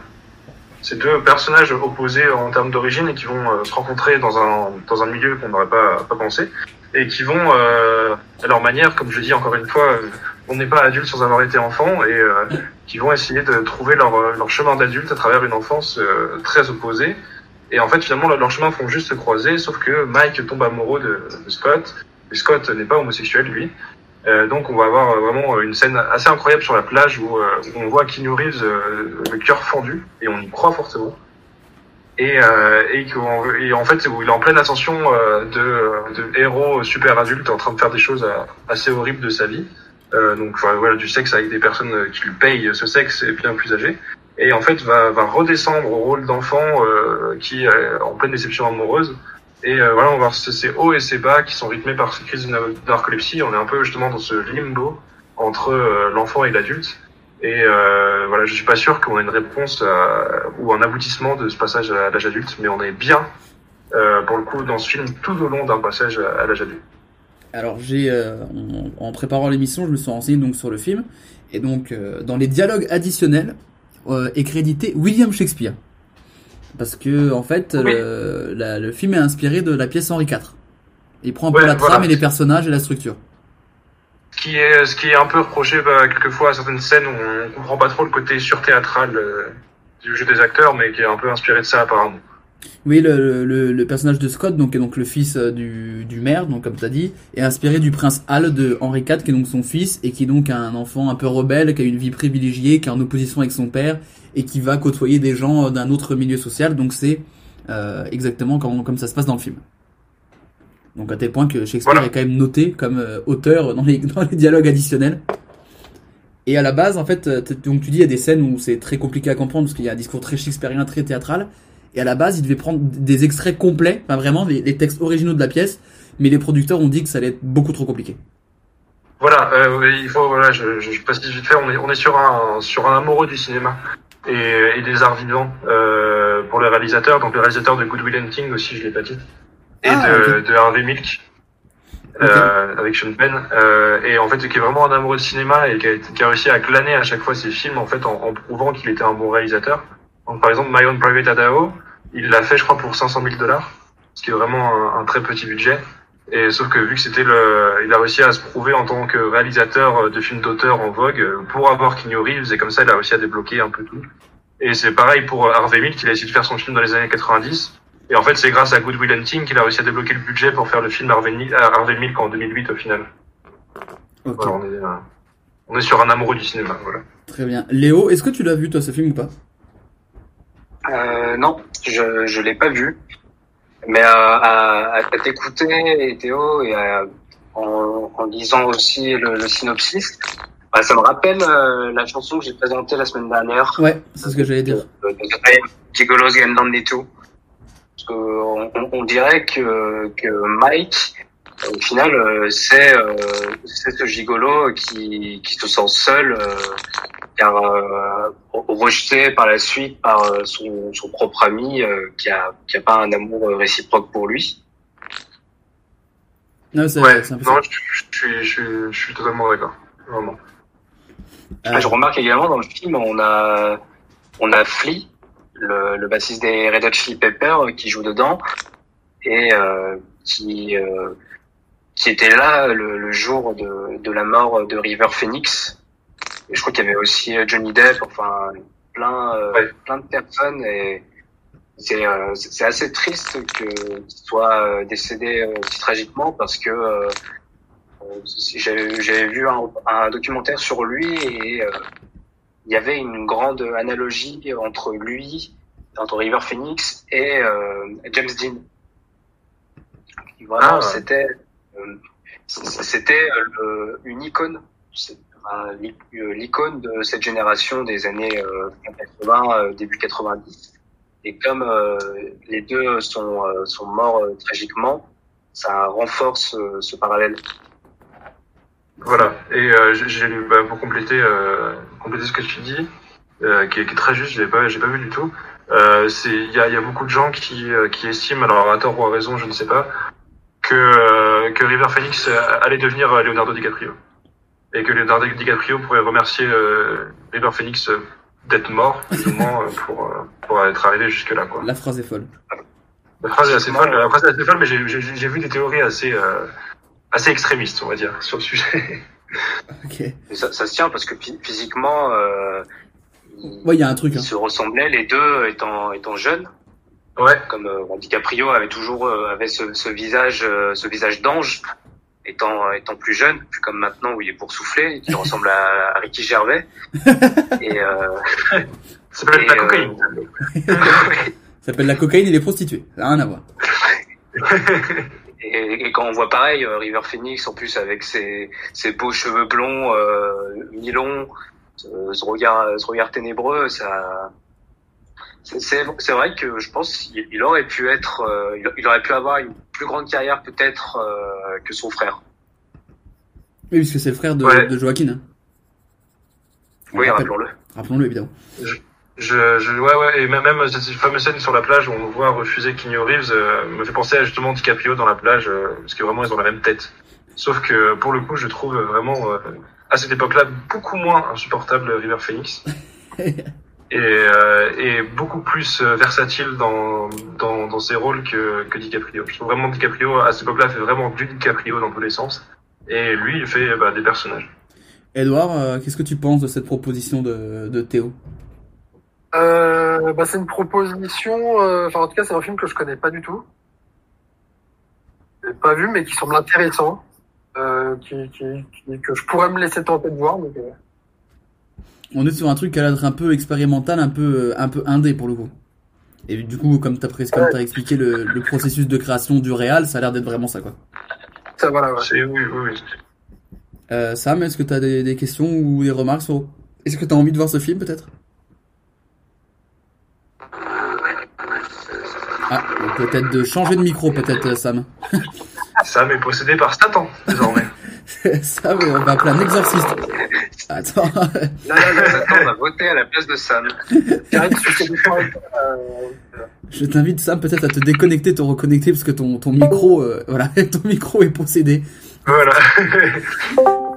ces deux personnages opposés en termes d'origine et qui vont euh, se rencontrer dans un, dans un milieu qu'on n'aurait pas, pas pensé et qui vont, euh, à leur manière, comme je dis encore une fois, euh, on n'est pas adulte sans avoir été enfant et euh, qui vont essayer de trouver leur, euh, leur chemin d'adulte à travers une enfance euh, très opposée. Et en fait, finalement, leur- leurs chemins font juste se croiser, sauf que Mike tombe amoureux de, Scott. Et Scott n'est pas homosexuel, lui. Euh, donc, on va avoir euh, vraiment une scène assez incroyable sur la plage où, euh, on voit Keanu Reeves le cœur fendu, et on y croit fortement. Et, euh, et, et en fait, où il est en pleine ascension de, de héros super adulte en train de faire des choses assez horribles de sa vie. Euh, donc voilà, du sexe avec des personnes euh, qui lui payent ce sexe et bien plus âgées. Et en fait, va, va redescendre au rôle d'enfant euh, qui est en pleine déception amoureuse. Et euh, voilà, on va voir ces hauts et ces bas qui sont rythmés par ces crises de na- de narcolepsie. On est un peu justement dans ce limbo entre euh, l'enfant et l'adulte. Et euh, voilà, je suis pas sûr qu'on ait une réponse à- ou un aboutissement de ce passage à l'âge adulte, mais on est bien, euh, pour le coup, dans ce film tout au long d'un passage à l'âge adulte. Alors j'ai euh, en, en préparant l'émission, je me suis renseigné donc sur le film et donc euh, dans les dialogues additionnels euh, est crédité William Shakespeare parce que en fait le, la- le film est inspiré de la pièce Henri IV. Il prend un peu la voilà. trame et les personnages et la structure. Ce qui est, ce qui est un peu reproché bah, quelquefois à certaines scènes où on comprend pas trop le côté surthéâtral euh, du jeu des acteurs, mais qui est un peu inspiré de ça apparemment. Oui, le, le, le personnage de Scott, donc, qui est donc le fils euh, du, du maire, donc comme tu as dit, est inspiré du prince Hal de Henri IV, qui est donc son fils, et qui est donc un enfant un peu rebelle, qui a une vie privilégiée, qui est en opposition avec son père, et qui va côtoyer des gens euh, d'un autre milieu social. Donc c'est euh, exactement comme, comme ça se passe dans le film. Donc à tel point que Shakespeare est quand même noté comme euh, auteur dans les, dans les dialogues additionnels. Et à la base, en fait, donc tu dis il y a des scènes où c'est très compliqué à comprendre parce qu'il y a un discours très shakespearien, très théâtral. Et à la base, il devait prendre des extraits complets, enfin vraiment les, les textes originaux de la pièce, mais les producteurs ont dit que ça allait être beaucoup trop compliqué. Voilà, euh, il faut, voilà, je, je, je précise vite fait, on est, on est sur un, sur un amoureux du cinéma et, et des arts vivants euh, pour le réalisateur. Donc le réalisateur de Good Will Hunting aussi, je l'ai pas dit, et Ah, de, ok. de Harvey Milk. Euh, avec Sean Penn euh, et en fait qui est vraiment un amoureux de cinéma et qui a, qui a réussi à glaner à chaque fois ses films en fait en, en prouvant qu'il était un bon réalisateur donc par exemple My Own Private Idaho il l'a fait je crois pour 500 000 dollars ce qui est vraiment un, un très petit budget et sauf que vu que c'était le, il a réussi à se prouver en tant que réalisateur de films d'auteur en vogue pour avoir Keanu Reeves et comme ça il a réussi à débloquer un peu tout. Et c'est pareil pour Harvey Milk, il a essayé de faire son film dans les années 90. Et en fait c'est grâce à Good Will Hunting qu'il a réussi à débloquer le budget pour faire le film Harvey, Milk- euh, Harvey Milk en 2008 au final. Voilà, on, est, euh, on est sur un amoureux du cinéma, voilà. Très bien. Léo, est-ce que tu l'as vu toi ce film ou pas? Euh, non, je je l'ai pas vu. Mais euh, à, à t'écouter, et Théo, et à- en, en lisant aussi le, le synopsis, bah, ça me rappelle euh, la chanson que j'ai présentée la semaine dernière. Ouais, c'est ce que j'allais dire. Gigolos Too. Parce que on, on- dirait que, que Mike, au final, euh, c'est euh, c'est ce gigolo qui, qui se sent seul, euh, car euh, rejeté par la suite par euh, son, son propre ami, euh, qui a qui a pas un amour réciproque pour lui. Non, c'est Ouais, c'est un peu non, je, je, suis- je, suis- je suis totalement d'accord. Vraiment. Je remarque également dans le film, on a on a Flea, le, le bassiste des Red Hot Chili Peppers, euh, qui joue dedans et euh, qui euh, qui était là le, le jour de, de la mort de River Phoenix. Et je crois qu'il y avait aussi euh, Johnny Depp, enfin plein euh, plein de personnes et c'est euh, c'est assez triste que qu'il soit décédé si tragiquement parce que J'avais j'avais vu un, un documentaire sur lui et il y avait une grande analogie entre lui, entre River Phoenix et James Dean. Vraiment, Ah. c'était c'était une icône, euh, l'icône de cette génération des années euh, 80, euh, début 90. Et comme euh, les deux sont euh, sont morts euh, tragiquement, ça renforce euh, ce parallèle. Voilà. Et euh, bah, pour compléter euh, compléter ce que tu dis, euh, qui, est, très juste. J'ai pas j'ai pas vu du tout. Euh, il y a, beaucoup de gens qui euh, qui estiment, alors à tort ou à raison, je ne sais pas, que euh, que River Phoenix euh, allait devenir euh, Leonardo DiCaprio et que Leonardo DiCaprio pourrait remercier euh, River Phoenix euh, d'être mort plus ou moins euh, pour euh, pour être arrivé jusque là quoi. La phrase est folle. La phrase est assez folle, la phrase est assez folle, mais j'ai j'ai j'ai vu des théories assez euh, assez extrémistes, on va dire, sur le sujet. Et Ça, ça se tient parce que phy- physiquement, euh, Ouais, il y a un truc. ils Hein. se ressemblaient les deux étant étant jeunes. Ouais. Comme euh, DiCaprio avait toujours euh, avait ce, ce visage euh, ce visage d'ange étant étant plus jeune, puis comme maintenant où il est boursouflé, il ressemble à, à Ricky Gervais. Et euh, ça s'appelle la cocaïne. Ça s'appelle la cocaïne et les prostituées. Ça n'a rien à voir. Et, et quand on voit pareil, euh, River Phoenix, en plus avec ses, ses beaux cheveux blonds, euh, mi-longs, euh, ce regard, ce regard ténébreux, ça, c'est- vrai que je pense qu'il il aurait pu être, euh, il, aurait pu avoir une plus grande carrière peut-être euh, que son frère. Oui, puisque c'est le frère de, Ouais. de Joaquin. hein. Oui, Rappel- rappelons-le. Rappelons-le, évidemment. Je, je, je- ouais, ouais, et même, même cette fameuse scène sur la plage où on voit refuser Keanu Reeves euh, me fait penser à justement DiCaprio dans la plage, euh, parce que vraiment ils ont la même tête. Sauf que pour le coup, je trouve vraiment euh, à cette époque-là beaucoup moins insupportable River Phoenix et, euh, et beaucoup plus euh, versatile dans, dans, dans ses rôles que, que DiCaprio. Je trouve vraiment DiCaprio à cette époque-là fait vraiment du DiCaprio dans tous les sens, et lui il fait bah, des personnages. Edouard, euh, qu'est-ce que tu penses de cette proposition de, de Théo? Euh, bah, c'est une proposition, euh, enfin en tout cas c'est un film que je connais pas du tout. J'ai pas vu mais qui semble intéressant, euh, qui, qui, qui- que je pourrais me laisser tenter de voir. Donc, euh, On est sur un truc qui a l'air d'être un peu expérimental, un peu, euh, un peu indé pour le coup. Et du coup, comme comme t'as expliqué le, le processus de création du réal, ça a l'air d'être vraiment ça quoi. ça voilà. Ouais. C'est oui, oui, oui. Euh, Sam, est-ce que t'as des, des questions ou des remarques sur Est-ce que t'as envie de voir ce film peut-être? Ah, peut-être de changer de micro peut-être euh, Sam. Sam est possédé par Satan désormais. Sam, on va appeler un exorciste. Attends. Là, là, là, attends, on a voté à la place de Sam. Euh, Je t'invite Sam peut-être à te déconnecter, te reconnecter parce que ton, ton micro, euh, voilà, ton micro est possédé. Voilà.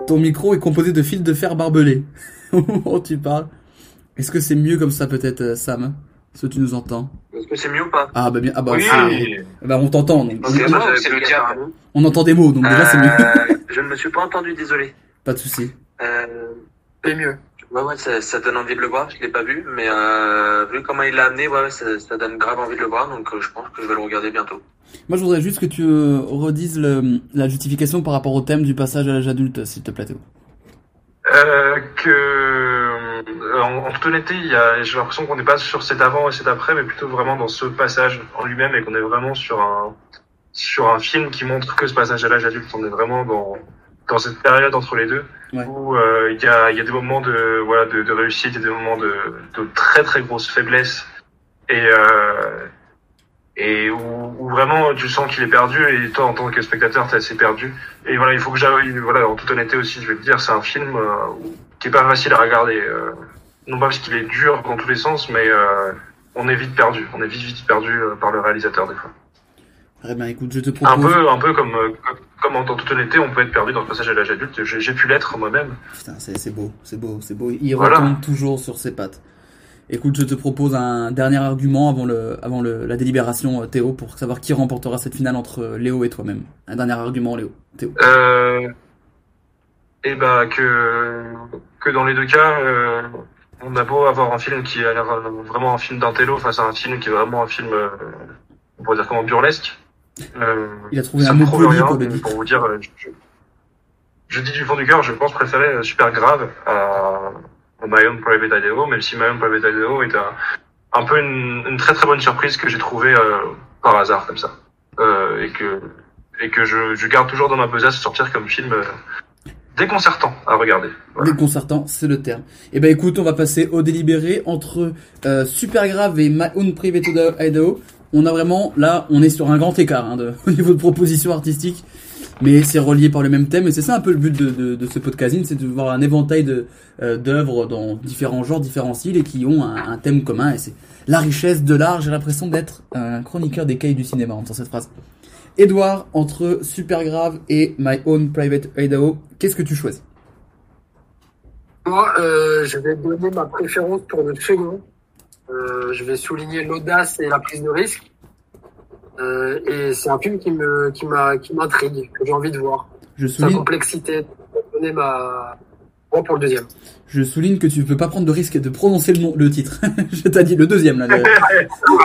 Ton micro est composé de fils de fer barbelés. Au moment où tu parles. Est-ce que c'est mieux comme ça peut-être euh, Sam? Est-ce que tu nous entends Est-ce que c'est mieux ou pas? Ah bah bien, ah bah, Oui. c'est- bah, on t'entend. donc. C'est le diable. On entend des mots, donc déjà c'est mieux. Euh, je ne me suis pas entendu, désolé. Pas de souci. Euh, c'est mieux. Ouais, ouais, ça, ça donne envie de le voir. Je l'ai pas vu, mais euh, vu comment il l'a amené, ouais, ça, ça donne grave envie de le voir. Donc, euh, je pense que je vais le regarder bientôt. Moi je voudrais juste que tu redises le- la justification par rapport au thème du passage à l'âge adulte, s'il te plaît Théo. Euh, que euh, en, en toute honnêteté, il y a, j'ai l'impression qu'on n'est pas sur cet avant et cet après, mais plutôt vraiment dans ce passage en lui-même et qu'on est vraiment sur un sur un film qui montre que ce passage à l'âge adulte. On est vraiment dans dans cette période entre les deux Ouais. où euh, il y a il y a des moments de voilà de, de réussite et des moments de de très très grosse faiblesse et euh, et où, où vraiment tu sens qu'il est perdu et toi en tant que spectateur t'es assez perdu et voilà il faut que j'aille voilà en toute honnêteté aussi je vais le dire c'est un film euh, qui est pas facile à regarder euh, non pas parce qu'il est dur dans tous les sens mais euh, on est vite perdu on est vite vite perdu euh, par le réalisateur des fois Très bien, écoute, je te un propose. peu un peu comme euh, comme- en toute honnêteté on peut être perdu dans le passage à l'âge adulte j'ai pu l'être moi-même Putain, c'est c'est beau, c'est beau, c'est beau. Il Voilà. retombe toujours sur ses pattes. Écoute, je te propose un dernier argument avant le, avant le, la délibération, euh, Théo, pour savoir qui remportera cette finale entre euh, Léo et toi-même. Un dernier argument, Léo. Théo. Euh, et bah que que dans les deux cas, euh, on a beau avoir un film qui a l'air vraiment un film d'intello face à un film qui est vraiment un film, euh, on pourrait dire comment burlesque. Il a trouvé un mot poli pour le dire. pour vous dire. euh, Je, je dis du fond du cœur, je pense préférer Super Grave à My Own Private Idaho, même si My Own Private Idaho est un, peu une, très très bonne surprise que j'ai trouvée euh, par hasard comme ça, euh, et que et que je, garde toujours dans ma besace sortir comme film euh, déconcertant à regarder. Déconcertant, c'est le terme. Et ben écoute, on va passer au délibéré entre euh, Super Grave et My Own Private Idaho. On a vraiment, là, on est sur un grand écart hein, au niveau de proposition artistique. Mais c'est relié par le même thème. Et c'est ça un peu le but de, de, de ce podcasting, c'est de voir un éventail de euh, d'œuvres dans différents genres, différents styles et qui ont un, thème commun. Et c'est la richesse de l'art. J'ai l'impression d'être un chroniqueur des cahiers du cinéma en cette phrase. Edouard, entre Super Grave et My Own Private Idaho, qu'est-ce que tu choisis? Moi, euh, je vais donner ma préférence pour le second. Euh, je vais souligner l'audace et la prise de risque. Euh, et c'est un film qui me qui m'a qui m'intrigue, que j'ai envie de voir. Je Sa souligne, complexité. Je vais donner ma moi pour le deuxième. je souligne que tu ne peux pas prendre de risque de prononcer le nom, le titre. je t'ai dit le deuxième là. le-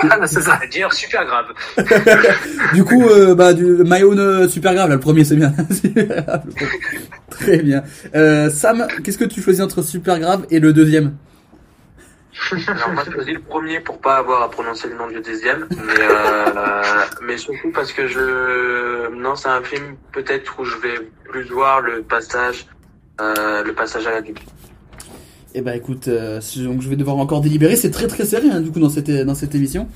Voilà, c'est ça. C'est-à-dire super grave. du coup, euh, bah, du My Own euh, super grave, là, le premier, c'est bien. Très bien. Euh, Sam, qu'est-ce que tu choisis entre super grave et le deuxième? Alors moi, j'ai choisi le premier pour pas avoir à prononcer le nom du deuxième, mais euh, mais surtout parce que je non, c'est un film peut-être où je vais plus voir le passage euh, le passage à l'adulte. Eh ben, écoute, euh, donc je vais devoir encore délibérer. C'est très très serré, hein, du coup, dans cette dans cette émission.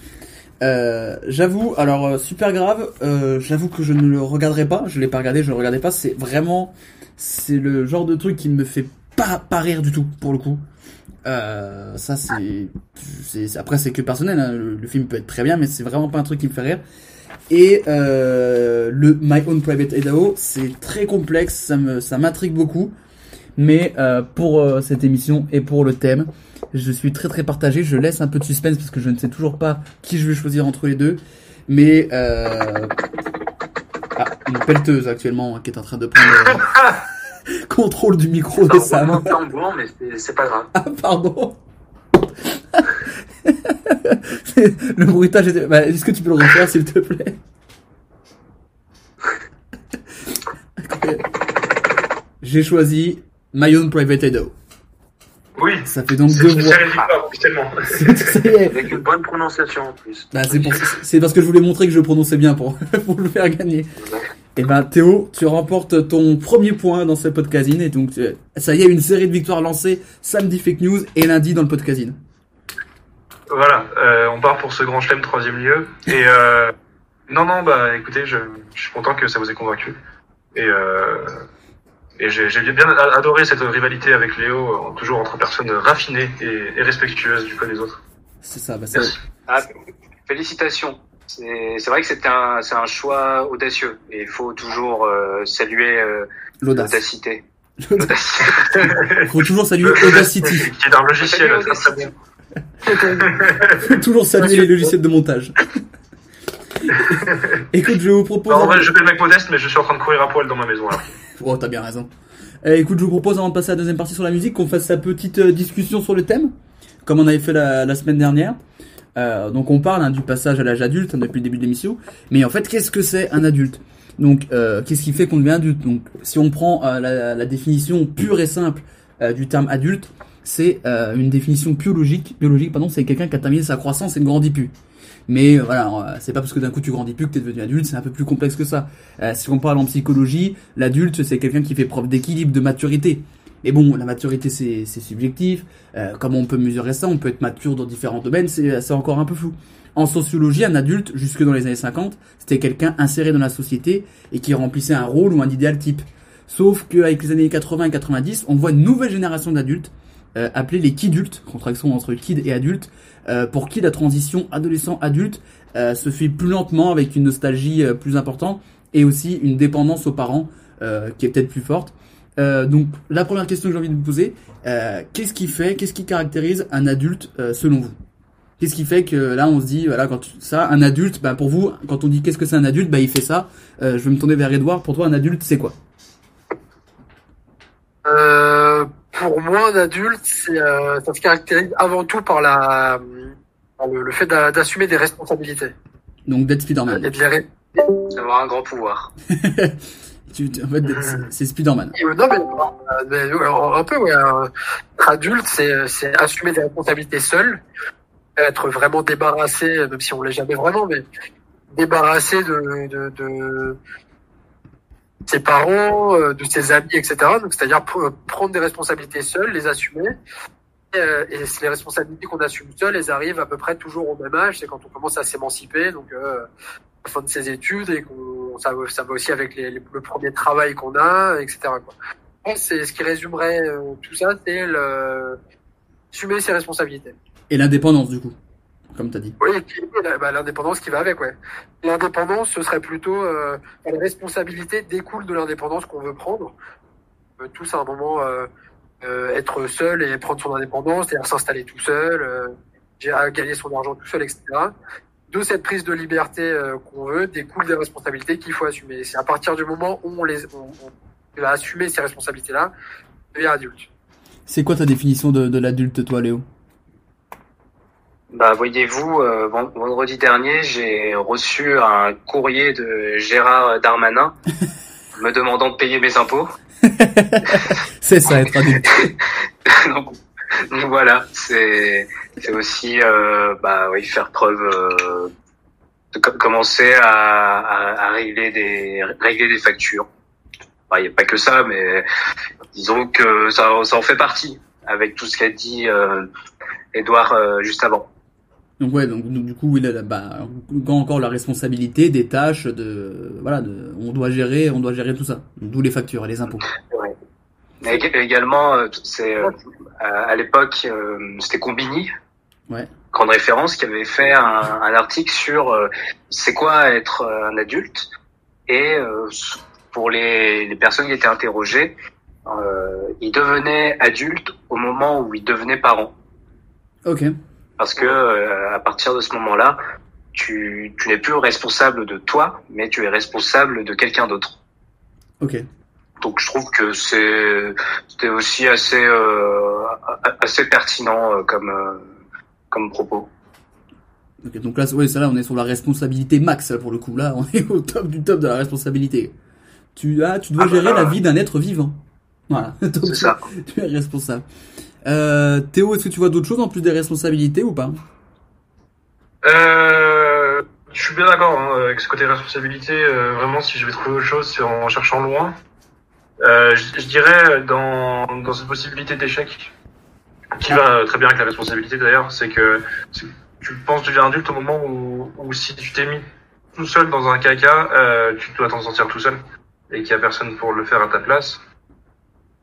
Euh, j'avoue, alors euh, super grave. euh, j'avoue que je ne le regarderai pas. Je l'ai pas regardé, je ne le regardais pas. C'est vraiment, c'est le genre de truc qui ne me fait pas pas rire du tout pour le coup. Euh, ça c'est, après c'est que personnel. hein. Le, le film peut être très bien, mais c'est vraiment pas un truc qui me fait rire. Et euh, le My Own Private Idaho, c'est très complexe, ça me ça m'intrigue beaucoup. Mais euh, pour euh, cette émission et pour le thème, je suis très très partagé. Je laisse un peu de suspense parce que je ne sais toujours pas qui je vais choisir entre les deux. Mais euh... ah, une pelleteuse actuellement qui est en train de prendre euh, contrôle du micro de Sam. mais c'est- pas grave. Ah pardon. le bruitage était... bah, Est-ce que tu peux le refaire s'il te plaît? J'ai choisi My Own Private Idaho. Oui. Ça fait donc deux voix. Ça y est. Avec une bonne prononciation en plus. Bah, c'est parce que je voulais montrer que je prononçais bien pour, pour le faire gagner. Et ben Théo, tu remportes ton premier point dans ce podcasting et donc euh, ça y est, une série de victoires lancées samedi fake news et lundi dans le podcasting. Voilà, euh, on part pour ce grand chelem troisième lieu. Et euh, non, non, bah écoutez, je, je suis content que ça vous ait convaincu. Et, euh, et j'ai bien adoré cette rivalité avec Léo, toujours entre personnes raffinées et, et respectueuses du code des autres. C'est ça, bah, c'est- Merci. Ah, félicitations. C'est vrai que c'est un, c'est un choix audacieux et il faut toujours euh, saluer euh, l'audacité. Faut toujours saluer Audacity. Qui est un logiciel. Faut toujours saluer les logiciels de montage. Écoute, je vous propose. Non, en vrai, je fais le mec modeste, mais je suis en train de courir à poil dans ma maison. Là. Oh, t'as bien raison. Euh, écoute, je vous propose avant de passer à la deuxième partie sur la musique qu'on fasse sa petite euh, discussion sur le thème, comme on avait fait la, la semaine dernière. Euh, donc on parle hein, du passage à l'âge adulte hein, depuis le début de l'émission. Mais en fait, qu'est-ce que c'est un adulte? Donc, euh, qu'est-ce qui fait qu'on devient adulte? Donc, si on prend euh, la, la définition pure et simple euh, du terme adulte, c'est euh, une définition biologique. Biologique, pardon, c'est quelqu'un qui a terminé sa croissance et ne grandit plus. Mais euh, voilà, c'est pas parce que d'un coup tu grandis plus que t'es devenu adulte, c'est un peu plus complexe que ça. Si on parle en psychologie, l'adulte c'est quelqu'un qui fait preuve d'équilibre, de maturité. Mais bon, la maturité c'est subjectif. Euh, comment on peut mesurer ça? On peut être mature dans différents domaines, c'est encore un peu flou. En sociologie, un adulte, jusque dans les années 50, c'était quelqu'un inséré dans la société et qui remplissait un rôle ou un idéal type. Sauf qu'avec les années 80 et 90, on voit une nouvelle génération d'adultes euh, appelés les kidultes, contraction entre kid et adulte, euh, pour qui la transition adolescent-adulte euh, se fait plus lentement avec une nostalgie euh, plus importante et aussi une dépendance aux parents qui est peut-être plus forte. Euh, donc la première question que j'ai envie de vous poser, euh, qu'est-ce qui fait, qu'est-ce qui caractérise un adulte euh, selon vous? Qu'est-ce qui fait que là on se dit voilà quand tu- ça un adulte bah pour vous quand on dit qu'est-ce que c'est un adulte bah il fait ça Euh, je vais me tourner vers Edouard pour toi un adulte c'est quoi? Euh, pour moi, un adulte, c'est, euh, ça se caractérise avant tout par la, par le, le fait d'a- d'assumer des responsabilités. donc d'être Spider-Man. Et de les ré- D'avoir un grand pouvoir. C'est- Spider-Man Euh, Non, mais, euh, euh, un peu, ouais. Être adulte, c'est, assumer des responsabilités seul, être vraiment débarrassé, même si on l'est jamais vraiment, mais débarrassé de, de, ses parents, de ses amis, etc. C'est-à-dire pr- prendre des responsabilités seul, les assumer. Et, les responsabilités qu'on assume seul, elles arrivent à peu près toujours au même âge. C'est quand on commence à s'émanciper, donc à la fin de ses études et qu'on ça, ça va aussi avec les, le premier travail qu'on a, etc. Quoi. Je pense que c'est ce qui résumerait euh, tout ça, c'est le assumer ses responsabilités. Et l'indépendance du coup, comme tu as dit. Oui, bah, l'indépendance qui va avec, ouais. L'indépendance, ce serait plutôt euh, la responsabilité découle de l'indépendance qu'on veut prendre. On veut tous à un moment euh, être seul et prendre son indépendance, c'est-à-dire s'installer tout seul, gagner son argent tout seul, etc. De cette prise de liberté euh, qu'on veut découlent des responsabilités qu'il faut assumer. C'est à partir du moment où on les on, on va assumer ces responsabilités-là, on devient adulte. C'est quoi ta définition de, de l'adulte, toi, Léo? Bah, voyez-vous, euh, ven- vendredi dernier, j'ai reçu un courrier de Gérard Darmanin me demandant de payer mes impôts. C'est ça, être adulte. donc voilà, c'est c'est aussi euh, bah oui faire preuve euh, de co- commencer à, à, à régler des régler des factures. Il n'y a pas que ça, mais disons que ça, ça en fait partie avec tout ce qu'a dit euh, Edouard euh, juste avant. Donc ouais, donc, donc, du coup, il a bah, encore la responsabilité des tâches, de voilà, de, on doit gérer, on doit gérer tout ça, d'où les factures et les impôts. Ouais. Mais ég- également, euh, c'est euh, à l'époque, euh, c'était Combini, Ouais. grande référence, qui avait fait un, un article sur euh, c'est quoi être un adulte et euh, pour les, les personnes qui étaient interrogées, euh, ils devenaient adultes au moment où ils devenaient parents, Ok. parce que euh, à partir de ce moment-là, tu, tu n'es plus responsable de toi, mais tu es responsable de quelqu'un d'autre. Ok. Donc je trouve que c'est c'était aussi assez euh, assez pertinent euh, comme euh, comme propos. Donc là, c'est- ouais, ça là, on est sur la responsabilité max là, pour le coup. Là, on est au top du top de la responsabilité. Tu ah, tu dois Ah bah, gérer la vie d'un être vivant. Voilà. Donc, C'est ça. Tu es responsable. Euh, Théo, est-ce que tu vois d'autres choses en plus des responsabilités ou pas? Euh, je suis bien d'accord hein, avec ce côté responsabilité. euh, vraiment, si je vais trouver autre chose, c'est en cherchant loin. Euh, je, je dirais dans, dans cette possibilité d'échec, qui va euh, très bien avec la responsabilité d'ailleurs, c'est que tu penses devenir adulte au moment où, où si tu t'es mis tout seul dans un caca, euh, tu dois t'en sortir tout seul et qu'il y a personne pour le faire à ta place.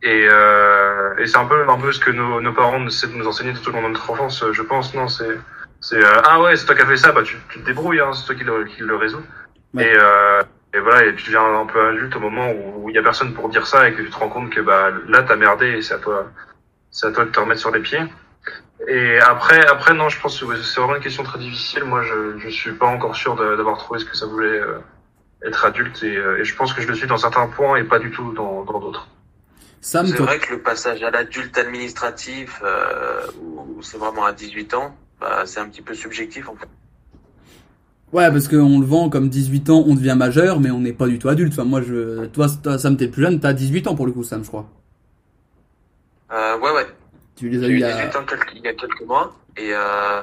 Et, euh, et c'est un peu un peu ce que nos, nos parents essaient de nous enseigner tout au long de notre enfance, je pense. Non, c'est c'est euh, ah ouais, c'est toi qui as fait ça, bah tu, tu te débrouilles, hein, c'est toi qui le, qui le résout. Et, euh, et voilà, et tu deviens un peu adulte au moment où il y a personne pour dire ça et que tu te rends compte que bah là t'as merdé et c'est à toi, c'est à toi de te remettre sur les pieds. Et après, après non, je pense que c'est vraiment une question très difficile. Moi, je je suis pas encore sûr d'avoir trouvé ce que ça voulait euh, être adulte et, euh, et je pense que je le suis dans certains points et pas du tout dans dans d'autres. C'est vrai que le passage à l'adulte administratif, euh, où c'est vraiment à 18 ans, bah, c'est un petit peu subjectif en fait. Ouais, parce qu'on le vend comme 18 ans, on devient majeur, mais on n'est pas du tout adulte. Enfin, moi, je, toi, toi, Sam, t'es plus jeune, t'as 18 ans pour le coup, Sam, je crois. Euh, ouais, ouais. Tu les as eu il y a... 18 ans quelques- il y a quelques mois et euh,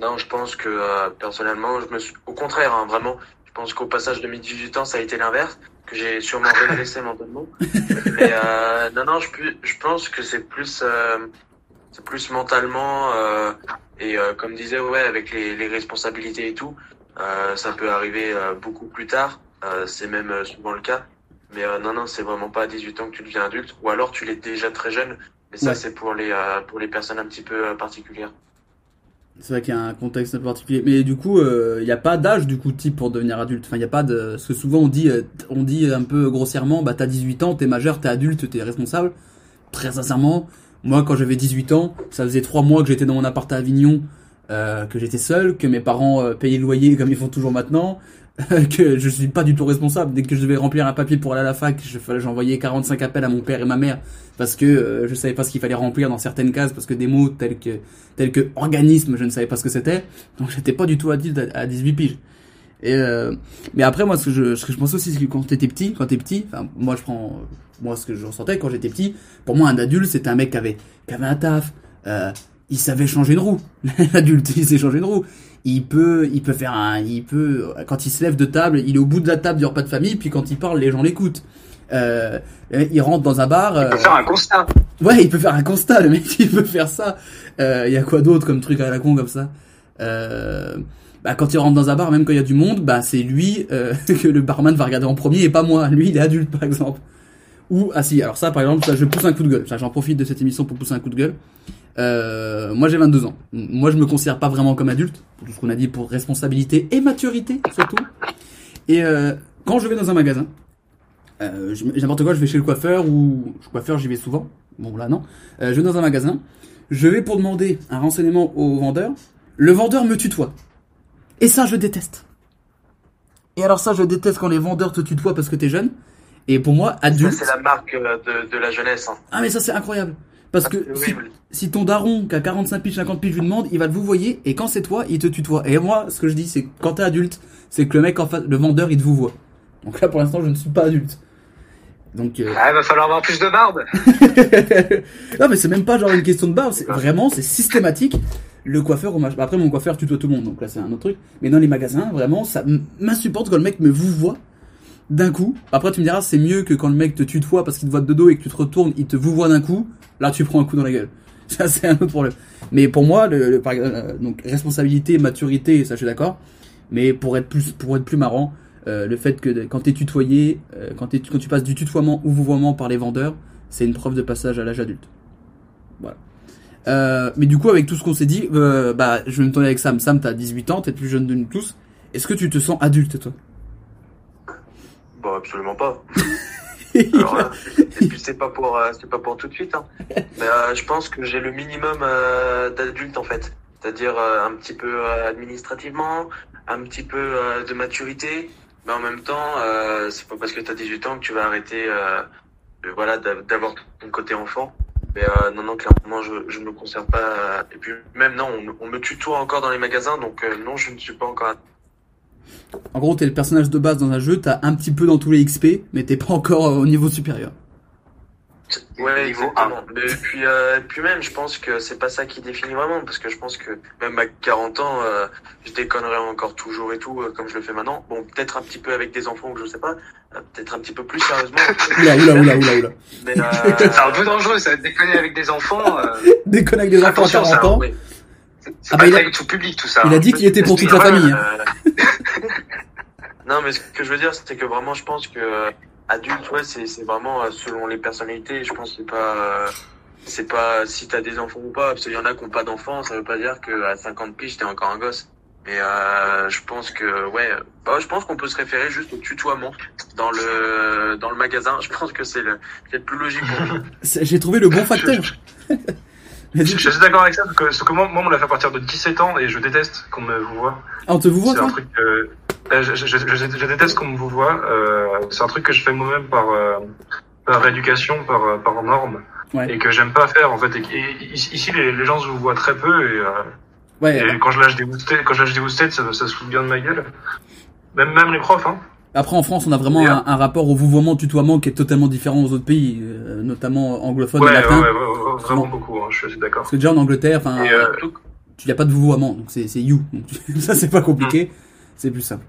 non, je pense que euh, personnellement, je me suis, au contraire, hein, vraiment, je pense qu'au passage de mes 18 ans, ça a été l'inverse, que j'ai sûrement régressé mentalement. Mais euh, non, non, je, je pense que c'est plus, euh, c'est plus mentalement euh, et euh, comme disait, ouais, avec les, les responsabilités et tout, ça peut arriver euh, beaucoup plus tard. Euh, c'est même euh, souvent le cas. Mais euh, non, non, c'est vraiment pas à 18 ans que tu deviens adulte, ou alors tu l'es déjà très jeune. Mais ça, Ouais. c'est pour les euh, pour les personnes un petit peu euh, particulières. C'est vrai qu'il y a un contexte particulier. Mais du coup, euh, il n'y a pas d'âge, du coup, type pour devenir adulte. Enfin, il n'y a pas de... Parce que souvent, on dit, euh, on dit un peu grossièrement, bah, t'as 18 ans, t'es majeur, t'es adulte, t'es responsable. Très sincèrement, moi, quand j'avais 18 ans, ça faisait 3 mois que j'étais dans mon appart à Avignon, euh, que j'étais seul, que mes parents euh, payaient le loyer comme ils font toujours maintenant, que je suis pas du tout responsable. Dès que je devais remplir un papier pour aller à la fac, je j'envoyais 45 appels à mon père et ma mère parce que euh, je savais pas ce qu'il fallait remplir dans certaines cases parce que des mots tels que tels que organisme, je ne savais pas ce que c'était. Donc j'étais pas du tout adulte à, à 18 piges. Et euh, mais après moi ce que je ce que je pense aussi c'est que quand t'étais petit, quand t'es petit, enfin moi je prends moi ce que je ressentais quand j'étais petit, pour moi un adulte c'était un mec qui avait qui avait un taf, euh, il savait changer une roue. L'adulte, il sait changer une roue. Il peut, il peut faire un, il peut, quand il se lève de table, il est au bout de la table du repas de famille, puis quand il parle, les gens l'écoutent. Euh, il rentre dans un bar. Il peut euh, faire un constat. Ouais, il peut faire un constat, le mec, il peut faire ça. Il y a quoi d'autre comme truc à la con comme ça? Euh, bah quand il rentre dans un bar, même quand il y a du monde, bah c'est lui euh, que le barman va regarder en premier et pas moi. Lui, il est adulte par exemple. Ou ah si, alors ça par exemple, ça, je pousse un coup de gueule. Ça, j'en profite de cette émission pour pousser un coup de gueule. Euh, moi j'ai 22 ans. Moi je me considère pas vraiment comme adulte, tout ce qu'on a dit pour responsabilité et maturité surtout. Et euh, quand je vais dans un magasin, euh, je- n'importe quoi, je vais chez le coiffeur ou le coiffeur j'y vais souvent. Bon là non. Euh, je vais dans un magasin, je vais pour demander un renseignement au vendeur. Le vendeur me tutoie. Et ça je déteste. Et alors ça je déteste quand les vendeurs te tutoient parce que t'es jeune. Et pour moi adulte. c'est la marque euh, de, de la jeunesse. Hein. Ah mais ça c'est incroyable. Parce que si, ton daron qui a 45 piges, 50 piges lui demande, il va te vous voyer et quand c'est toi, il te tutoie. Et moi, ce que je dis, c'est que quand t'es adulte, c'est que le mec en face, le vendeur, il te vous voit. Donc là, pour l'instant, je ne suis pas adulte. Donc, euh... Ah, il va falloir avoir plus de barbe. non mais c'est même pas genre une question de barbe, c'est vraiment, c'est systématique. Le coiffeur, mach- après mon coiffeur tutoie tout le monde, donc là c'est un autre truc. Mais dans les magasins, vraiment, ça m'insupporte quand le mec me vous voit d'un coup. Après tu me diras, c'est mieux que quand le mec te tutoie parce qu'il te voit de dos et que tu te retournes, il te vous voit d'un coup. Là tu prends un coup dans la gueule. Ça c'est un autre problème. Mais pour moi, le, le- euh, donc responsabilité, maturité, ça je suis d'accord. Mais pour être plus, pour être plus marrant, euh, le fait que quand t'es tutoyé, euh, quand, t'es- quand tu passes du tutoiement ou vouvoiement par les vendeurs, c'est une preuve de passage à l'âge adulte. Voilà. Euh, mais du coup, avec tout ce qu'on s'est dit, bah, je vais me tourner avec Sam. Sam, t'as 18 ans, t'es plus jeune de nous tous. Est-ce que tu te sens adulte, toi? Bon, absolument pas. Alors là, et puis c'est pas pour euh, c'est pas pour tout de suite. Hein. Mais euh, je pense que j'ai le minimum euh, d'adulte en fait, c'est-à-dire euh, un petit peu euh, administrativement, un petit peu euh, de maturité, mais en même temps, euh, c'est pas parce que t'as 18 ans que tu vas arrêter euh, de- voilà d'a- d'avoir ton côté enfant. Mais euh, non non clairement je je me conserve pas. euh, et puis même non on, on me tutoie encore dans les magasins donc euh, non je ne suis pas encore En gros, t'es le personnage de base dans un jeu, t'as un petit peu dans tous les XP, mais t'es pas encore euh, au niveau supérieur. Ouais, exactement. Mais puis, euh, puis même, je pense que c'est pas ça qui définit vraiment, parce que je pense que même à 40 ans, euh, je déconnerai encore toujours et tout, euh, comme je le fais maintenant. Bon, peut-être un petit peu avec des enfants ou je sais pas, euh, peut-être un petit peu plus sérieusement. Oula, oula, oula, oula, oula. Mais, euh, C'est un peu dangereux, ça, déconner avec des enfants. Euh... Déconne avec des enfants à Attention, 40 ça, ans. oui. C'est Ah pas bah, il a- tout public, tout ça. il a hein. dit qu'il était pour toute la famille. hein. Non, mais ce que je veux dire, c'est que vraiment, je pense que euh, adulte, ouais, c'est c'est vraiment euh, selon les personnalités. Je pense que c'est pas euh, c'est pas si t'as des enfants ou pas. Parce qu'il y en a qui ont pas d'enfants, ça veut pas dire que à 50 piges t'es encore un gosse. Mais euh, je pense que ouais, bah, je pense qu'on peut se référer juste au tutoiement dans le dans le magasin. Je pense que c'est le c'est le plus logique pour nous. C'est- J'ai trouvé le bon facteur. Je, je suis d'accord avec ça, parce que, parce que moi, moi, on l'a fait à partir de 17 ans et je déteste qu'on me vous voit. Ah, on te vous voit, C'est un toi truc, euh, je, déteste qu'on me vous voit. Euh, c'est un truc que je fais moi-même par, euh, par éducation, par, euh, par norme, Ouais. et que j'aime pas faire en fait. Et, et ici, les, les gens se vous voient très peu et, Ouais. et quand je lâche des boosted, quand je lâche des boosted, ça, ça se fout bien de ma gueule. Même, même les profs, hein. Après, en France, on a vraiment un, un rapport au vouvoiement, tutoiement qui est totalement différent aux autres pays, euh, notamment anglophones Ouais, et latins. ouais, ouais, ouais, vraiment beaucoup, hein, je suis d'accord. Parce que déjà en Angleterre, enfin, Et, euh, n'y a pas de vouvoiement, donc c'est you. Donc, ça, c'est pas compliqué. Mm. C'est plus simple.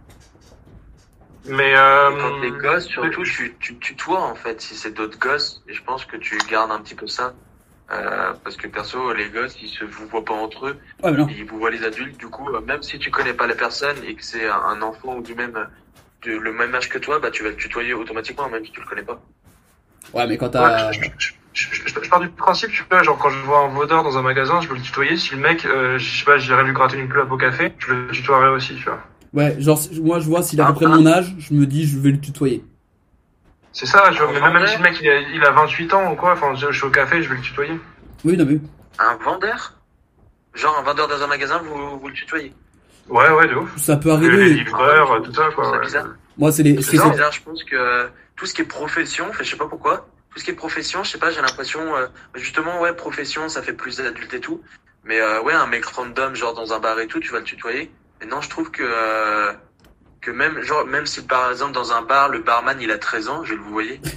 Mais euh, Et quand t'es gosse, surtout, tu, tu tutoies en fait. Si c'est d'autres gosses, et je pense que tu gardes un petit peu ça. Euh, parce que perso, les gosses, ils se vous voient pas entre eux. Ouais, mais non. Ils vous voient les adultes. Du coup, euh, même si tu connais pas la personne et que c'est un, un enfant ou du même, de, le même âge que toi, bah tu vas le tutoyer automatiquement, même si tu le connais pas. Ouais, mais quand t'as. Ouais, je, je, je, je pars du principe, tu vois, genre quand je vois un vaudeur dans un magasin, je peux le tutoyer. Si le mec, euh, je sais pas, j'irais lui gratter une clope au café, je le tutoierais aussi, tu vois. Ouais, genre, moi, je vois s'il a à peu près mon âge, je me dis, je vais le tutoyer. C'est ça, je, mais même si le mec il a, il a 28 ans ou quoi, enfin je, je suis au café, je vais le tutoyer. Oui, non, mais. Un vendeur? Genre un vendeur dans un magasin, vous, vous le tutoyez? Ouais, ouais, de ouf. Ça peut Les arriver. livreurs, tout ça, quoi. C'est ouais. bizarre. Moi, c'est les. C'est c'est- bizarre, je pense que euh, tout ce qui est profession, enfin, je sais pas pourquoi, tout ce qui est profession, je sais pas, j'ai l'impression, euh, justement, ouais, profession, ça fait plus adulte et tout. Mais euh, ouais, un mec random, genre dans un bar et tout, tu vas le tutoyer. Et non, je trouve que euh, que même, genre, même si par exemple dans un bar, le barman il a 13 ans, je vais le vous voyez.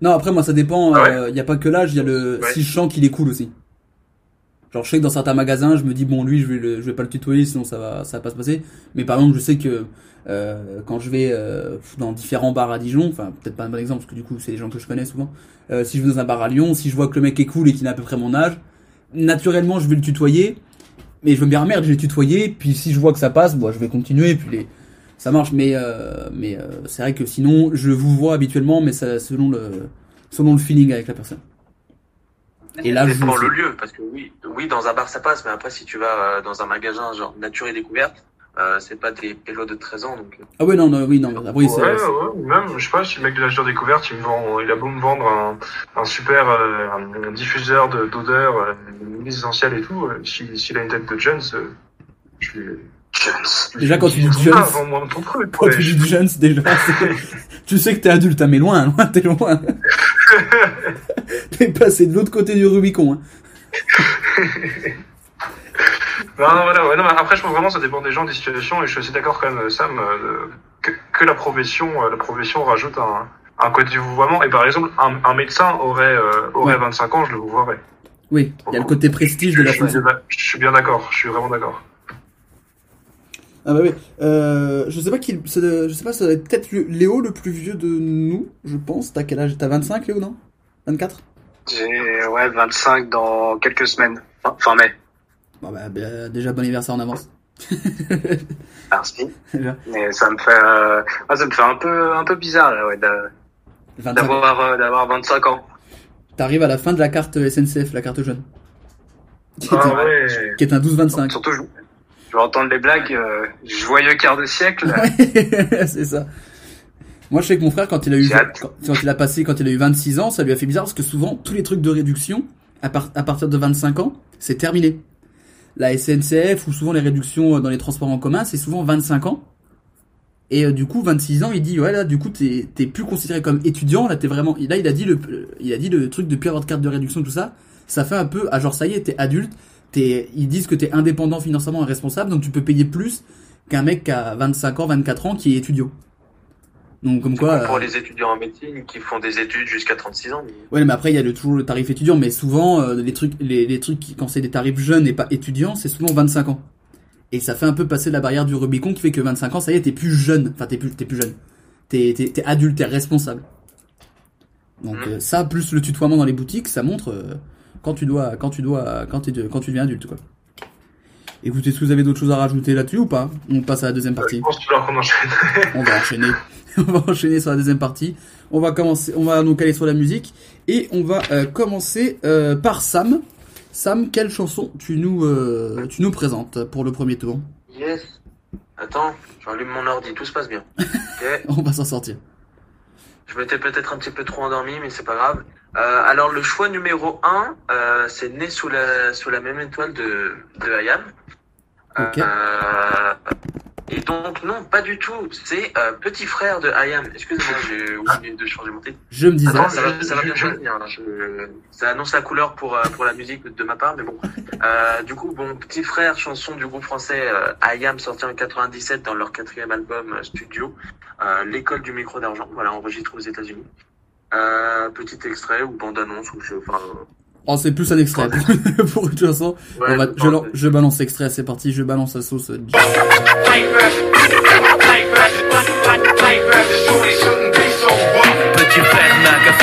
Non, après, moi, ça dépend. Ah Il y a pas que l'âge, il y a le. Ouais. Si je sens qu'il est cool aussi. Genre, je sais que dans certains magasins, je me dis, bon, lui, je vais, le, je vais pas le tutoyer, sinon ça va, ça va pas se passer. Mais par exemple, je sais que euh, quand je vais euh, dans différents bars à Dijon, enfin, peut-être pas un bon exemple, parce que du coup, c'est des gens que je connais souvent. Euh, si je vais dans un bar à Lyon, si je vois que le mec est cool et qu'il a à peu près mon âge, naturellement, je vais le tutoyer. Mais je veux bien merde, j'ai tutoyé, puis si je vois que ça passe, je vais continuer, puis les... ça marche. Mais mais c'est vrai que sinon, je vous vois habituellement, mais ça, selon le selon le feeling avec la personne. Et là, je le lieu, parce que oui, oui, dans un bar ça passe, mais après si tu vas euh, dans un magasin genre nature et découverte, euh, c'est pas des pélos de 13 ans donc. Ah ouais non non oui non oui c'est. Ouais, ouais, même je sais pas si le mec de nature découverte il me vend il a beau me vendre un, un super euh, un diffuseur de- d'odeur euh, essentielle et tout euh, si- s'il a une tête de Jones euh, je suis Jones Déjà quand tu dis Jones, quand tu dis Jones déjà, tu sais que t'es adulte, hein, mais loin, loin, t'es loin. t'es passé de l'autre côté du Rubicon. Hein. Non, non, voilà, ouais, non, mais après, je pense vraiment ça dépend des gens, des situations, et je suis assez d'accord quand même, Sam, euh, que, que la profession, euh, la profession rajoute un, un côté du vouvoiement. Et par exemple, un, un médecin aurait, euh, aurait 25 ans, je le vouvoierais. Oui, il y a le côté prestige de la Je je suis bien d'accord, je suis vraiment d'accord. Ah bah oui. Euh, je sais pas qui, ça doit- je sais pas, ça doit être peut-être le- Léo le plus vieux de nous, je pense. T'as quel âge? T'as 25 Léo non? 24 J'ai ouais 25 dans quelques semaines, fin, fin mai. Bon bah, bah, déjà bon anniversaire en avance. Merci. Déjà. Mais ça me fait, euh, ah, ça me fait un peu, un peu bizarre là, ouais, d'a- 25. d'avoir, euh, d'avoir 25 ans. T'arrives à la fin de la carte SNCF, la carte jeune. Qui est Ah un- ouais. qui est un 12-25. Surtout, je, je vais entendre les blagues, euh, joyeux quart de siècle. c'est ça. Moi, je sais que mon frère, quand il a eu, quand, quand il a passé, quand il a eu 26 ans, ça lui a fait bizarre parce que souvent, tous les trucs de réduction, à, par- à partir de 25 ans, c'est terminé. La SNCF ou souvent les réductions euh, dans les transports en commun, c'est souvent 25 ans. Et euh, du coup, 26 ans, il dit, ouais, là, du coup, t'es, t'es plus considéré comme étudiant, là, t'es vraiment, là, il a dit le, il a dit le truc de plus avoir de carte de réduction, tout ça, ça fait un peu, ah, genre, ça y est, t'es adulte, t'es, ils disent que t'es indépendant financièrement et responsable, donc tu peux payer plus qu'un mec qui a 25 ans, 24 ans, qui est étudiant. Donc, comme quoi, Pour euh, les étudiants en médecine qui font des études jusqu'à 36 ans. mais- Ouais, mais après il y a le, toujours le tarif étudiant, mais souvent euh, les trucs, les, les trucs qui, quand c'est des tarifs jeunes et pas étudiants, c'est souvent 25 ans. Et ça fait un peu passer la barrière du Rubicon qui fait que 25 ans, ça y est, t'es plus jeune. Enfin, t'es plus, t'es plus jeune. T'es, t'es, t'es adulte, t'es responsable. Donc euh, ça, plus le tutoiement dans les boutiques, ça montre euh, quand tu dois, quand tu dois, quand tu quand tu deviens adulte, quoi. Écoutez, est-ce que vous avez d'autres choses à rajouter là-dessus ou pas? On passe à la deuxième partie. Je pense enchaîne. On va enchaîner. on va enchaîner sur la deuxième partie. On va commencer, on va donc aller sur la musique et on va euh, commencer euh, par Sam. Sam, quelle chanson tu nous euh, tu nous présentes pour le premier tour? Yes. Attends, j'allume mon ordi, tout se passe bien. Ok. On va s'en sortir. Je m'étais peut-être un petit peu trop endormi, mais c'est pas grave. Euh, alors le choix numéro 1, euh, c'est né sous la sous la même étoile de de Hayam. Ok. Euh, et donc non, pas du tout. C'est euh, petit frère de Hayam. Excusez-moi, j'ai oublié de changer mon titre. Je me disais. Attends, ça va, ça va bien choisir. Je- ça annonce la couleur pour euh, pour la musique de ma part, mais bon. Euh, du coup, bon, petit frère, chanson du groupe français euh, Ayam, sorti en 97 dans leur quatrième album euh, studio, euh, l'école du micro d'argent, voilà, enregistré aux États-Unis. Euh, petit extrait ou bande annonce ou je, enfin, Oh, c'est plus un extrait pour une chanson. Ouais, On va- je balance extrait, c'est parti. Je balance la sauce. Petit frère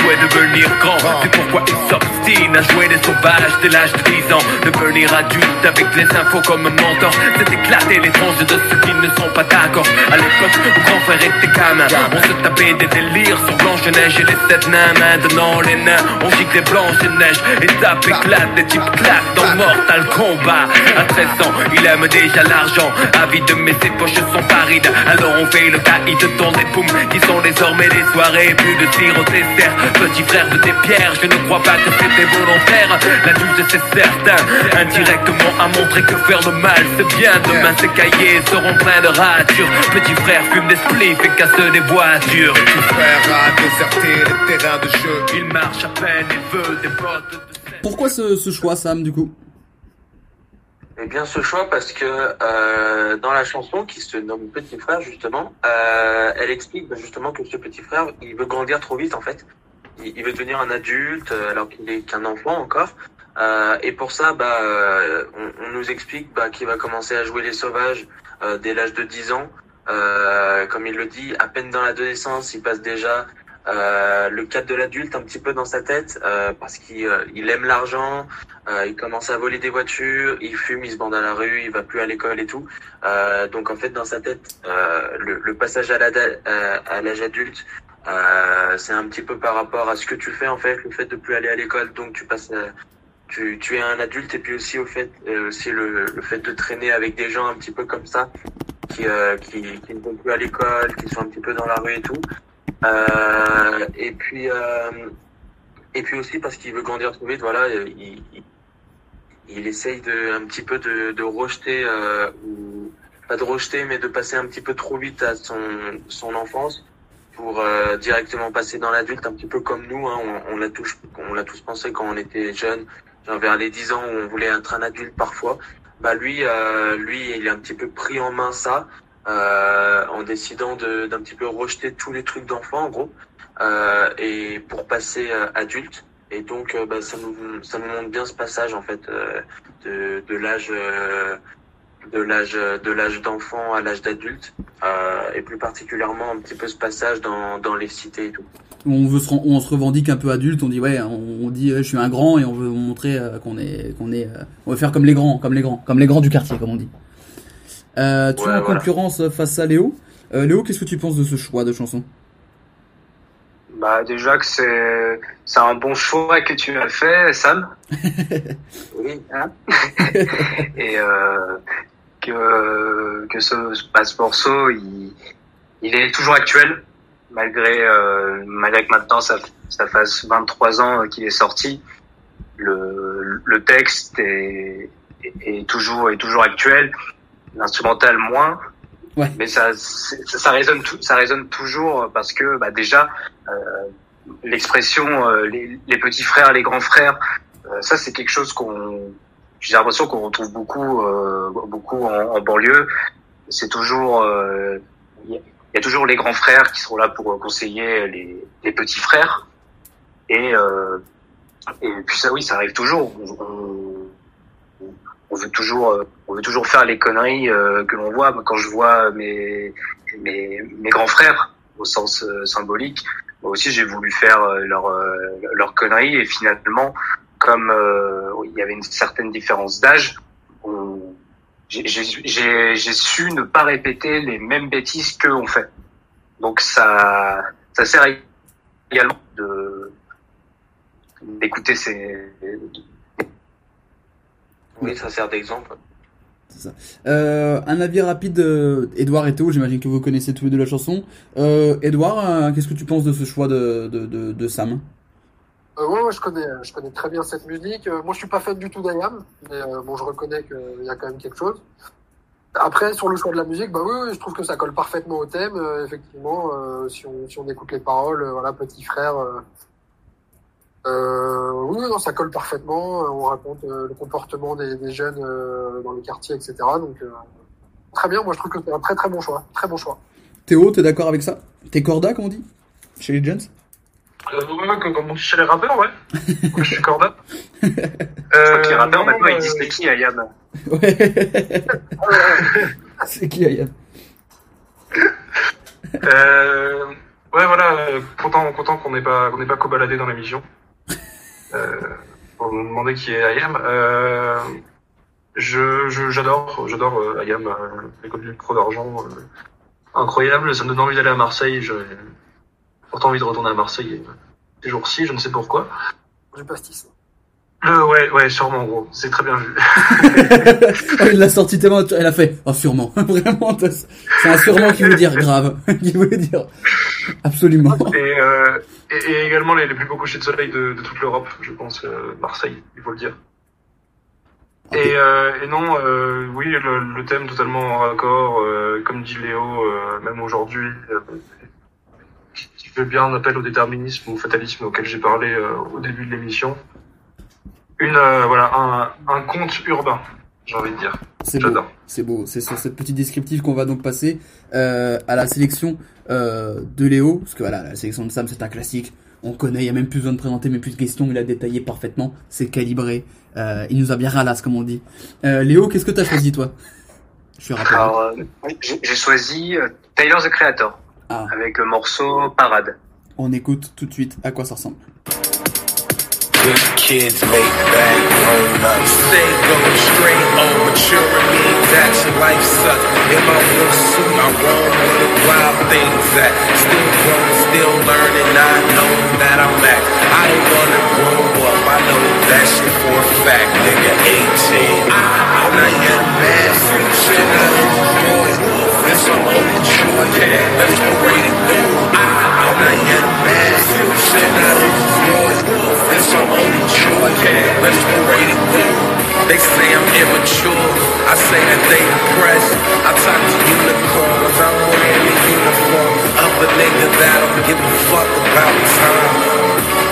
souhait devenir grand. C'est pourquoi il s'obstine à jouer les sauvages dès l'âge de 10 ans. Devenir adulte avec les infos comme mentor. C'est éclater les tranches de ceux qui ne sont pas d'accord. À l'époque où grand frère était gamin. On se tapait des délires sur Blanche-Neige et les sept nains. Maintenant les nains on gicle des Blanche-Neige. Et tape éclate, des types claquent dans Mortal Kombat. À 13 ans il aime déjà l'argent. Avide mais ses poches sont parides Alors on fait le caïd dans des poums Qui sont désormais des soirées. Plus de tir au dessert Petit frère de tes pierres. Je ne crois pas que c'était volontaire. L'adulte c'est certain Indirectement a montré que faire le mal c'est bien. Demain ses cahiers seront pleins de ratures. Petit frère fume des spliffs et casse des voitures. Petit frère a déserté les terrains de jeu. Il marche à peine, il veut des bottes de Pourquoi ce, ce choix, Sam, du coup? Eh bien, ce choix parce que euh, dans la chanson qui se nomme Petit Frère justement, euh, elle explique bah, justement que ce petit frère, il veut grandir trop vite en fait. Il, veut devenir un adulte euh, alors qu'il est qu'un enfant encore. Euh, et pour ça, bah, euh, on, on nous explique bah, qu'il va commencer à jouer les sauvages euh, dès l'âge de 10 ans. Euh, comme il le dit, à peine dans l'adolescence, il passe déjà euh, le cadre de l'adulte un petit peu dans sa tête parce qu'il il aime l'argent, il commence à voler des voitures, il fume, il se bande à la rue, il va plus à l'école et tout. Donc en fait dans sa tête, le, le passage à l'âge adulte, euh, c'est un petit peu par rapport à ce que tu fais en fait, le fait de plus aller à l'école, donc tu passes tu, tu es un adulte et puis aussi au fait aussi le, le fait de traîner avec des gens un petit peu comme ça qui, euh, qui, qui ne vont plus à l'école, qui sont un petit peu dans la rue et tout. Euh, et puis euh, et puis aussi parce qu'il veut grandir trop vite, voilà, il, il, il essaye de un petit peu de, de rejeter euh, ou pas de rejeter, mais de passer un petit peu trop vite à son son enfance pour euh, directement passer dans l'adulte, un petit peu comme nous, hein, on, on l'a tous on l'a tous pensé quand on était jeune, vers les 10 ans où on voulait être un adulte parfois. Bah lui, euh, lui, il a un petit peu pris en main ça euh, en décidant d'un petit peu rejeter tous les trucs d'enfant en gros euh, et pour passer euh, adulte. Et donc euh, bah, ça nous ça nous montre bien ce passage en fait de, de l'âge de l'âge de l'âge d'enfant à l'âge d'adulte euh, et plus particulièrement un petit peu ce passage dans dans les cités et tout. On veut se, on se revendique un peu adulte, on dit ouais, on, on dit euh, je suis un grand et on veut montrer euh, qu'on est, qu'on est, euh, on veut faire comme les grands, comme les grands, comme les grands du quartier, comme on dit. Euh, tu Ouais, es en voilà. concurrence face à Léo. Euh, Léo, qu'est-ce que tu penses de ce choix de chanson? Bah déjà que c'est c'est un bon choix que tu as fait, Sam. oui. Hein? Et euh, que que ce, bah, ce morceau, il, il est toujours actuel malgré euh, malgré que maintenant ça ça fasse 23 ans qu'il est sorti. Le le texte est, est, est toujours est toujours actuel. L'instrumental moins. Ouais. Mais ça, ça, résonne, ça résonne toujours parce que bah, déjà euh, l'expression euh, les, les petits frères, les grands frères, euh, ça c'est quelque chose qu'on, j'ai l'impression qu'on retrouve beaucoup, euh, beaucoup en, en banlieue. C'est toujours, euh, il y, a- il y a toujours les grands frères qui sont là pour conseiller les, les petits frères. Et euh, et puis ça, oui, ça arrive toujours. On, veut toujours, euh, on veut toujours faire les conneries euh, que l'on voit. Quand je vois mes mes, mes grands frères au sens euh, symbolique, moi aussi j'ai voulu faire euh, leur euh, leur conneries et finalement, comme euh, il y avait une certaine différence d'âge, j'ai su ne pas répéter les mêmes bêtises qu'eux ont fait. Donc ça ça sert également de d'écouter ces Oui, ça sert d'exemple. C'est ça. Euh, un avis rapide, euh, Edouard et Théo, j'imagine que vous connaissez tous les deux la chanson. Euh, Edouard, euh, qu'est-ce que tu penses de ce choix de, de, de, de Sam? Euh, ouais, ouais, je connais, je connais très bien cette musique. Euh, moi, je suis pas fan du tout d'Ayam, mais euh, bon, je reconnais qu'il y a quand même quelque chose. Après, sur le choix de la musique, bah oui, je trouve que ça colle parfaitement au thème. euh, effectivement, euh, si on si on écoute les paroles, euh, voilà, petit frère. Euh, euh, oui, non, ça colle parfaitement. Euh, On raconte euh, le comportement des, des jeunes euh, dans les quartiers, etc. Donc euh, très bien. Moi, je trouve que c'est un très très bon choix, très bon choix. Théo, t'es d'accord avec ça? T'es corda, comme on dit? Chez les Jones? Euh, ouais, comme comme on dit chez les rappeurs, ouais. Moi, je suis corda. Je crois que les rappeurs non, maintenant ils euh, disent c'est qui Ayam C'est qui Ayam Euh, ouais, voilà, euh, content, content qu'on n'ait pas, qu'on n'ait pas cobaladé dans l'émission. Euh, pour nous demander qui est Ayam. Euh, je, je, j'adore, j'adore euh, Ayam, euh, l'école du micro d'argent. euh, incroyable, ça me donne envie d'aller à Marseille. Pourtant envie de retourner à Marseille euh, ces jours-ci, je ne sais pourquoi. Du pastis. Le, ouais, ouais, sûrement, gros. C'est très bien vu. Elle l'a sorti tellement, elle a fait, oh sûrement, vraiment, c'est un sûrement qui veut dire grave, qui veut dire absolument. Et, euh, et, et également les, les plus beaux couchers de soleil de, de toute l'Europe, je pense, euh, Marseille, il faut le dire. Et, euh, et non, euh, oui, le, le thème totalement en raccord, euh, comme dit Léo, euh, même aujourd'hui, euh, fait bien un appel au déterminisme, au fatalisme auquel j'ai parlé euh, au début de l'émission. Une, euh, voilà, un, un conte urbain, j'ai envie de dire. C'est beau, c'est beau. C'est sur cette petite descriptive qu'on va donc passer euh, à la sélection de Léo, parce que voilà, la sélection de Sam c'est un classique. On connaît, il y a même plus besoin de présenter, mais plus de questions, il a détaillé parfaitement, c'est calibré. Il nous a bien ralasse, comme on dit. Léo, qu'est-ce que t'as choisi toi? Je suis rappelé. Alors, j'ai choisi Tyler the Creator Ah. avec le morceau Parade. On écoute tout de suite à quoi ça ressemble. Good kids make bad grown-ups. Stay going straight on maturing means action. Life sucks. In my little suit, I roam where the wild things at? Still growing, still learning, not knowing that I'm back. I don't wanna grow up. I know that shit for a fact. Nigga, 18. I'm not yet a man. Shit, I enjoy. That's all I'm enjoying. Let's parade it through. I'm not yet a man. Shit, I enjoy. That's all I'm enjoying. Let's parade it through. They say I'm immature. I say that they depressed. I talk to unicorns. I'm wearing the uniform of a nigga that don't give a fuck about time.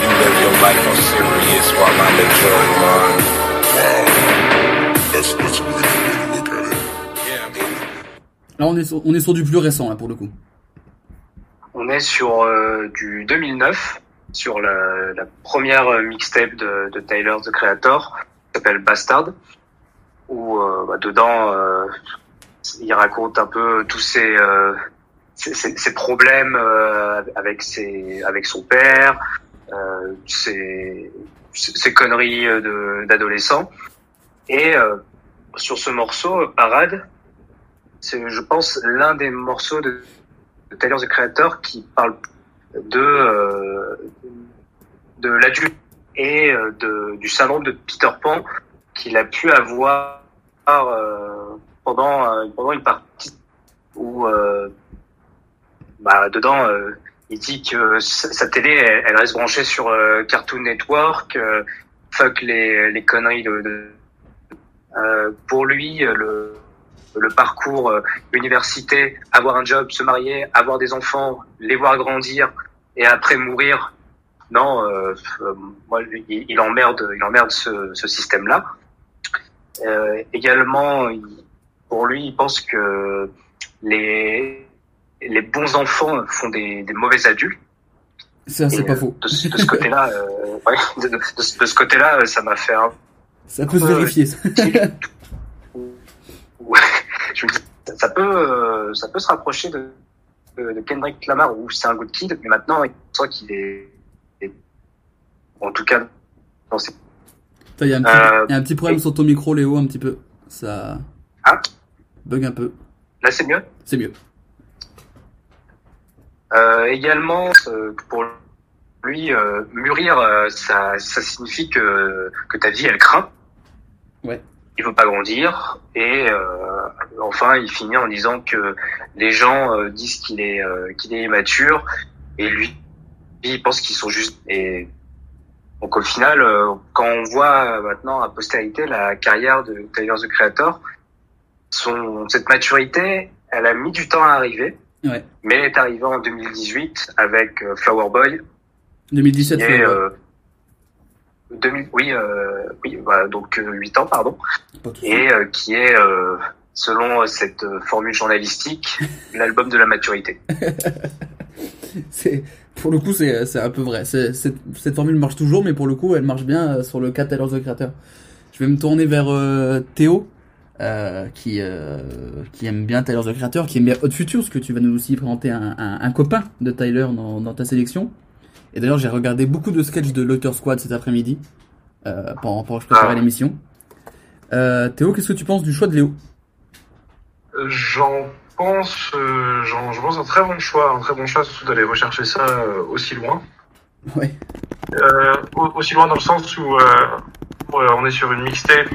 You live your life on serious while I'm enjoying mine. That's, that's really the way On est sur, du plus récent, pour le coup. On est sur euh, du 2009, sur la, première euh, mixtape de, de Tyler, the Creator, qui s'appelle Bastard, où euh, bah, dedans, il raconte un peu tous ses, problèmes avec, ses, avec son père, ses, ses conneries d'adolescent. Et sur ce morceau, Parade, c'est, je pense, l'un des morceaux de, de the Creator qui parle de euh, de l'adulte et euh, de, du syndrome de Peter Pan qu'il a pu avoir euh, pendant euh, pendant une partie où euh, bah, dedans euh, il dit que sa, télé elle, reste branchée sur Cartoon Network fuck les, les conneries de, de- pour lui le le parcours euh, université, avoir un job, se marier, avoir des enfants, les voir grandir et après mourir. Non, euh, euh, moi, il, il emmerde, il emmerde ce, ce système-là. Euh, également, il- pour lui, il pense que les les bons enfants font des, des mauvais adultes. Ça, c'est pas euh, faux. De, ce- de ce côté-là, euh, ouais, de, ce- côté-là, ça m'a fait un Ça peut se vérifier. ça. Dis, peut, euh, ça peut se rapprocher de, Kendrick Lamar où c'est un good kid, mais maintenant il sent qu'il est, en tout cas, dans ses- Attends, Il y, a un petit- Euh, il y a un petit problème sur ton micro, Léo, un petit peu. Ça Ah. bug un peu. là c'est mieux? C'est mieux. Euh, également, euh, pour lui, euh, mûrir, ça, ça signifie que, que ta vie elle craint. Ouais. Il veut pas grandir et euh, enfin il finit en disant que les gens euh, disent qu'il est euh, qu'il est immature et lui il pense qu'ils sont juste et donc au final euh, quand on voit euh, maintenant à postérité la carrière de Tyler the Creator son cette maturité elle a mis du temps à arriver Ouais. mais elle est arrivée en 2018 avec euh, Flower Boy 2017, qui est, Flower Boy. euh, 2000, oui, euh, oui, bah, donc euh, 8 ans, pardon, et euh, qui est, euh, selon cette euh, formule journalistique, l'album de la maturité. C'est pour le coup c'est un peu vrai. Cette, cette formule marche toujours, mais pour le coup elle marche bien euh, sur le cas Tyler the Creator. Je vais me tourner vers euh, Théo, euh, qui euh, qui aime bien Tyler the Creator, qui aime bien Hot Future, parce que tu vas nous aussi présenter un, un, un copain de Tyler dans, dans ta sélection. Et d'ailleurs j'ai regardé beaucoup de sketchs de Lotter Squad cet après-midi euh, pendant pendant que je préparais Ah. l'émission. Euh, Théo, qu'est-ce que tu penses du choix de Léo? Euh, J'en pense, euh, je pense un très bon choix, un très bon choix surtout d'aller rechercher ça aussi loin. Ouais. Au- aussi loin dans le sens où, on est sur une mixtape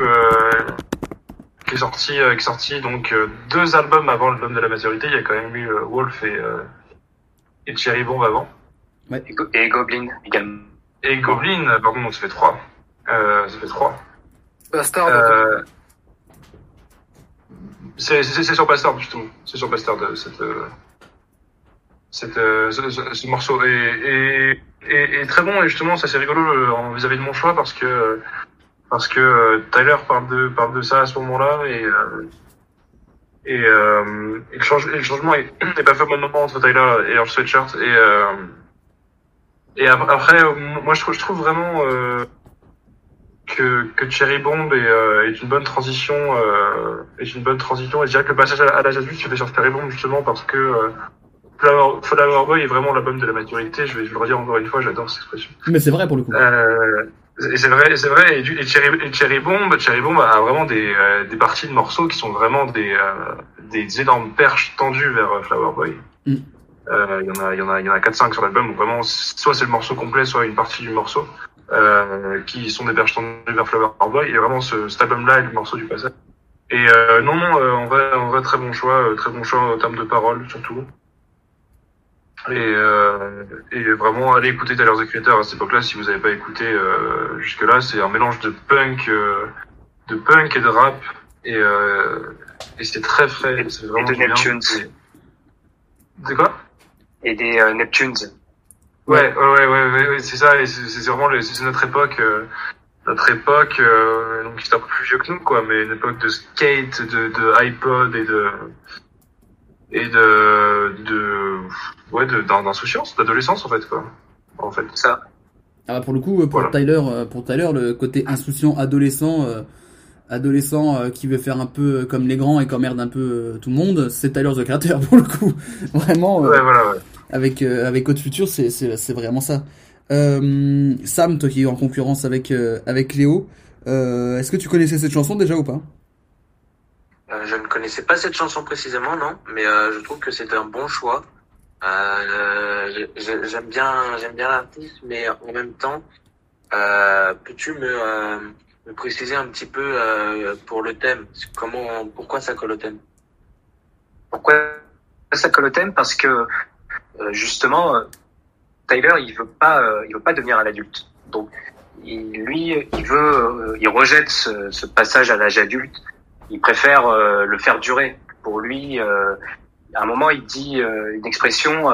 qui est sortie, qui est sortie donc deux albums avant l'album de la maturité. Il y a quand même eu Wolf et, et Cherry Bomb avant. Et, Go- et Goblin également. Et Goblin, euh, pardon, donc ça fait trois. Euh, ça fait trois. Bastard. Euh, c'est c'est- c'est sur Bastard justement. C'est sur Bastard euh, cette, euh, cette, euh, ce, ce- ce morceau est, est- est très bon et justement ça c'est rigolo euh, vis-à-vis de mon choix parce que parce que euh, Tyler parle de parle de ça à ce moment-là et euh, et, euh, et le, change, et le changement est, est pas fait au même moment entre Tyler et Earl Sweatshirt et euh, et ap- après euh, moi je trouve je trouve vraiment euh, que, que Cherry Bomb est, euh, est une bonne transition euh, est une bonne transition et je dirais que le passage à, l'âge adulte se fait sur Cherry Bomb justement parce que euh, Flower, Flower Boy est vraiment l'album de la maturité. Je vais, je vais le redire encore une fois, j'adore cette expression. Mais c'est vrai pour le coup. Euh, et c'est vrai, c'est vrai. Et, du- et Cherry, et Cherry Bomb, Cherry Bomb a vraiment des, euh, des parties de morceaux qui sont vraiment des, euh, des énormes perches tendues vers Flower Boy. Mm. Euh, Il y en a, il y en a, il y en a 4-5 sur l'album. où Vraiment, soit c'est le morceau complet, soit une partie du morceau, euh, qui sont des perches tendues vers Flower Boy. Et vraiment, ce, cet album-là est le morceau du passage. Et euh, non, non, euh, en vrai, en vrai, très bon choix, euh, très bon choix en termes de paroles surtout. Et, euh, et vraiment, allez écouter Tyler the Creator à cette époque-là si vous n'avez pas écouté euh, jusque-là. C'est un mélange de punk, euh, de punk et de rap, et, euh, et c'est très frais. C'est vraiment de du bien. Neptunes. Et- De quoi? Et des euh, Neptunes. Ouais, ouais, ouais, ouais, ouais, ouais, c'est ça. C'est c'est vraiment le- c'est notre époque, euh, notre époque, euh, donc qui est un peu plus vieux que nous, quoi, mais une époque de skate, de, de iPod et de et de de ouais, d'insouciance, d'adolescence en fait, quoi. En fait, ça. Ah bah pour le coup, pour Tyler, euh, pour Tyler, le côté insouciant adolescent, euh, adolescent euh, qui veut faire un peu comme les grands et qui emmerde un peu euh, tout le monde, c'est Tyler the Creator pour le coup. Vraiment. euh, Ouais, voilà, ouais. Avec euh, avec Haute Future, c'est c'est c'est vraiment ça. Euh, Sam, toi qui es en concurrence avec euh, avec Léo, euh, est-ce que tu connaissais cette chanson déjà ou pas? Euh, je ne connaissais pas cette chanson précisément, non, mais euh, je trouve que c'est un bon choix. Euh, j'aime bien, j'aime bien l'artiste, mais en même temps, euh, peux-tu me, euh, me préciser un petit peu euh, pour le thème, comment, pourquoi ça colle au thème? Pourquoi ça colle au thème? Parce que euh, justement, euh, Tyler, il veut pas, il veut pas devenir un adulte. Donc, il, lui, il veut, il rejette ce, passage à l'âge adulte. Il préfère le faire durer. Pour lui, à un moment, il dit une expression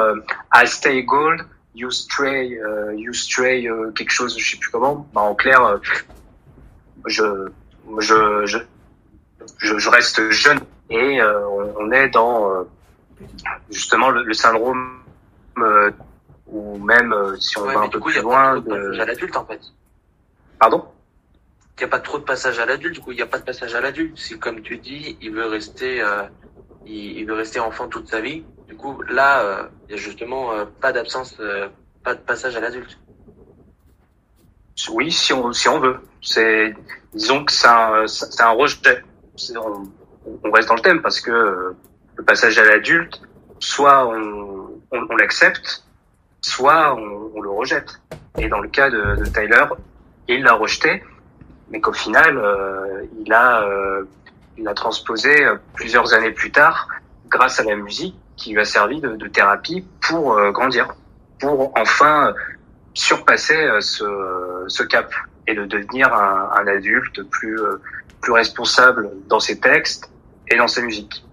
"I stay gold, you stray, you stray quelque chose, je sais plus comment." Bah, en clair, je, je, je, je, je reste jeune et euh, on, est dans euh, justement le, le syndrome euh, ou même euh, si on Ouais, va un peu coup, il y plus loin de passage à l'adulte en fait. pardon? Il n'y a pas trop de passage à l'adulte, du coup, il n'y a pas de passage à l'adulte. Si, comme tu dis, il veut rester, euh, il, il veut rester enfant toute sa vie, du coup, là, euh, il y a justement euh, pas d'absence, euh, pas de passage à l'adulte. Oui si on si on veut. C'est disons que c'est un c'est un rejet. On, reste dans le thème parce que euh, le passage à l'adulte soit on on, l'accepte soit on, le rejette. Et dans le cas de, de Tyler il l'a rejeté mais qu'au final euh, il a euh, il a transposé plusieurs années plus tard grâce à la musique qui lui a servi de, thérapie pour grandir pour enfin surpasser euh, ce, ce cap et de devenir un, un adulte plus euh, plus responsable dans ses textes et dans sa musique.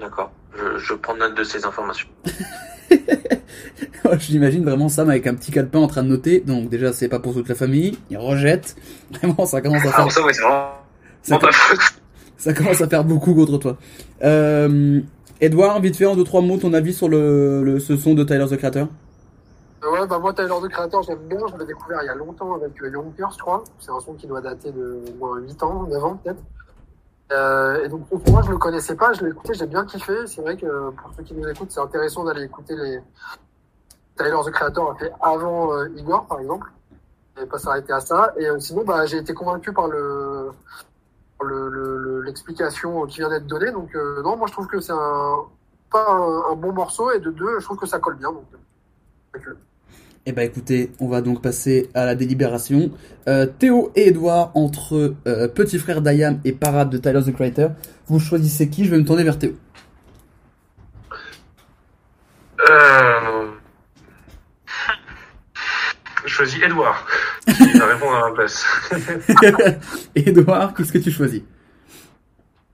D'accord. Je, je prends note de ces informations. Je l'imagine vraiment Sam avec un petit calepin en train de noter. Donc déjà, c'est pas pour toute la famille. Il rejette. Vraiment, ça commence à faire. Alors ça, ouais, c'est vraiment ça, vraiment pas faute. ça commence à faire beaucoup contre toi. Euh, Edouard, vite fait en deux trois mots ton avis sur le, le ce son de Tyler the Creator? Euh, Ouais, bah moi, Tyler the Creator, j'aime bien. Je l'ai découvert il y a longtemps avec euh, Yonkers, je crois. C'est un son qui doit dater de au moins 8 ans, 9 ans peut-être. Euh, et donc, pour moi, je le connaissais pas. Je l'ai écouté, j'ai bien kiffé. C'est vrai que pour ceux qui nous écoutent, c'est intéressant d'aller écouter les Tyler the Creator a fait avant Igor, par exemple. Et pas s'arrêter à ça. Et sinon, bah, j'ai été convaincu par le l'explication qui vient d'être donnée. Donc, non, moi, je trouve que c'est un pas un, un bon morceau. Et de deux, je trouve que ça colle bien. Donc. Eh ben écoutez, on va donc passer à la délibération. Euh, Théo et Edouard entre euh, Petit Frère d'Ayam et Parade de Tyler the Creator. Vous choisissez qui? Je vais me tourner vers Théo. Euh... Je choisis Edouard. Il va répondre à ma place. Edouard, qu'est-ce que tu choisis?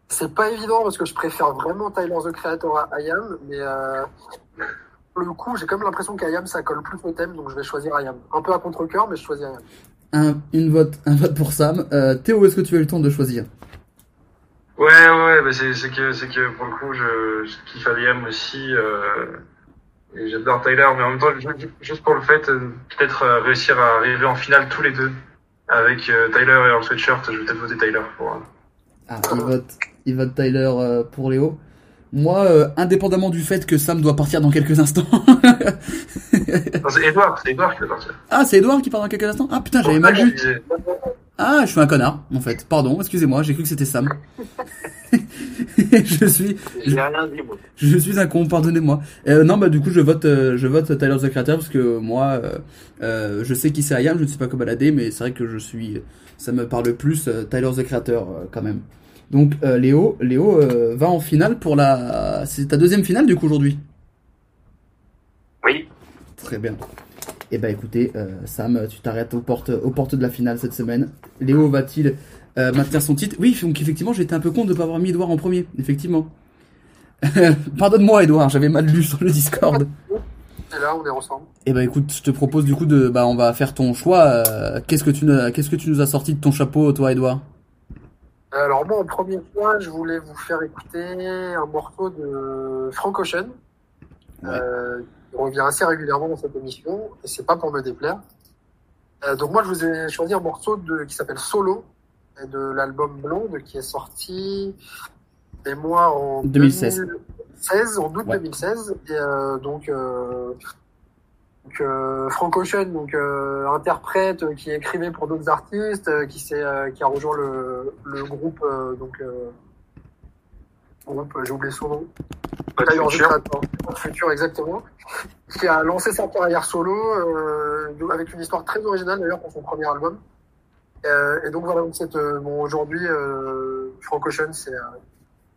C'est pas évident parce que je préfère vraiment Tyler the Creator à IAM, mais euh, le coup, j'ai quand même l'impression qu'IAM ça colle plus au thème, donc je vais choisir IAM. Un peu à contre-cœur, mais je choisis IAM. un, une vote, un vote pour Sam. Euh, Théo, est-ce que tu as eu le temps de choisir? Ouais, ouais, bah c'est, que, c'est que pour le coup, je, je kiffe Liam aussi, euh, et j'adore Tyler, mais en même temps, ju- juste pour le fait, euh, peut-être réussir à arriver en finale tous les deux, avec euh, Tyler et Earl Sweatshirt, je vais peut-être voter Tyler pour. Ah, il vote, il vote Tyler pour Léo. Moi, euh, indépendamment du fait que Sam doit partir dans quelques instants. C'est Edouard, c'est Edouard qui va partir. ah, c'est Edouard qui part dans quelques instants? Ah putain, j'avais mal vu. Ah, je suis un connard, en fait. Pardon, excusez-moi, j'ai cru que c'était Sam. je suis, J'ai rien dit, moi. je suis un con, pardonnez-moi. Euh, non, bah du coup, je vote, euh, je vote Tyler the Creator parce que moi, euh, je sais qui c'est Ayam, je ne sais pas comment balader, mais c'est vrai que je suis, ça me parle plus Tyler the Creator quand même. Donc euh, Léo, Léo euh, va en finale pour la, c'est ta deuxième finale du coup aujourd'hui? Oui. Très bien. Eh ben écoutez, euh, Sam, tu t'arrêtes aux portes, aux portes de la finale cette semaine. Léo va-t-il euh, maintenir son titre? Oui, donc effectivement, j'étais un peu con de ne pas avoir mis Edouard en premier, effectivement. Pardonne-moi, Edouard, j'avais mal lu sur le Discord. Et là, on est ensemble. Eh ben écoute, je te propose du coup de, bah on va faire ton choix. Euh, qu'est-ce que tu, nous- qu'est-ce que tu nous as sorti de ton chapeau, toi, Edouard? Alors moi, en premier point, je voulais vous faire écouter un morceau de Frank Ocean, euh, qui revient assez régulièrement dans cette émission, et c'est pas pour me déplaire. Euh, donc moi, je vous ai choisi un morceau de, qui s'appelle Solo, de l'album Blonde, qui est sorti, et moi, en 2016. 2016, en août 2016, et euh, donc... Donc euh, Frank Ocean, donc euh, interprète euh, qui écrivait pour d'autres artistes, euh, qui s'est euh, qui a rejoint le, le groupe euh, donc euh, groupe j'ai oublié son nom. D'ailleurs, Future. Futur. Futur exactement. Qui a lancé sa carrière solo euh, avec une histoire très originale d'ailleurs pour son premier album. Euh, et donc voilà, donc cette, euh, bon, aujourd'hui, euh, Frank Ocean, c'est euh,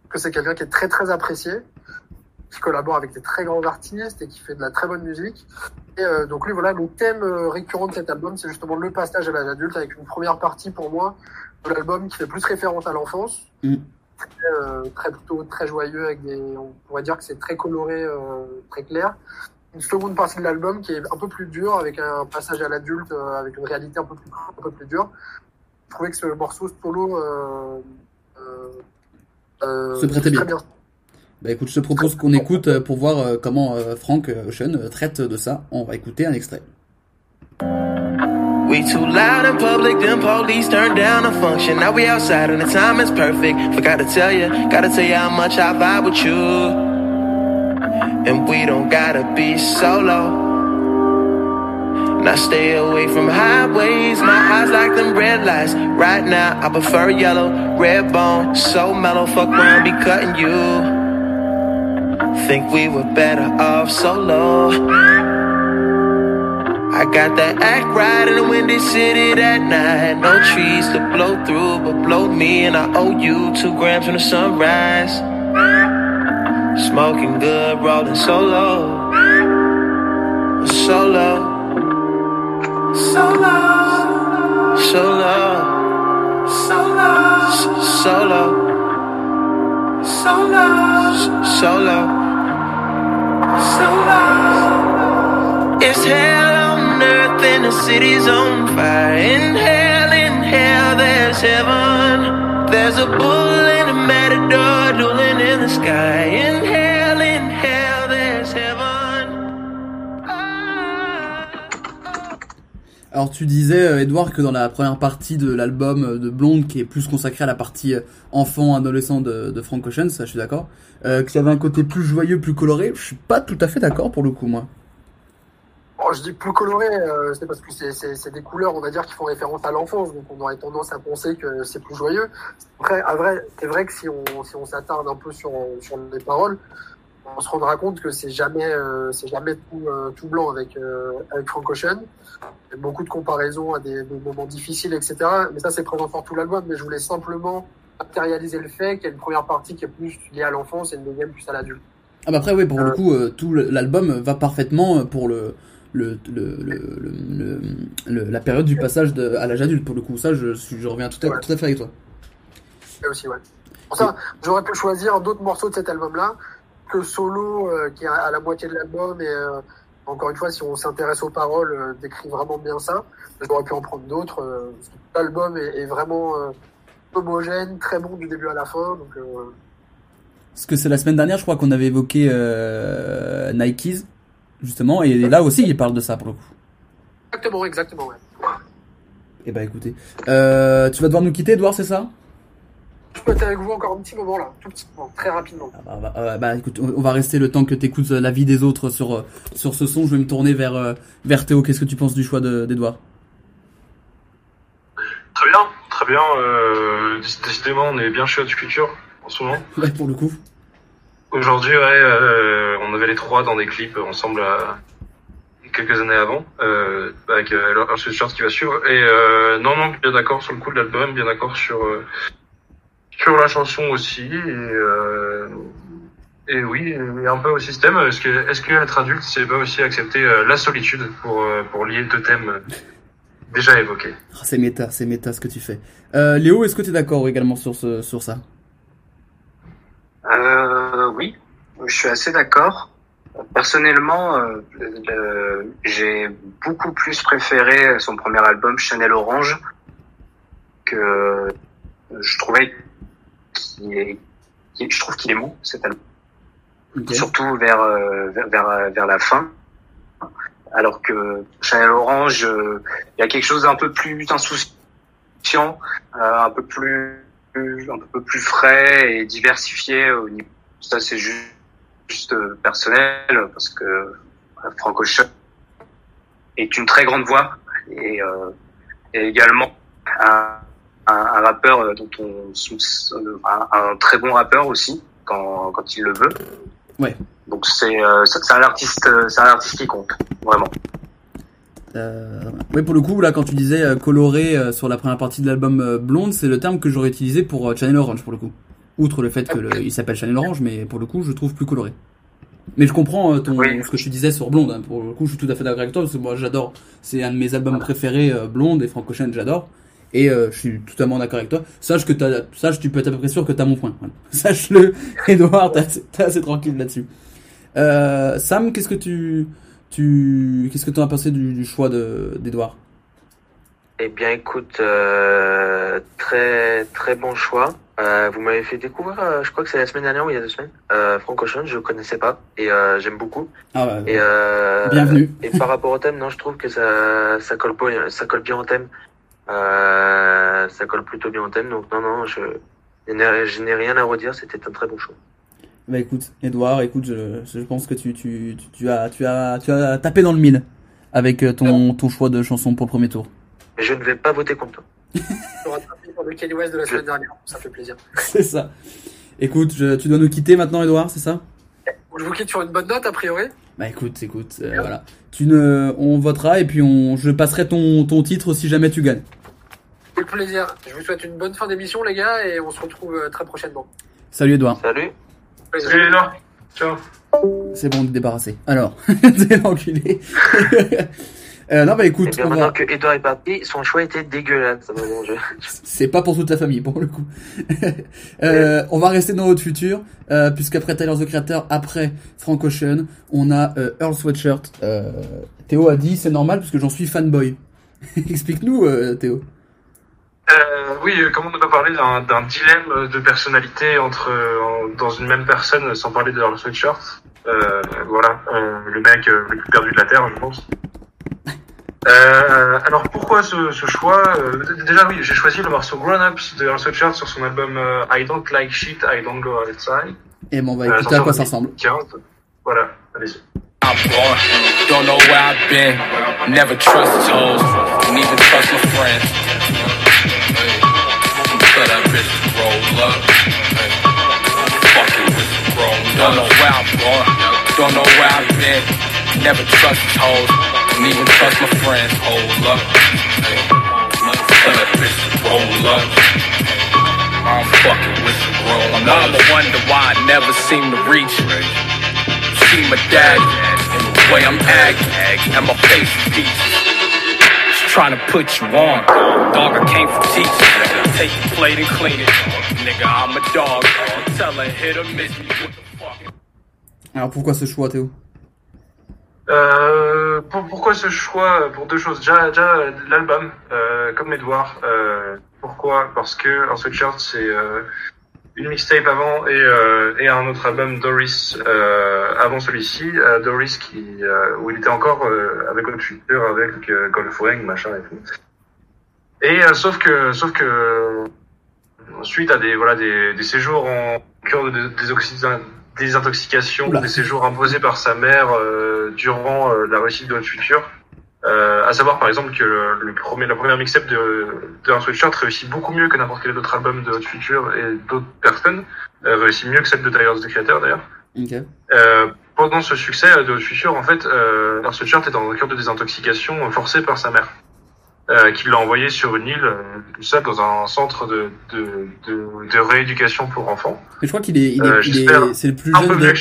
que c'est quelqu'un qui est très très apprécié, qui collabore avec des très grands artistes et qui fait de la très bonne musique. Et euh, donc lui, voilà, le thème euh, récurrent de cet album, c'est justement le passage à l'âge adulte avec une première partie pour moi de l'album qui fait plus référence à l'enfance. Mm. Très, euh, très plutôt très joyeux avec des, on pourrait dire que c'est très coloré, euh, très clair. Une seconde partie de l'album qui est un peu plus dure avec un passage à l'adulte, avec une réalité un peu plus, un peu plus dure. Je trouvais que ce morceau solo euh, euh, euh, Se prêtait bien. très bien. Bah écoute, je te propose qu'on écoute euh, pour voir euh, comment euh, Frank Ocean traite de ça. On va écouter un extrait. We too loud in public, then police turn down a function. Now we outside and the time is perfect. Forgot to tell you, gotta tell you how much I vibe with you. And we don't gotta be solo. Now stay away from highways, my eyes like them red lights. Right now, I prefer yellow, red bone, so mellow. Fuck around, be cutting you. Think we were better off solo. I got that act right in a windy city that night. No trees to blow through, but blow me, and I owe you two grams from the sunrise. Smoking good, rolling solo. Solo. Solo. Solo. Solo. Solo. Solo. Solo. Solo. It's hell on earth and the city's on fire. In hell, in hell, there's heaven. There's a bull and a matador dueling in the sky. In hell, Alors tu disais, euh, Edouard, que dans la première partie de l'album euh, de Blonde, qui est plus consacrée à la partie euh, enfant, adolescent de, Frank Ocean, ça je suis d'accord, euh, qu'il y avait un côté plus joyeux, plus coloré, je suis pas tout à fait d'accord pour le coup, moi. Je dis plus coloré, c'est parce que c'est- des couleurs, on va dire, qui font référence à l'enfance, donc on aurait tendance à penser que c'est plus joyeux. Après, vrai, c'est vrai que si on s'attarde un peu sur les paroles, on se rendra compte que c'est jamais euh, c'est jamais tout euh, tout blanc avec euh, avec Frank Ocean. Beaucoup de comparaisons à des, des moments difficiles, etc. Mais ça, c'est présent sur tout l'album. Mais je voulais simplement matérialiser le fait qu'il y a une première partie qui est plus liée à l'enfance et une deuxième plus à l'adulte. Ah bah après, oui, pour le coup, euh, tout le- l'album va parfaitement pour le, le, le, le, le- la période du passage de, à l'âge adulte, pour le coup. Ça, je, je reviens tout à, tout à fait avec toi. Et aussi, ouais. Pour ça, j'aurais pu choisir d'autres morceaux de cet album-là que Solo, euh, qui est à la moitié de l'album. Et euh, encore une fois, si on s'intéresse aux paroles, euh, décrit vraiment bien ça. J'aurais pu en prendre d'autres. euh, L'album est, est vraiment euh, homogène, très bon du début à la fin. Donc, Parce que c'est la semaine dernière, je crois qu'on avait évoqué Nikes, justement, et là aussi, il parle de ça pour le coup. exactement, exactement, ouais. Eh bah écoutez, tu vas devoir nous quitter, Edouard, c'est ça? Peux être avec vous encore un petit moment là, tout petit moment, très rapidement. Ah bah, bah, euh, bah, écoute, on on va rester le temps que tu écoutes la vie des autres sur, euh, sur ce son. Je vais me tourner vers, euh, vers Théo. Qu'est-ce que tu penses du choix de- d'Edouard? Très bien, très bien. Euh, déc- décidément, on est bien chez Haute Culture en ce moment. Ouais, pour le coup. Aujourd'hui, ouais, euh, on avait les trois dans des clips ensemble à quelques années avant, euh, avec euh, un sweatshirt qui va suivre. Et euh, non, non, bien d'accord sur le coup de l'album, bien d'accord sur euh, sur la chanson aussi. Et, euh, et oui, et un peu au système. Est-ce que est-ce que être adulte, c'est pas aussi accepter euh, la solitude pour euh, pour lier deux thèmes déjà évoqués? Ah, C'est méta, c'est méta ce que tu fais. Euh, Léo, est-ce que tu es d'accord également sur, ce, sur ça? Euh, oui, je suis assez d'accord. Personnellement, euh, j'ai beaucoup plus préféré son premier album Chanel Orange que je trouvais est, je trouve qu'il est mou cet album, surtout vers, euh, vers vers vers la fin. Alors que Chanel Orange, euh, il y a quelque chose d'un peu plus insouciant, euh, un peu plus un peu plus frais et diversifié au niveau. Ça c'est juste, juste euh, personnel parce que euh, Ocean est une très grande voix et, euh, et également un, un, un rappeur euh, dont on euh, un, un très bon rappeur aussi quand quand il le veut. Ouais. Donc c'est euh, c'est un artiste euh, c'est un artiste qui compte vraiment. Euh, oui, pour le coup, là, quand tu disais coloré sur la première partie de l'album Blonde, c'est le terme que j'aurais utilisé pour Channel Orange, pour le coup. Outre le fait que le- il s'appelle Channel Orange, mais pour le coup, je trouve plus coloré. Mais je comprends ce que tu disais sur Blonde. hein. Pour le coup, je suis tout à fait d'accord avec toi, parce que moi, j'adore. C'est un de mes albums préférés, euh, Blonde, et Frank Ocean, j'adore. Et euh, je suis totalement d'accord avec toi. Sache que t'as, sache, tu peux être à peu près sûr que t'as mon point. Voilà. Sache-le, Edouard, t'es assez, assez tranquille là-dessus. Euh, Sam, qu'est-ce que tu, tu, qu'est-ce que t'en as pensé du, du choix de, d'Edouard? Eh bien, écoute, euh, très très bon choix. Vous m'avez fait découvrir, je crois que c'est la semaine dernière ou il y a deux semaines, Frank Ocean, je connaissais pas et j'aime beaucoup. Ah. Et Bienvenue. Et par rapport au thème, non, je trouve que ça ça colle ça colle bien au thème. Euh, ça colle plutôt bien au thème, donc non non, je je n'ai je n'ai rien à redire, c'était un très bon choix. Bah écoute, Edouard, écoute, je, je pense que tu, tu, tu, tu as, tu as, tu as tapé dans le mille avec euh, ton, ton choix de chanson pour le premier tour. Mais je ne vais pas voter contre toi. Je rattrapé par le Kanye West de la semaine dernière, ça fait plaisir. C'est ça. Écoute, je- tu dois nous quitter maintenant, Edouard, c'est ça? Je vous quitte sur une bonne note a priori. Bah écoute, écoute, euh, voilà. Tu ne, on votera et puis on, je passerai ton, ton titre si jamais tu gagnes. Avec plaisir. Je vous souhaite une bonne fin d'émission les gars et on se retrouve euh, très prochainement. Salut Edouard. Salut. Salut là. Ciao. C'est bon de débarrasser. Alors, c'est l'enculé. euh, non bah écoute, Et bien on maintenant va... que Edouard est parti, son choix était dégueulasse. C'est pas pour toute la famille, pour le coup. euh, on va rester dans notre futur, euh, puisqu'après Tyler the Creator, après Frank Ocean, on a euh, Earl Sweatshirt. Euh, Théo a dit c'est normal parce que j'en suis fanboy. Explique-nous, euh, Théo. Euh, oui, euh, comment ne pas parler d'un d'un dilemme de personnalité entre euh, en- dans une même personne, sans parler de leur sweatshirt. Euh, voilà, euh, le mec euh, le plus perdu de la terre, je pense. Euh, alors pourquoi ce, ce choix? Euh, Déjà oui, j'ai choisi le morceau Grown Ups de Earl Sweatshirt sur son album euh, I Don't Like Shit, I Don't Go Outside. Et bon, on va Euh, écouter à quoi ça ressemble. 2015. Voilà, allez-y. I'm bored, don't know where I've been. Never trust hoes, don't even trust my friends. Fucking with grown Don't know where I'm going, don't know where I've been. Never trust don't even trust my friends. Hold up. Up. I'm fucking with some grown Mama wonder why I never seem to reach See my dad and the way I'm acting and my face is. Trying to put you on. Dog, I came from teachers. Take your plate and clean it. Nigga, I'm a dog. Tell her hit or miss me. What the fuck? Alors pourquoi ce choix, Théo? Euh, pour- pourquoi ce choix? Pour deux choses. Déjà, déjà l'album, euh, comme Edouard. Euh, pourquoi? Parce que un sweatshirt, c'est euh, une mixtape avant et, euh, et un autre album Doris euh, avant celui-ci. Euh, Doris qui où il était encore avec Hot Future, avec euh, Golf Wang, machin et tout. Et sauf que sauf que suite à des voilà des, des séjours en cure de désintoxication, des séjours imposés par sa mère durant la réussite de notre futur. Euh, à savoir par exemple que le, le premier, la première mixtape de, de Hot Sweatshirt réussit beaucoup mieux que n'importe quel autre album de Hot Future et d'autres personnes, euh, réussit mieux que celle de Tyler the Creator d'ailleurs. Ok. Euh, pendant ce succès de Hot Future, en fait, euh, Hot Sweatshirt est dans un cure de désintoxication euh, forcée par sa mère, euh, qui l'a envoyé sur une île, euh, tout seul, dans un centre de, de, de, de rééducation pour enfants. Mais je crois qu'il est, il est, Euh, il est, c'est le plus un jeune de,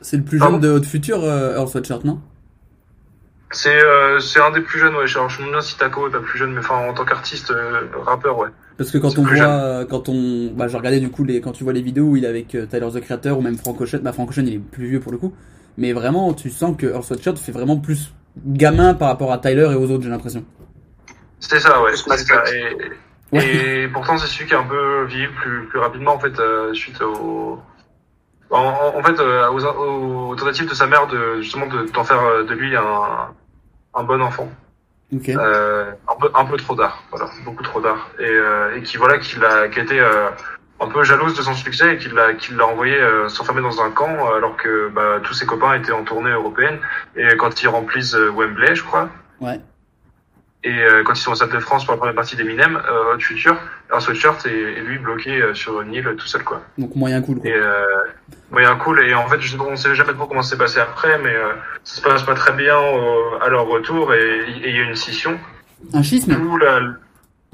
c'est le plus Pardon jeune de Haute Future, euh, Earl Sweatshirt, non? C'est euh, c'est un des plus jeunes, ouais. Alors, je me demande si Taco est pas plus jeune, mais enfin, en tant qu'artiste, euh, rappeur, ouais. Parce que quand on voit, jeune. euh, quand on, bah, j'ai regardé du coup les, quand tu vois les vidéos où il est avec euh, Tyler the Creator ou même Frank Ocean, bah Frank Ocean il est plus vieux pour le coup, mais vraiment tu sens que Earl Sweatshirt fait vraiment plus gamin par rapport à Tyler et aux autres, j'ai l'impression. C'est ça, ouais. Ça. Et, et pourtant, c'est celui qui a un peu vieilli plus, plus rapidement, en fait, euh, suite au. En, en- en fait, euh, aux, aux tentatives de sa mère de justement de- d'en faire de lui un, un bon enfant. Euh, un, peu, un peu trop tard, voilà, beaucoup trop tard. Et, euh, et qui voilà, qui l'a, qui a été euh, un peu jalouse de son succès et qui l'a, qui l'a envoyé euh, s'enfermer dans un camp alors que bah, tous ses copains étaient en tournée européenne. Et quand ils remplissent euh, Wembley, je crois. Ouais. Et euh, quand ils sont au Stade de France pour la première partie d'Eminem, euh, Hot Future, un sweatshirt et, et lui bloqué euh, sur une île tout seul quoi. Donc moyen cool. Quoi. Et euh, moyen cool. Et en fait, je sais pas, on sait jamais trop comment ça s'est passé après, mais euh, ça se passe pas très bien euh, à leur retour et il y a une scission. Un schisme D'où la,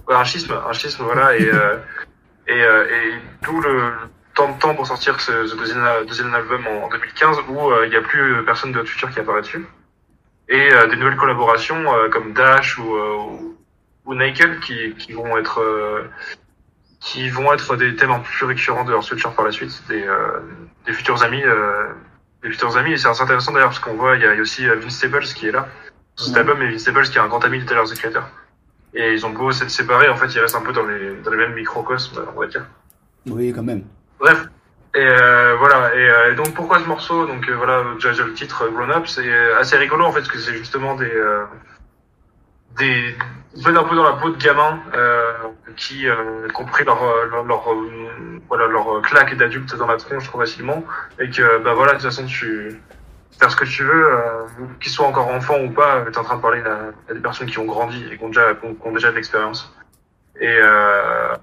un schisme, un schisme, voilà. Et euh, et, euh, et d'où le temps de temps pour sortir ce, ce deuxième, deuxième album en, en 2015 où euh, il y a plus personne de Future qui apparaît dessus. Et euh, des nouvelles collaborations euh, comme Dash ou, euh, ou, ou Nickel qui, qui vont être euh, qui vont être des thèmes un peu plus récurrents de leur Sweatshirt par la suite, des, euh, des futurs amis, euh, des futurs amis. Et c'est assez intéressant d'ailleurs parce qu'on voit il y a, il y a aussi Vince Staples qui est là sur cet Ouais. album et Vince Staples qui est un grand ami de Tyler the Creator. Et ils ont beau s'être séparés, en fait, ils restent un peu dans les dans les mêmes microcosmes, on va dire. Oui, quand même. Bref. Et euh, voilà. Et, et donc pourquoi ce morceau? Donc voilà, déjà le titre Grown Up, c'est assez rigolo en fait parce que c'est justement des des se mettent un peu dans la peau de gamins euh, qui euh, qui ont pris leur euh, leur, leur, euh, voilà leur claque d'adulte dans la tronche trop facilement et que bah voilà de toute façon tu faire ce que tu veux, euh, qu'ils soient encore enfants ou pas, tu es en train de parler à, des personnes qui ont grandi et qui ont déjà, qui ont, déjà de l'expérience. Et, euh,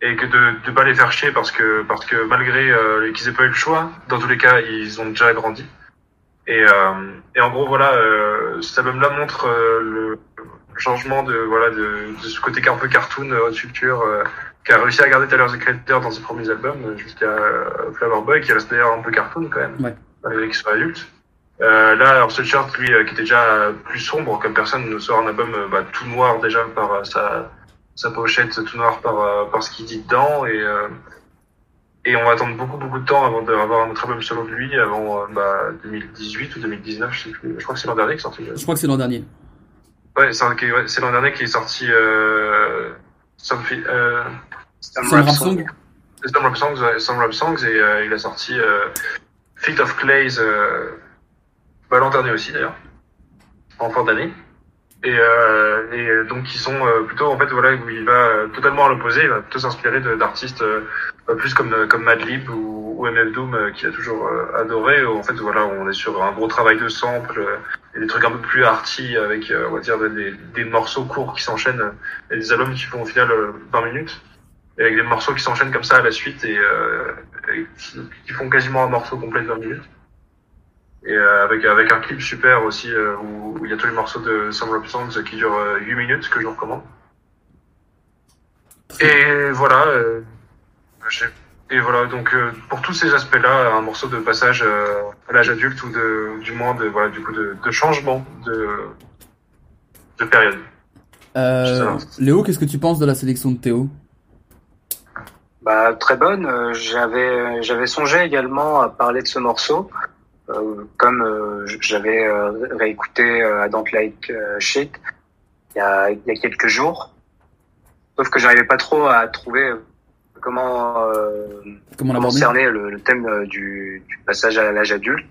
et que de ne pas les faire chier parce que, parce que malgré euh, qu'ils aient pas eu le choix, dans tous les cas, ils ont déjà grandi. Et, euh, et en gros, voilà, euh, cet album-là montre euh, le changement de, voilà, de, de ce côté un peu cartoon, euh, haute culture, euh, qui a réussi à garder Tyler the Creator dans ses premiers albums, euh, jusqu'à euh, Flower Boy, qui reste d'ailleurs un peu cartoon quand même Ouais. malgré qu'il soit adulte. Euh, là, alors Sweatshirt, lui, euh, qui était déjà plus sombre, comme personne ne sort un album bah, tout noir déjà par euh, sa, sa pochette, tout noir par, euh, par ce qu'il dit dedans, et, euh, et on va attendre beaucoup beaucoup de temps avant d'avoir un autre album solo de lui, avant bah, 2018 ou 2019, je sais plus. Je crois que c'est l'an dernier qui est sorti. Je crois que c'est l'an dernier. Ouais, c'est l'an dernier qui est sorti euh, Some, euh, Some Rap Song. Some Rap Songs, ouais, Some Rap Songs, et euh, il a sorti euh, Feet of Clays euh, bah, l'an dernier aussi d'ailleurs, en fin d'année. Et, euh, et euh, donc ils sont euh, plutôt en fait voilà où il va euh, totalement à l'opposé, il va plutôt s'inspirer d'artistes plus comme comme Madlib ou, ou MF Doom qu'il a toujours adoré. Où, en fait voilà on est sur un gros travail de sample et des trucs un peu plus arty avec on va dire des, des morceaux courts qui s'enchaînent et des albums qui font au final euh, 20 minutes et avec des morceaux qui s'enchaînent comme ça à la suite et, euh, et qui font quasiment un morceau complet de 20 minutes. Et euh, avec avec un clip super aussi euh, où, où il y a tous les morceaux de Some Rap Songs qui durent euh, 8 minutes que je vous recommande. Et voilà. euh, j'ai- et voilà donc euh, pour tous ces aspects-là, un morceau de passage euh, à l'âge adulte ou de du moins de voilà du coup de, de changement de de période. Euh, Léo, qu'est-ce que tu penses de la sélection de Théo? Bah, très bonne. Euh, J'avais j'avais songé également à parler de ce morceau, euh, comme euh, j'avais euh, réécouté euh, I Don't Like euh, Shit il y a, il y a quelques jours. Sauf que j'arrivais pas trop à trouver comment euh, Comment l'aborder cerner le, le thème euh, du, du passage à l'âge adulte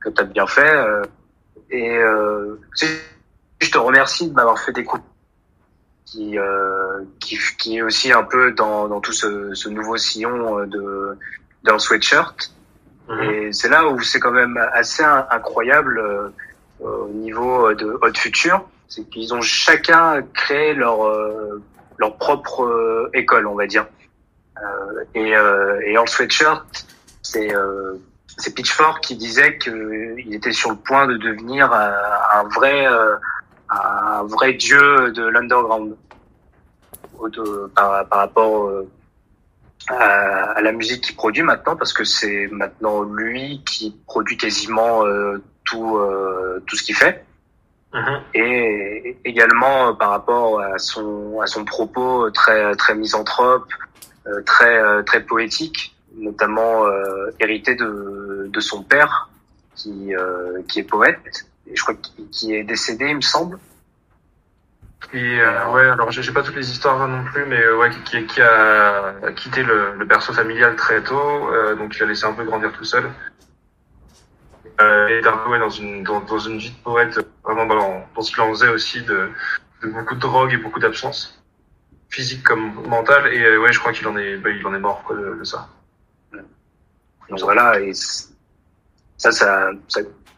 que tu as bien fait. euh, et euh, je te remercie de m'avoir fait découvrir qui, euh, qui, qui est aussi un peu dans, dans tout ce, ce nouveau sillon euh, de d'un sweatshirt. Et c'est là où c'est quand même assez in- incroyable euh, au niveau de Hot Future, c'est qu'ils ont chacun créé leur euh, leur propre euh, école, on va dire. Euh, et, euh, et Earl Sweatshirt, c'est euh, c'est Pitchfork qui disait qu'il était sur le point de devenir euh, un vrai euh, un vrai dieu de l'underground par, par rapport euh, à, à la musique qu'il produit maintenant parce que c'est maintenant lui qui produit quasiment euh, tout euh, tout ce qu'il fait. Et également euh, par rapport à son à son propos très très misanthrope euh, très euh, très poétique notamment euh, hérité de de son père qui euh, qui est poète et je crois qu'il qui est décédé il me semble Et euh, ouais, alors j'ai pas toutes les histoires non plus, mais euh, ouais, qui, qui, qui a quitté le, le berceau familial très tôt, euh, donc il a laissé un peu grandir tout seul. Euh, et d'un peu ouais, dans une dans, dans une vie de poète, vraiment dans, dans ce qu'il en faisait aussi de, de beaucoup de drogue et beaucoup d'absence, physique comme mentale. Et euh, ouais, je crois qu'il en est bah, il en est mort quoi de, de ça. Donc voilà, et ça, ça,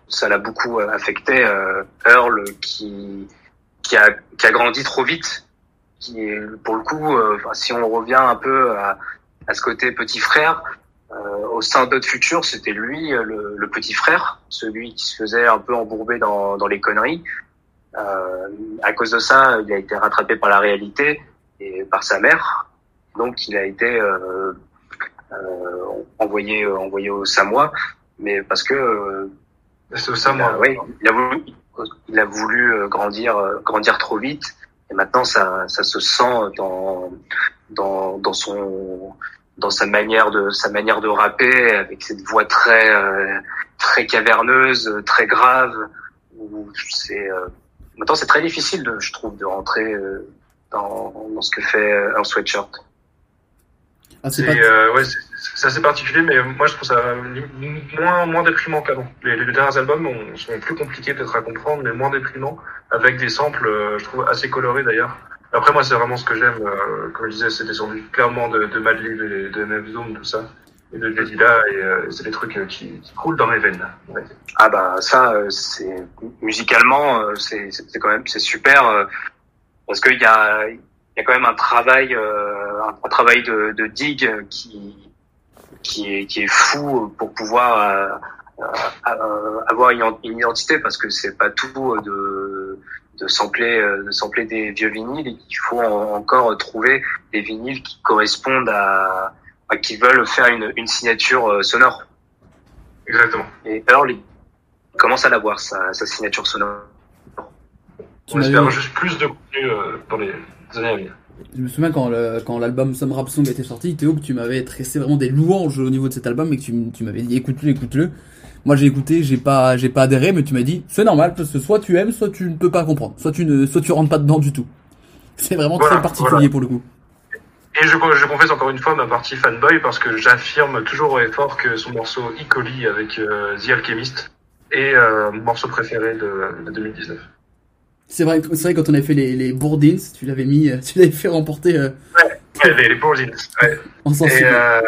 ça, l'a beaucoup affecté. Euh, Earl, qui, qui a, qui a grandi trop vite, qui est, pour le coup, euh, si on revient un peu à, à ce côté petit frère, euh, au sein d'Autre Future, c'était lui euh, le, le petit frère, celui qui se faisait un peu embourber dans, dans les conneries. Euh, à cause de ça, il a été rattrapé par la réalité et par sa mère. Donc, il a été euh, euh, envoyé envoyé au Samoa, mais parce que euh, C'est au Samoa. oui, il a voulu il a voulu euh, grandir euh, grandir trop vite et maintenant ça ça se sent dans dans dans son dans sa manière de sa manière de rapper avec cette voix très euh, très caverneuse, très grave où c'est maintenant c'est très difficile de, je trouve de rentrer dans dans ce que fait un sweatshirt. Ah, c'est pas- euh, ouais, c'est- c'est assez particulier, mais moi je trouve ça li- moins moins déprimant qu'avant. Les, les derniers albums ont- sont plus compliqués peut-être à comprendre, mais moins déprimants, avec des samples, euh, je trouve assez colorés d'ailleurs. Après moi c'est vraiment ce que j'aime, euh, comme je disais, c'est descendu clairement de, de Madlib et de MF Doom, tout ça, et de Delila, et euh, c'est des trucs euh, qui, qui coulent dans mes veines. dire. Ah bah ça, euh, c'est musicalement, euh, c'est c'est c'est quand même c'est super euh, parce qu'il y a il y a quand même un travail euh, un, un travail de, de dig qui qui est qui est fou pour pouvoir euh, euh, avoir une une identité parce que c'est pas tout de de sampler de sampler des vieux vinyles et qu'il faut en- encore trouver des vinyles qui correspondent à, à qui veulent faire une une signature euh, sonore. Exactement. Et Earl, il commence à l'avoir, sa, sa signature sonore? On espère juste plus de contenu dans les années à venir. Je me souviens quand le- quand l'album Some Rap Song était sorti, Théo, que tu m'avais tressé vraiment des louanges au niveau de cet album et que tu, tu m'avais dit écoute-le, écoute-le. Moi j'ai écouté, j'ai pas j'ai pas adhéré, mais tu m'as dit c'est normal parce que soit tu aimes, soit tu ne peux pas comprendre, soit tu ne soit tu rentres pas dedans du tout. C'est vraiment Voilà, très particulier voilà. pour le coup. Et je, je confesse encore une fois ma partie fanboy parce que j'affirme toujours et fort que son morceau E. coli avec euh, The Alchemist est euh, mon morceau préféré de, de 2019. C'est vrai, que- c'est vrai quand on avait fait les, les Bourdins, tu l'avais mis, euh, tu l'avais fait remporter. euh, Ouais, les, les ouais. Et, euh,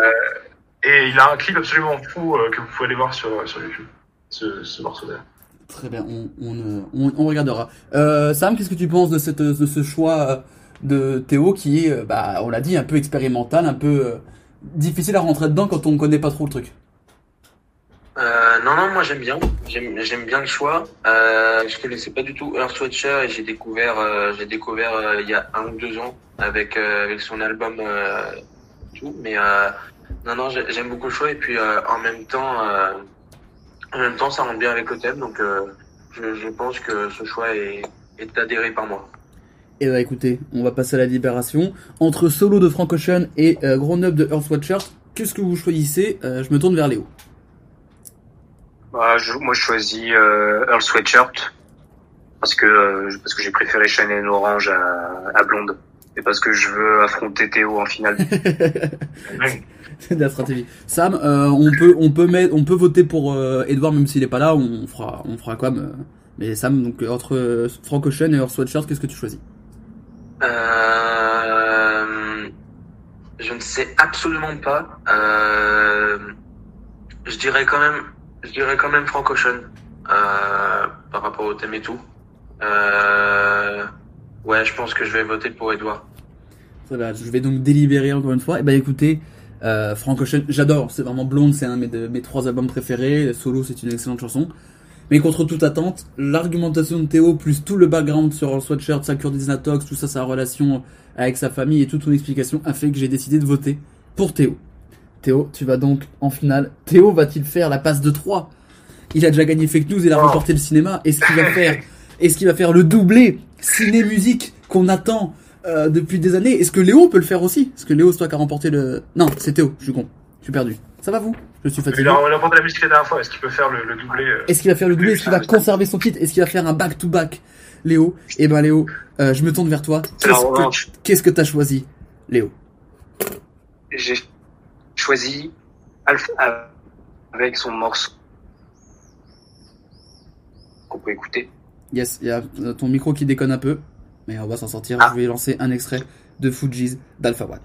et il a un clip absolument fou euh, que vous pouvez aller voir sur, sur YouTube, ce, ce morceau-là. Très bien, on, on, on, on regardera. Sam, qu'est-ce que tu penses de, cette, de ce choix de Théo qui est, bah, on l'a dit, un peu expérimental, un peu difficile à rentrer dedans quand on connaît pas trop le truc? Euh, non, non, moi j'aime bien. J'aime, bien le choix. Euh, je connaissais pas du tout Earth Sweatshirt et j'ai découvert, euh, j'ai découvert euh, il y a un ou deux ans avec avec son album tout. Mais non, non, j'ai- j'aime beaucoup le choix et puis en même temps, en même temps, ça rentre bien avec le thème. Donc je, pense que ce choix est, est adhéré par moi. Et bah écoutez, on va passer à la libération. Entre solo de Frank Ocean et Grown Up de Earth Sweatshirt, qu'est-ce que vous choisissez? Je me tourne vers Léo. Bah, je- moi, je choisis euh, Earl Sweatshirt parce que euh, parce que j'ai préféré Chanel Orange à, à Blonde et parce que je veux affronter Théo en finale. C'est de la stratégie. Sam, euh, on peut on peut mettre, on peut voter pour euh, Edouard même s'il est pas là. On fera on fera comme. euh, mais Sam, donc entre euh, Frank Ocean et Earth Sweatshirt, qu'est-ce que tu choisis? Euh, je ne sais absolument pas. Euh, je dirais quand même, je dirais quand même Frank Ocean euh, par rapport au thème et tout. Euh, ouais, je pense que je vais voter pour Edouard. Bien, je vais donc délibérer encore une fois. Et bah écoutez, euh, Frank Ocean, j'adore, c'est vraiment Blonde, c'est un de mes, trois albums préférés. Solo, c'est une excellente chanson. Mais contre toute attente, l'argumentation de Théo, plus tout le background sur le sweatshirt, sa cure Tox, tout ça, sa relation avec sa famille et toute son explication a fait que j'ai décidé de voter pour Théo. Théo, tu vas donc en finale. Théo va-t-il faire la passe de 3 Il a déjà gagné Fake News, il a remporté le cinéma. Est-ce qu'il va faire, est-ce qu'il va faire le doublé ciné-musique qu'on attend euh, depuis des années? Est-ce que Léo peut le faire aussi? Est-ce que Léo, c'est toi qui a remporté le... Non, c'est Théo, je suis con. Je suis perdu. Ça va vous? Je suis fatigué. Il a remporté la musique la dernière fois. Est-ce qu'il peut faire le, le doublé euh, Est-ce qu'il va faire le doublé? Est-ce qu'il va conserver son titre? Est-ce qu'il va faire un back-to-back? Léo Eh ben Léo, euh, je me tourne vers toi. Qu'est-ce que t'as choisi, Léo? J'ai choisi Alpha avec son morceau qu'on peut écouter. Yes, il y a ton micro qui déconne un peu, mais on va s'en sortir. Je vais lancer un extrait de Fuji's d'Alpha One.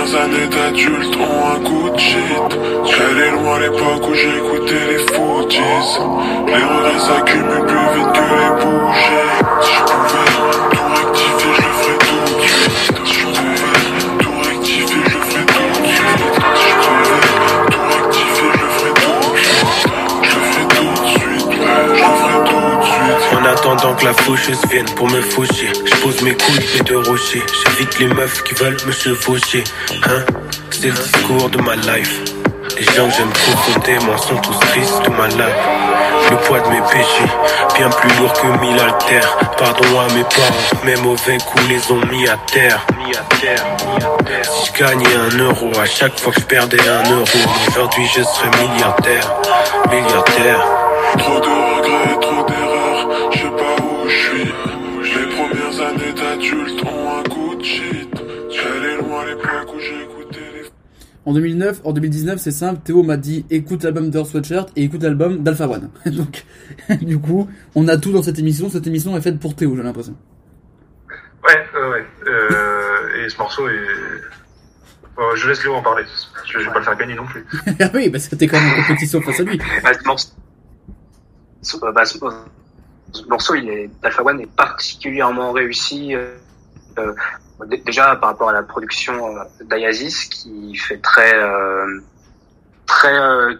Premières années d'adulte ont un goût de shit. J'allais loin à l'époque où j'écoutais les footies. Les regrets s'accumulent plus vite que les bougies. Si je pouvais attendant que la faucheuse vienne pour me faucher, je pose mes couilles et de rocher. J'évite les meufs qui veulent me chevaucher. Hein, c'est le discours de ma life. Les gens que j'aime profondément sont tous tristes de ma life. Le poids de mes péchés, bien plus lourd que mille haltères. Pardon à mes parents, mes mauvais coups les ont mis à terre. Si je gagnais un euro à chaque fois que je perdais un euro, aujourd'hui je serais milliardaire, milliardaire. En 2009, en 2019, c'est simple. Théo m'a dit écoute l'album d'Earth Sweatshirt et écoute l'album d'Alpha One. Donc, du coup, on a tout dans cette émission. Cette émission est faite pour Théo, j'ai l'impression. Ouais, ouais, ouais. Euh, et ce morceau est. Je laisse Léo en parler. Je je vais pas le faire gagner non plus. ah oui, bah c'était quand même une compétition face à lui. Bah, ce morceau, ce- euh, bah, ce- ce morceau, il est, Alpha One est particulièrement réussi. euh, euh, déjà par rapport à la production euh, d'Ayazis, qui fait très, euh, très euh,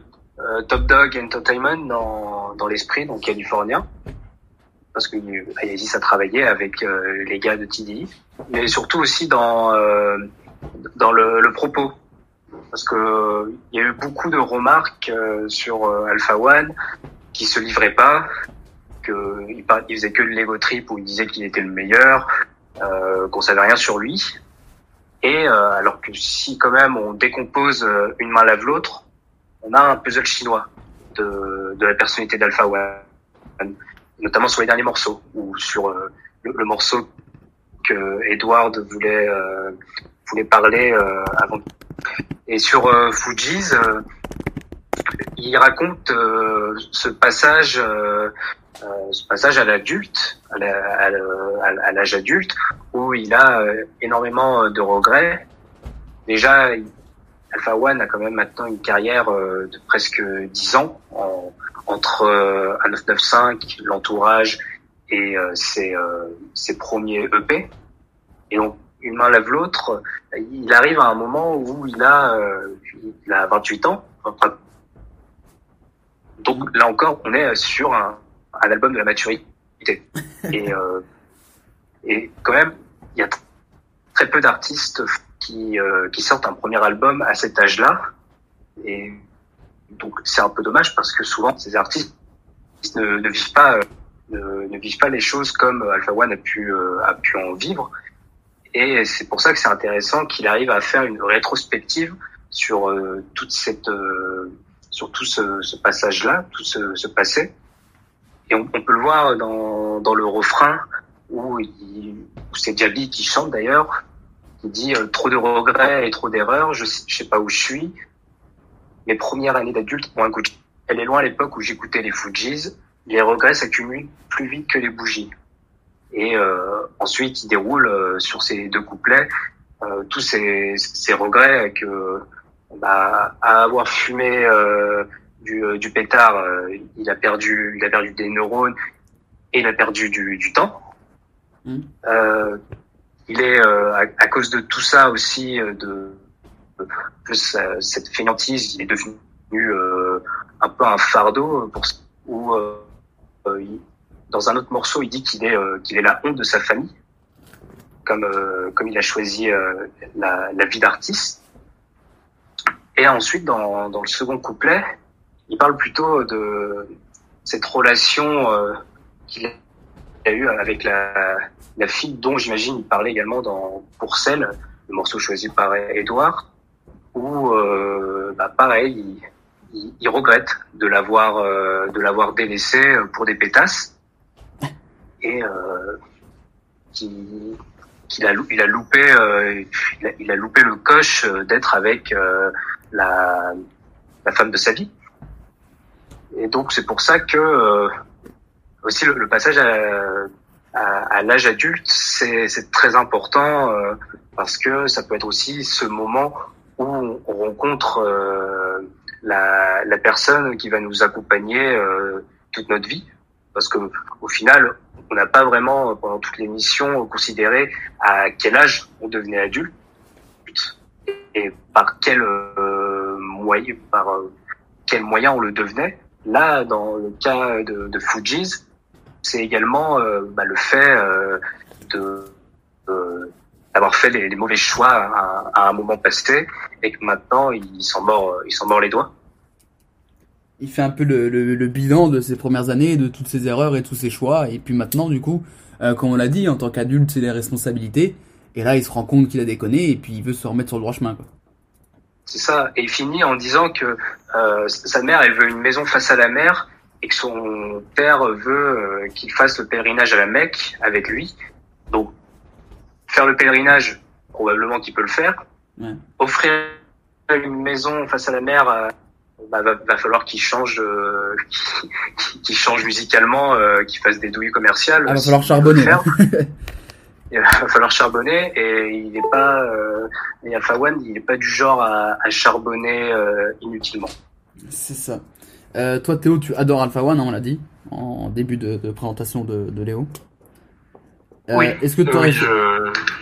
Top Dog Entertainment dans, dans l'esprit, donc californien. Parce que Ayazis a travaillé avec les gars de TDI, mais surtout aussi dans, euh, dans le, le propos parce que il y a eu beaucoup de remarques sur Alpha One qui se livrait pas, que il, par- il faisait que le Lego Trip où il disait qu'il était le meilleur, euh, qu'on savait rien sur lui. Et euh, alors que si quand même on décompose euh, une main lave l'autre, on a un puzzle chinois de, de la personnalité d'Alpha One, notamment sur les derniers morceaux ou sur euh, le, morceau que Edward voulait euh, voulait parler avant. Et sur Fuji's, il raconte ce passage, ce passage à l'adulte, à l'âge adulte, où il a euh, énormément euh, de regrets. Déjà, Alpha One a quand même maintenant une carrière euh, de presque 10 ans en- entre un 995, l'entourage et ses, premiers EP. Et donc, une main lave l'autre. Il arrive à un moment où il a, il a 28 ans. Donc là encore, on est sur un, un album de la maturité. Et, euh, et quand même, il y a tr- très peu d'artistes qui, euh, qui sortent un premier album à cet âge-là. Et donc c'est un peu dommage parce que souvent ces artistes ne, ne vivent pas euh, ne, ne vivent pas les choses comme Alpha One a pu euh, a pu en vivre. Et c'est pour ça que c'est intéressant qu'il arrive à faire une rétrospective sur euh, toute cette, euh, sur tout ce, ce passage-là, tout ce, ce passé. Et on, on peut le voir dans, dans le refrain où, où c'est Jabi qui chante d'ailleurs, qui dit euh, trop de regrets et trop d'erreurs, je, je sais pas où je suis. Mes premières années d'adulte ont un Elle est loin à l'époque où j'écoutais les Fujis. Les regrets s'accumulent plus vite que les bougies. Et euh, ensuite, il déroule euh, sur ces deux couplets euh, tous ces, ces regrets que bah, à avoir fumé euh, du, euh, du pétard, euh, il a perdu, il a perdu des neurones et il a perdu du, du temps. Mm. Euh, il est euh, à, à cause de tout ça aussi de plus euh, cette fainéantise, il est devenu euh, un peu un fardeau pour où il- dans un autre morceau il dit qu'il est euh, qu'il est la honte de sa famille comme euh, comme il a choisi euh, la, la vie d'artiste et ensuite dans dans le second couplet il parle plutôt de cette relation euh, qu'il a eu avec la la fille dont j'imagine il parlait également dans Pourcel le morceau choisi par Edouard où euh, bah, pareil il, il, il regrette de l'avoir euh, de l'avoir délaissé pour des pétasses. Et euh, qui qu'il a il a loupé euh, il, a, il a loupé le coche d'être avec euh, la la femme de sa vie et donc c'est pour ça que euh, aussi le, le passage à, à, à l'âge adulte c'est très important euh, parce que ça peut être aussi ce moment où on rencontre euh, la, la personne qui va nous accompagner euh, toute notre vie. Parce que au final on n'a pas vraiment euh, pendant toute l'émission considéré à quel âge on devenait adulte. Et par quel euh, moyen par quel moyen on le devenait là dans le cas de, de Fujis c'est également euh, bah, le fait euh, de euh, d'avoir fait les mauvais choix à, à un moment passé et que maintenant il s'en mord il s'en mord les doigts Il fait un peu le, le, le bilan de ses premières années, de toutes ses erreurs et tous ses choix. Et puis maintenant, du coup, euh, comme on l'a dit, en tant qu'adulte, c'est les responsabilités. Et là, il se rend compte qu'il a déconné et puis il veut se remettre sur le droit chemin. Quoi. C'est ça. Et il finit en disant que euh, sa mère, elle veut une maison face à la mer et que son père veut euh, qu'il fasse le pèlerinage à la Mecque avec lui. Donc, faire le pèlerinage, probablement qu'il peut le faire. Ouais. Offrir une maison face à la mer, euh, bah, va, va falloir qu'il change, euh, qu'il change musicalement, euh, qu'il fasse des douilles commerciales. Ah, va falloir charbonner. il va falloir charbonner et il n'est pas euh, et Alpha One il n'est pas du genre à, à charbonner euh, inutilement C'est ça. Euh, toi, Théo, tu adores Alpha One, hein, on l'a dit, en début de, de présentation de, de Léo. Euh, oui. Est-ce que tu Euh, aurais... oui,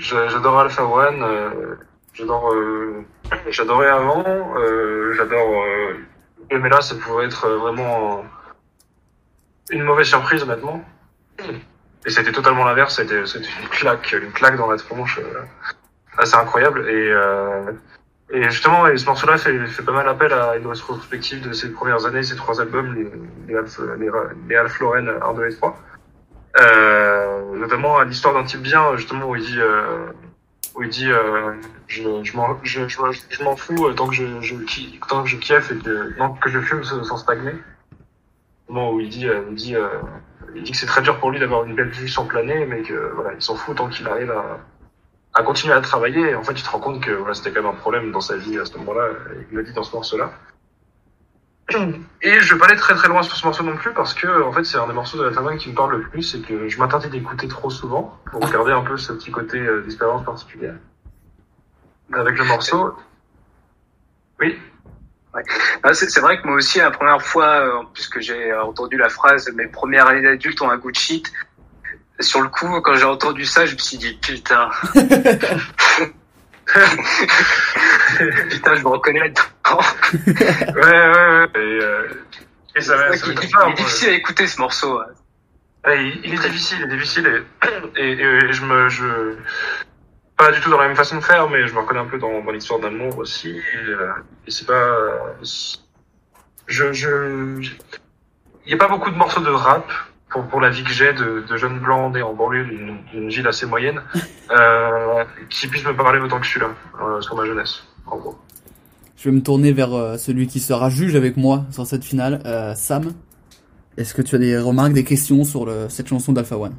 j'adore Alpha One. euh, j'adore. euh, J'adorais avant. euh, j'adore. Euh, mais là, ça pourrait être vraiment une mauvaise surprise maintenant. Et c'était totalement l'inverse. C'était une claque, une claque dans la tronche. euh, assez incroyable. Et euh, et justement, ce morceau-là fait, fait pas mal appel à une rétrospective de ses premières années, ses trois albums, les, les, Alf, les, les Alf Lauren 1, 2 et 3. Euh, notamment à l'histoire d'un type bien, justement, où il dit, euh, où il dit, euh, je, je m'en, je, je, fous euh, tant que je, tant que je kiffe et que, non, que je fume sans stagner. Au moment où il dit, il dit, il dit que c'est très dur pour lui d'avoir une belle vie sans planer, mais que, voilà, il s'en fout tant qu'il arrive à, continuer à travailler. En fait, tu te rends compte que c'était quand même un problème dans sa vie à ce moment-là. Il le dit dans ce morceau-là. Et je vais pas aller très très loin sur ce morceau non plus parce que en fait c'est un des morceaux de la Taverne qui me parle le plus et que je m'interdis d'écouter trop souvent pour garder un peu ce petit côté euh, d'expérience particulière. Avec le morceau. Oui. C'est vrai que moi aussi la première fois euh, en plus que j'ai entendu la phrase mes premières années d'adulte ont un goût de shit. Sur le coup quand j'ai entendu ça je me suis dit putain. Putain je me reconnais là-dedans. Ouais ouais ouais. Et, euh, et ça, va- C'est ça il est difficile à écouter ce morceau ouais. Ouais, il, il est difficile, il est difficile. Et, et, et je me, je, pas du tout dans la même façon de faire, mais je me reconnais un peu dans, dans l'histoire d'amour aussi et, euh, et c'est pas, je, je, il y a pas beaucoup de morceaux de rap pour, pour la vie que j'ai de, de jeune blanc né en banlieue d'une ville assez moyenne, euh, qui puissent me parler autant que celui-là, euh, sur ma jeunesse, en gros. Je vais me tourner vers euh, celui qui sera juge avec moi sur cette finale, euh, Sam. Est-ce que tu as des remarques, des questions sur le, cette chanson d'Alpha One?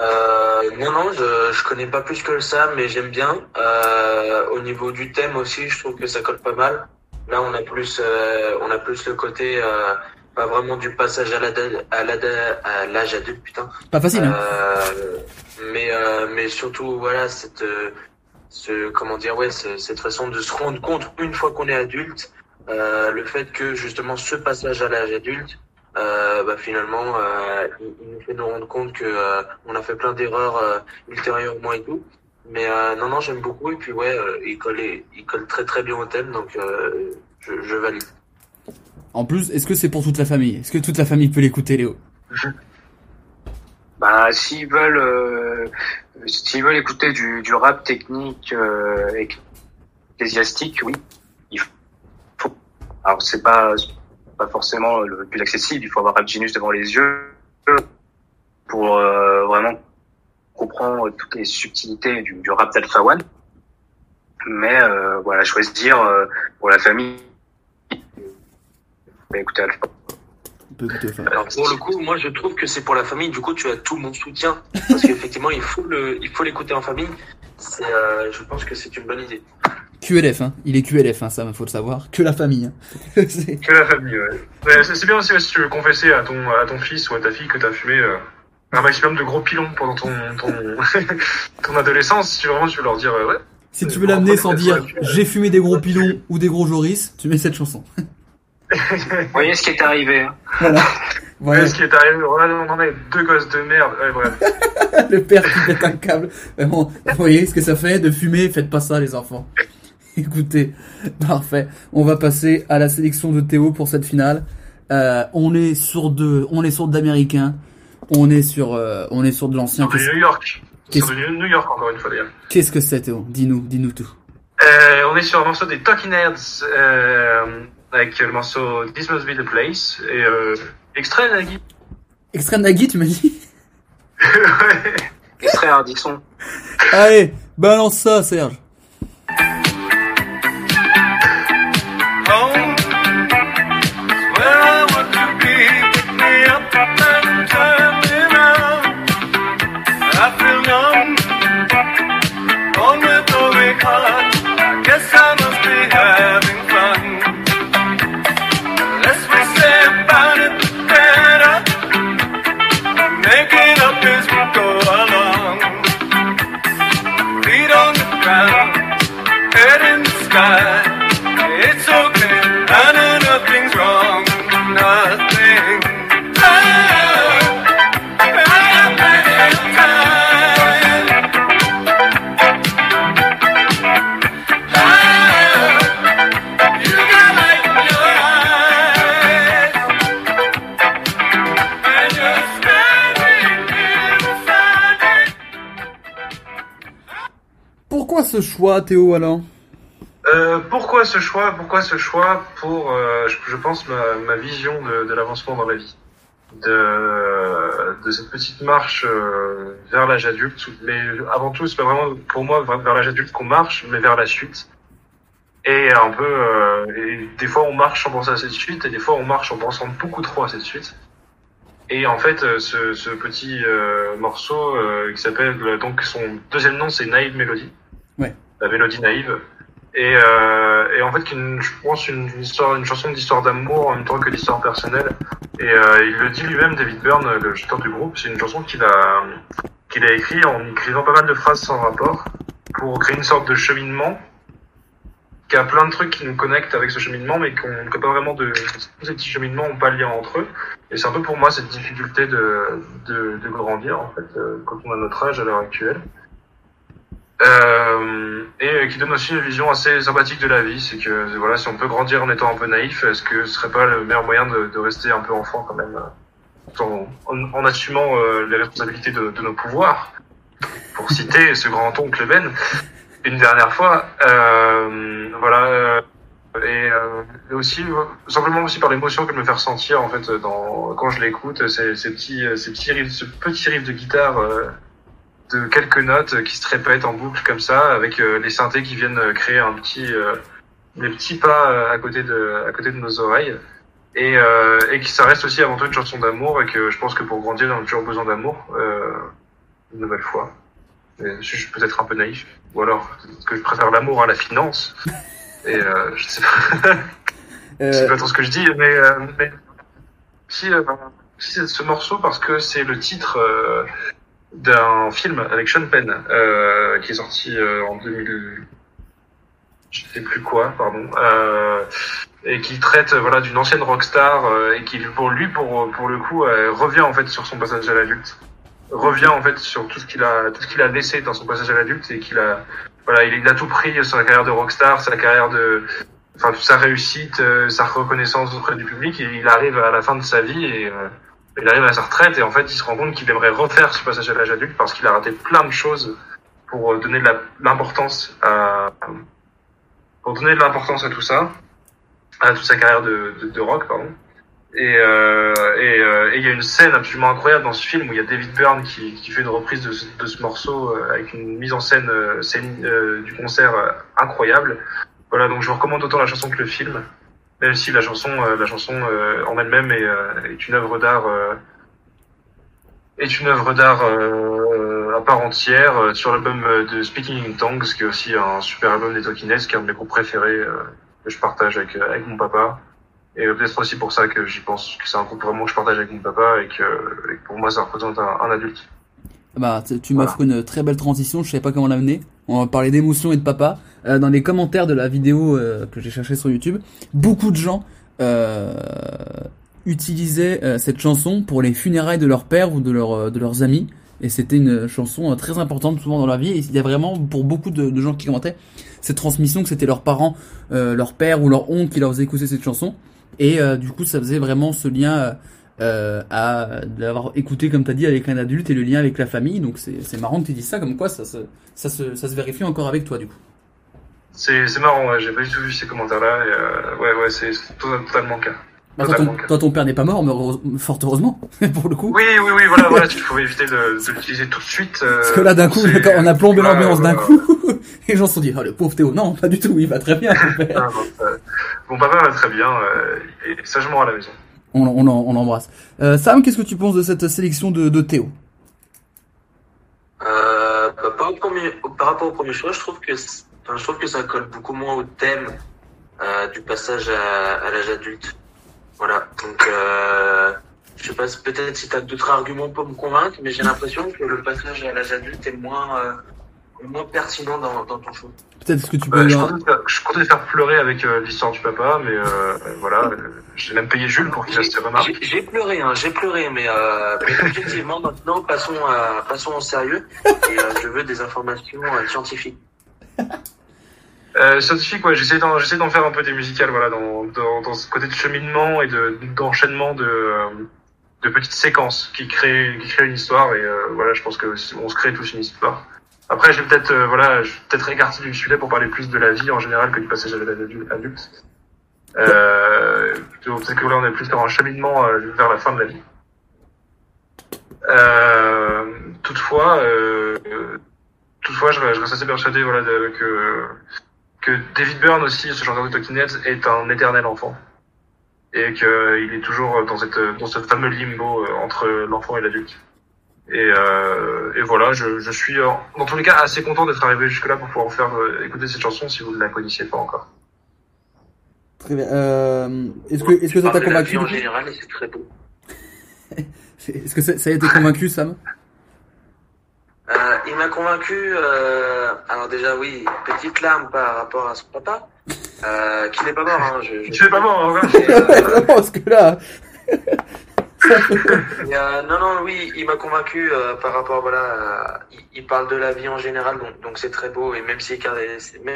Euh, non, non, je, je connais pas plus que ça, mais j'aime bien. Euh, au niveau du thème aussi, je trouve que ça colle pas mal. Là, on a plus, euh, on a plus le côté, euh, pas vraiment du passage à l'âge à adulte, putain. Pas facile, hein. Euh, mais, euh, mais surtout, voilà, cette, euh, ce, comment dire, ouais, ce- cette façon de se rendre compte une fois qu'on est adulte, euh, le fait que justement ce passage à l'âge adulte, euh, bah, finalement, euh, il, il nous fait nous rendre compte que euh, on a fait plein d'erreurs euh, ultérieurement et tout. Mais euh, non, non, j'aime beaucoup et puis ouais, euh, il colle, il colle très très bien au thème, donc euh, je, je valide. En plus, est-ce que c'est pour toute la famille? Est-ce que toute la famille peut l'écouter, Léo? Bah, s'ils veulent, euh, s'ils veulent écouter du, du rap technique euh, ecclésiastique, oui, il faut. Alors c'est pas pas forcément le plus accessible. Il faut avoir Rap Genius devant les yeux pour euh, vraiment comprendre toutes les subtilités du, du rap d'Alpha One. Mais euh, voilà, choisir euh, pour la famille. Bah, écoutez Alpha. Alors pour le coup, moi je trouve que c'est pour la famille. Du coup, tu as tout mon soutien parce qu'effectivement, il faut le, il faut l'écouter en famille. Euh, je pense que c'est une bonne idée. QLF, hein. Il est QLF, hein, ça, faut le savoir. Que la famille, hein. C'est- Que la famille, ouais. Ouais, c'est bien aussi ouais, si tu veux confesser à ton, à ton fils ou à ta fille que t'as fumé euh, un maximum de gros pilons pendant ton, ton, ton adolescence. Si vraiment tu veux leur dire, euh, ouais. Si tu veux l'amener sans dire j'ai fumé des gros pilons ou des gros Joris, tu mets cette chanson. Vous voyez ce qui est arrivé. hein. Voilà. Ouais, ce qui est arrivé, voilà, on en a deux gosses de merde. Ouais, bref. le père qui pète un câble. Vraiment, vous voyez ce que ça fait de fumer Faites pas ça, les enfants. Écoutez, parfait. On va passer à la sélection de Théo pour cette finale. Euh, on est sur de, on est sur d'américains. On est sur, euh, on est sur de l'ancien. New York. Sur New York, encore une fois, d'ailleurs. qu'est-ce que c'est, Théo? Dis-nous, dis-nous tout. Euh, on est sur un morceau des Talking Heads, avec le morceau This Must Be the Place, et extrait, Nagui. Extrait Nagui, tu m'as dit? Extrait Ardisson. Allez, balance ça, Serge. Choix, Théo, alors Euh, pourquoi ce choix Pourquoi ce choix pour, euh, je, pense, ma, vision de, l'avancement dans la vie, de, cette petite marche euh, vers l'âge adulte. Mais avant tout, c'est pas vraiment pour moi vers l'âge adulte qu'on marche, mais vers la suite. Et un peu, des fois on marche sans penser à cette suite, et des fois on marche en pensant beaucoup trop à cette suite. Et en fait, ce, ce petit morceau qui s'appelle donc son deuxième nom, c'est Naïve Mélodie. La mélodie naïve. Et, euh, et en fait, qu'une- je pense une, une histoire, une chanson d'histoire d'amour en même temps que d'histoire personnelle. Et euh, il le dit lui-même, David Byrne, le chanteur du groupe, c'est une chanson qu'il a qu'il a écrit en écrivant pas mal de phrases sans rapport pour créer une sorte de cheminement qui a plein de trucs qui nous connectent avec ce cheminement, mais qu'on n'a pas vraiment de tous ces petits cheminements n'ont pas de lien entre eux. Et c'est un peu pour moi cette difficulté de de, de grandir en fait euh, quand on a notre âge à l'heure actuelle. Euh, et euh, qui donne aussi une vision assez sympathique de la vie, c'est que voilà, si on peut grandir en étant un peu naïf, est-ce que ce serait pas le meilleur moyen de, de rester un peu enfant quand même, euh, en, en, assumant les responsabilités de, de nos pouvoirs, pour citer ce grand oncle Ben une dernière fois, euh, voilà. et, et aussi simplement aussi par l'émotion qu'elle me fait ressentir en fait dans quand je l'écoute ces, ces petits ces petits riffs, ce petit riff de guitare de quelques notes qui se répètent en boucle comme ça, avec euh, les synthés qui viennent euh, créer un petit, euh, des petits pas à côté de, à côté de nos oreilles, et, euh, et qui ça reste aussi avant tout une chanson d'amour, et que je pense que pour grandir, on a toujours besoin d'amour. Euh, une nouvelle fois. Mais je suis peut-être un peu naïf. Ou alors que je préfère l'amour à la finance. Et euh, je sais pas. je sais pas trop ce que je dis, mais, euh, mais si, euh, si c'est ce morceau parce que c'est le titre euh, d'un film avec Sean Penn euh, qui est sorti euh, en 2000 je sais plus quoi pardon euh, et qui traite voilà d'une ancienne rockstar euh, et qui pour lui pour pour le coup euh, revient en fait sur son passage à l'adulte. Revient en fait sur tout ce qu'il a tout ce qu'il a laissé dans son passage à l'adulte et qu'il a voilà il, il a tout pris sur sa carrière de rockstar sa carrière de enfin toute sa réussite euh, sa reconnaissance auprès du public et il arrive à la fin de sa vie et il arrive à sa retraite et en fait il se rend compte qu'il aimerait refaire ce passage à l'âge adulte parce qu'il a raté plein de choses pour euh, donner de l'importance à pour donner l'importance à tout ça à toute sa carrière de, rock pardon. Et euh, euh, et il y a une scène absolument incroyable dans ce film où il y a David Byrne qui, qui fait une reprise de ce, morceau avec une mise en scène, scène du concert incroyable. Voilà donc je vous recommande autant la chanson que le film même si la chanson euh, la chanson euh, en elle-même est, euh, est une œuvre d'art est une œuvre d'art à part entière sur l'album de Speaking in Tongues qui est aussi un super album des Talking Heads qui est un de mes groupes préférés que je partage avec avec mon papa. Et peut-être aussi pour ça que j'y pense que c'est un groupe vraiment que je partage avec mon papa et que, et que pour moi ça représente un, un adulte Bah, tu m'offres une très belle transition, je savais pas comment l'amener. On va parler d'émotion et de papa. Euh, dans les commentaires de la vidéo euh, que j'ai cherché sur YouTube, beaucoup de gens euh, utilisaient euh, cette chanson pour les funérailles de leur père ou de, leur, euh, de leurs amis. Et c'était une chanson euh, très importante souvent dans leur vie. Et il y a vraiment, pour beaucoup de, de gens qui commentaient, cette transmission que c'était leurs parents, euh, leur père ou leur oncle qui leur faisait écouter cette chanson. Et euh, du coup, ça faisait vraiment ce lien euh, à d'avoir écouté, comme tu as dit, avec un adulte et le lien avec la famille. Donc c'est c'est marrant que tu dises ça, comme quoi ça se, ça, se, ça se vérifie encore avec toi, du coup. c'est c'est marrant ouais, j'ai pas du tout vu ces commentaires là et euh, ouais ouais c'est c'est to- totalement le cas Bah, toi, ton, toi, ton père n'est pas mort, mais heureuse- fort heureusement, pour le coup. oui oui oui voilà voilà il faut éviter de, de l'utiliser tout de suite euh, Parce que là, d'un coup, on a plombé l'ambiance d'un coup. Et les gens se sont dit, oh, le pauvre Théo. Non, pas du tout, il va très bien, ton père. Ah, bon, euh, mon papa va très bien euh, est sagement à la maison On, on, l'embrasse. Euh, Sam, qu'est-ce que tu penses de cette sélection de, Théo? Euh, bah, par, rapport au premier- choix, je trouve que, je trouve que ça colle beaucoup moins au thème euh, du passage à, l'âge adulte. Voilà. Donc, euh, je sais pas, peut-être si tu as d'autres arguments pour me convaincre, mais j'ai l'impression que le passage à l'âge adulte est moins, moins pertinent dans, dans ton choix. Peut-être que tu Euh, peux... je, comptais faire, je comptais faire pleurer avec euh, l'histoire du papa, mais euh, euh, voilà, euh, j'ai même payé Jules pour qu'il fasse ses remarques. J'ai- pleuré, hein, j'ai pleuré, mais, euh, mais objectivement, maintenant, passons, à, passons au sérieux. Et euh, je veux des informations euh, scientifiques. Euh, scientifique, ouais, j'essaie d'en, j'essaie d'en faire un peu des musicales, voilà, dans, dans, dans ce côté de cheminement et de, d'enchaînement de, euh, de petites séquences qui créent, qui créent une histoire et euh, voilà, je pense que on se crée tous une histoire. Après, je vais peut-être, euh, voilà, peut-être écarter du sujet pour parler plus de la vie en général que du passage à l'âge adu- adulte. Euh, plutôt- peut-être que là, on est plus sur un cheminement euh, vers la fin de la vie. Euh, toutefois, euh, euh, toutefois, je, reste assez persuadé, voilà, que que David Byrne aussi, ce chanteur de Talking Heads, est un éternel enfant et qu'il est toujours dans cette dans ce fameux limbo euh, entre l'enfant et l'adulte. Et, euh, et voilà, je, je suis euh, dans tous les cas assez content d'être arrivé jusque là pour pouvoir vous faire euh, écouter cette chanson si vous ne la connaissiez pas encore. Très bien. Euh, est-ce que, est-ce que ça t'a convaincu en général, et c'est très beau. Est-ce que ça, ça a été convaincu, Sam? Euh, il m'a convaincu. Euh, alors déjà, oui, petite larme par rapport à son papa, euh, qui n'est pas mort. Hein, je, je... Tu es pas mort, hein, Vraiment, parce que là... Et, euh, non, non, oui, il m'a convaincu euh, par rapport, voilà, à- il, il parle de la vie en général, donc donc c'est très beau, et même s'il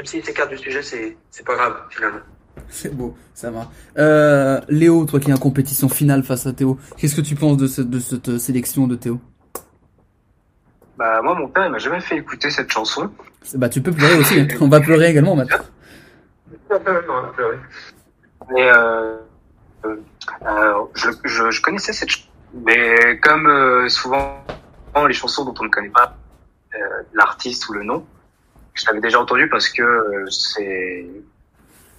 s'il s'écarte du sujet, c'est c'est pas grave finalement. C'est beau, ça va. Euh, Léo, toi qui es en compétition finale face à Théo, qu'est-ce que tu penses de, ce- de cette euh, sélection de Théo? Bah moi mon père il m'a jamais fait écouter cette chanson. Bah tu peux pleurer aussi, hein. on va pleurer également maintenant. Mais euh, euh, euh, je, je, connaissais cette chanson, mais comme euh, souvent les chansons dont on ne connaît pas euh, l'artiste ou le nom, je l'avais déjà entendu parce que euh, c'est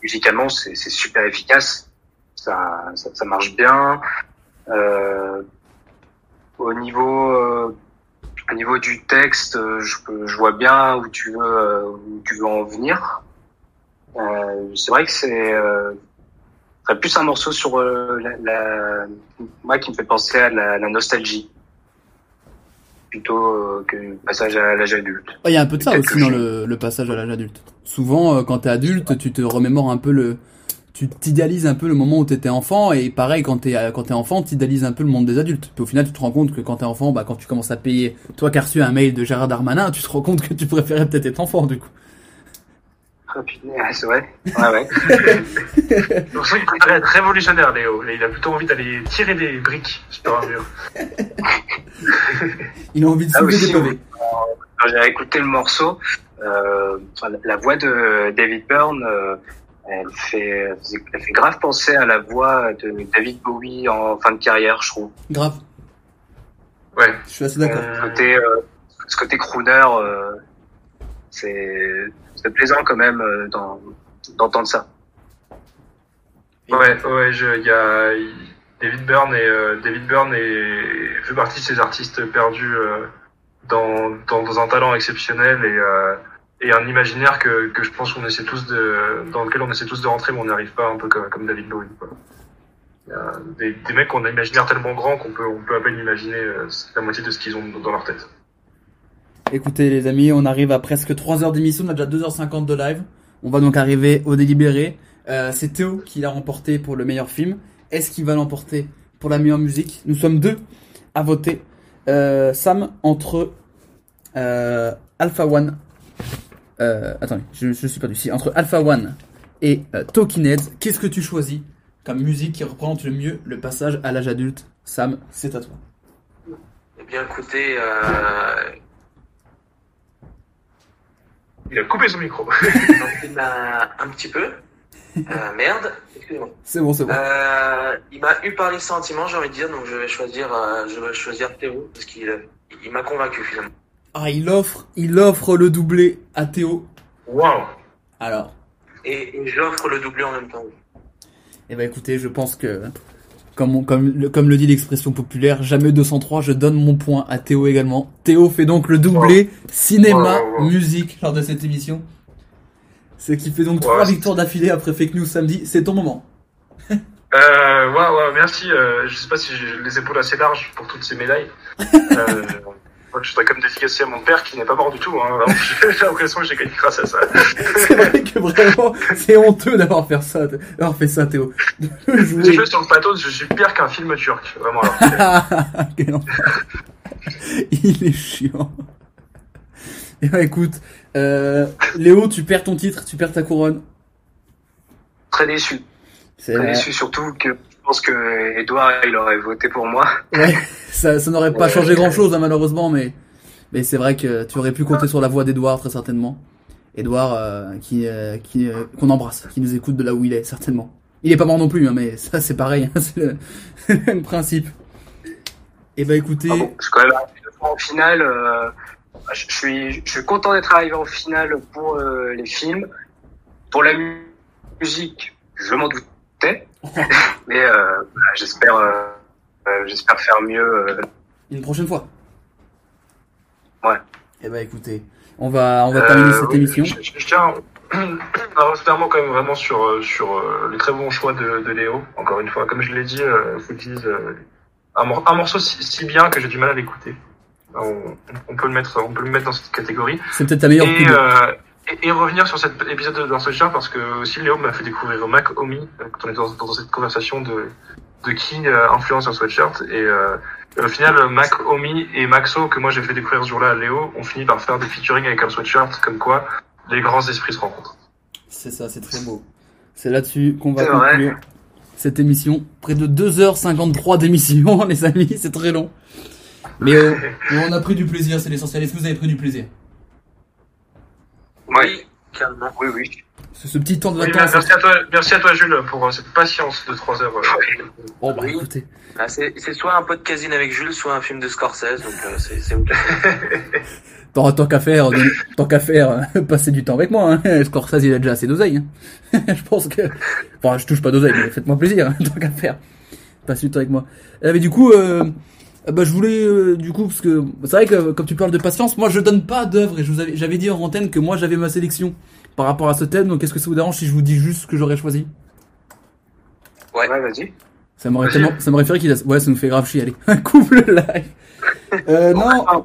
musicalement c'est super efficace, ça, ça marche bien. Euh, au niveau euh, au niveau du texte, euh, je, vois bien où tu veux, euh, où tu veux en venir. Euh, c'est vrai que c'est euh, ce serait plus un morceau sur euh, la, la- moi qui me fait penser à la, la nostalgie plutôt euh, que le passage à l'âge adulte. Il y a un peu de ça aussi dans le, le passage à l'âge adulte. Souvent, euh, quand t'es adulte, tu te remémores un peu le, tu t'idéalises un peu le moment où t'étais enfant, et pareil, quand t'es, quand t'es enfant, t'idéalises un peu le monde des adultes. Puis au final, tu te rends compte que quand t'es enfant, bah, quand tu commences à payer, toi qui as reçu un mail de Gérard Darmanin, tu te rends compte que tu préférais peut-être être enfant, du coup. Ah, c'est vrai. Ouais, ouais. Pour ça qu'il préfère être révolutionnaire, Léo. Il a plutôt envie d'aller tirer des briques sur un mur. Il a envie de Là soulever des pavés. quand j'ai écouté le morceau, euh, la- voix de David Byrne, euh, elle fait, elle fait grave penser à la voix de David Bowie en fin de carrière, je trouve. Grave. Ouais. Je suis assez d'accord. Ce côté, euh, ce côté crooner, euh, c'est, c'est plaisant quand même euh, d'en- d'entendre ça. Ouais, ouais, il y a David Byrne et euh, David Byrne est, fait partie de ces artistes perdus euh, dans, dans, dans un talent exceptionnel et, euh, et un imaginaire que, que je pense qu'on essaie tous de, dans lequel on essaie tous de rentrer, mais on n'y arrive pas, un peu comme, comme David Bowie. Quoi. Il y a des, des mecs qui ont un imaginaire tellement grand qu'on peut, on peut à peine imaginer la moitié de ce qu'ils ont dans leur tête. Écoutez les amis, on arrive à presque 3 heures d'émission, on a déjà 2h50 de live. On va donc arriver au délibéré. Euh, c'est Théo qui l'a remporté pour le meilleur film. Est-ce qu'il va l'emporter pour la meilleure musique? Nous sommes deux à voter. Euh, Sam, entre euh, Alpha One... Attendez, je, suis perdu. Si, entre Alpha One et Talking qu'est-ce que tu choisis comme musique qui représente le mieux le passage à l'âge adulte? Sam, c'est à toi. Eh bien, écoutez, Il a coupé son micro. j'en filme un, un petit peu. Euh, merde, excusez-moi. C'est bon, c'est bon. Euh, il m'a eu par les sentiments, j'ai envie de dire, donc je vais choisir, euh, je vais choisir Théo parce qu'il il m'a convaincu finalement. Ah, il offre, il offre le doublé à Théo. Waouh Alors, Et, et j'offre le doublé en même temps. eh ben écoutez, je pense que, comme, on- comme, le- comme le dit l'expression populaire, jamais 203, je donne mon point à Théo également. Théo fait donc le doublé cinéma, musique lors de cette émission. Ce qui fait donc trois victoires d'affilée après Fake News samedi. C'est ton moment. Euh, ouais, ouais, merci. Euh, je sais pas si j'ai les épaules assez larges pour toutes ces médailles. Euh, moi, je voudrais comme dédicacer à mon père qui n'est pas mort du tout. Hein. J'ai l'impression que j'ai gagné grâce à ça. C'est vrai que vraiment, c'est honteux d'avoir fait ça, d'avoir fait ça, Théo. J'ai joué sur le plateau, je suis pire qu'un film turc. Vraiment. Alors. Enfer. Il est chiant. Et bah écoute, euh, Léo, tu perds ton titre, tu perds ta couronne. Très déçu. Très déçu, surtout que pense que Edouard, il aurait voté pour moi. Ouais, ça, ça n'aurait pas changé grand chose malheureusement, mais mais c'est vrai que tu aurais pu compter sur la voix d'Edouard très certainement. Edouard euh, qui euh, qui euh, qu'on embrasse, qui nous écoute de là où il est certainement. Il est pas mort non plus, hein, mais ça c'est pareil, hein, c'est le, même principe. Et bah écoutez, Je suis quand même arrivé deux fois en finale. euh, je, suis, je suis content d'être arrivé en finale pour les films. Pour la mu- musique, je m'en doutais. Mais euh, voilà, j'espère euh, euh, j'espère faire mieux. euh, une prochaine fois. Ouais. Et bah écoutez, on va on va terminer Euh, cette oui, émission. Je, je- je tiens à clairement quand même vraiment sur euh, sur les très bons choix de, de Léo. Encore une fois, comme je l'ai dit, euh, un, mor- un morceau si, si bien que j'ai du mal à l'écouter. On, on peut le mettre, on peut le mettre dans cette catégorie. C'est peut-être ta meilleure et, pub. Et, et revenir sur cet épisode de ce chat parce que aussi Léo m'a fait découvrir Mac Omi quand on est dans, dans cette conversation de de qui euh, influence un sweatshirt et euh, au final Mac Omi et Maxo que moi j'ai fait découvrir ce jour-là à Léo ont fini par faire des featuring avec un sweatshirt comme quoi les grands esprits se rencontrent. C'est ça, c'est très beau. C'est là-dessus qu'on va vrai. conclure cette émission. Près de 2h53 d'émission, les amis, c'est très long. Mais, euh, mais on a pris du plaisir, c'est l'essentiel. Est-ce que vous avez pris du plaisir? Oui, calmement. Oui, oui. Ce, ce petit temps de Oui, vacances. merci à toi, merci à toi Jules pour euh, cette patience de 3 heures. euh. Oh bah écoutez. Ah, c'est c'est soit un pot de casine avec Jules, soit un film de Scorsese, donc euh, c'est ok. Tant, tant qu'à faire, tant qu'à faire, euh, passer du temps avec moi. Hein. Scorsese, il a déjà assez d'oseille. Hein. je pense que, enfin, je touche pas d'oseille, mais faites-moi plaisir. hein, tant qu'à faire, passer du temps avec moi. Euh, mais du coup, bah, je voulais euh, du coup parce que c'est vrai que comme tu parles de patience, moi je donne pas d'œuvre et je vous avais, j'avais dit en antenne que moi j'avais ma sélection par rapport à ce thème. Donc est-ce que ça vous dérange si je vous dis juste ce que j'aurais choisi? Ouais, vas-y. Ça m'aurait tellement, ça m'aurait fait qu'il a... ouais ça nous fait grave chier. Allez, coupe le live. Euh, non.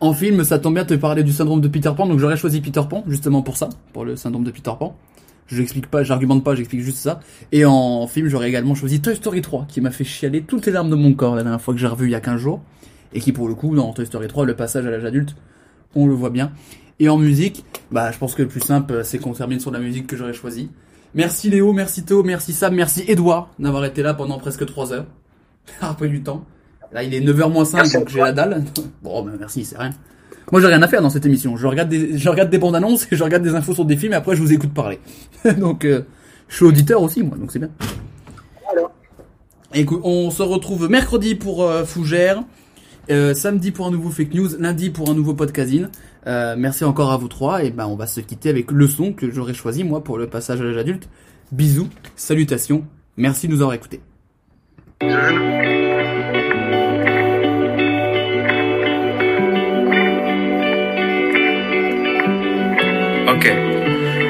En film, ça tombe bien de te parler du syndrome de Peter Pan, donc j'aurais choisi Peter Pan justement pour ça, pour le syndrome de Peter Pan. Je l'explique pas, j'argumente pas, j'explique juste ça. Et en film, j'aurais également choisi Toy Story 3, qui m'a fait chialer toutes les larmes de mon corps la dernière fois que j'ai revu il y a 15 jours. Et qui, pour le coup, dans Toy Story 3, le passage à l'âge adulte, on le voit bien. Et en musique, bah, je pense que le plus simple, c'est qu'on termine sur la musique que j'aurais choisi. Merci Léo, merci Théo, merci Sam, merci Edouard d'avoir été là pendant presque 3 heures. Après du temps. Là, il est 9h moins 5, donc j'ai la dalle. Bon, bah, merci, c'est rien. Moi, j'ai rien à faire dans cette émission. Je regarde des, je regarde des bandes annonces et je regarde des infos sur des films et après je vous écoute parler. donc, euh, je suis auditeur aussi, moi, donc c'est bien. Écoute, on se retrouve mercredi pour euh, Fougère, euh, samedi pour un nouveau fake news, lundi pour un nouveau podcasting. Euh, merci encore à vous trois et ben on va se quitter avec le son que j'aurais choisi moi pour le passage à l'âge adulte. Bisous, salutations, merci de nous avoir écoutés.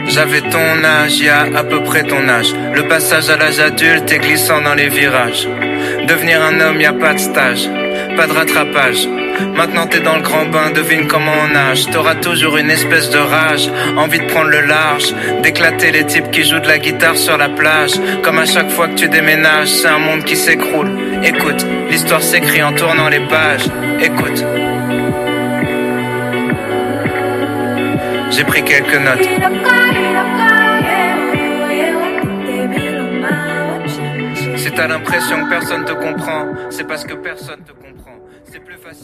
J'avais ton âge, y a à peu près ton âge. Le passage à l'âge adulte est glissant dans les virages. Devenir un homme, y a pas de stage, pas de rattrapage. Maintenant t'es dans le grand bain, devine comment on nage. T'auras toujours une espèce de rage, envie de prendre le large, d'éclater les types qui jouent de la guitare sur la plage. Comme à chaque fois que tu déménages, c'est un monde qui s'écroule. Écoute, l'histoire s'écrit en tournant les pages. Écoute. J'ai pris quelques notes. Si t'as l'impression que personne te comprend, c'est parce que personne te comprend. C'est plus facile.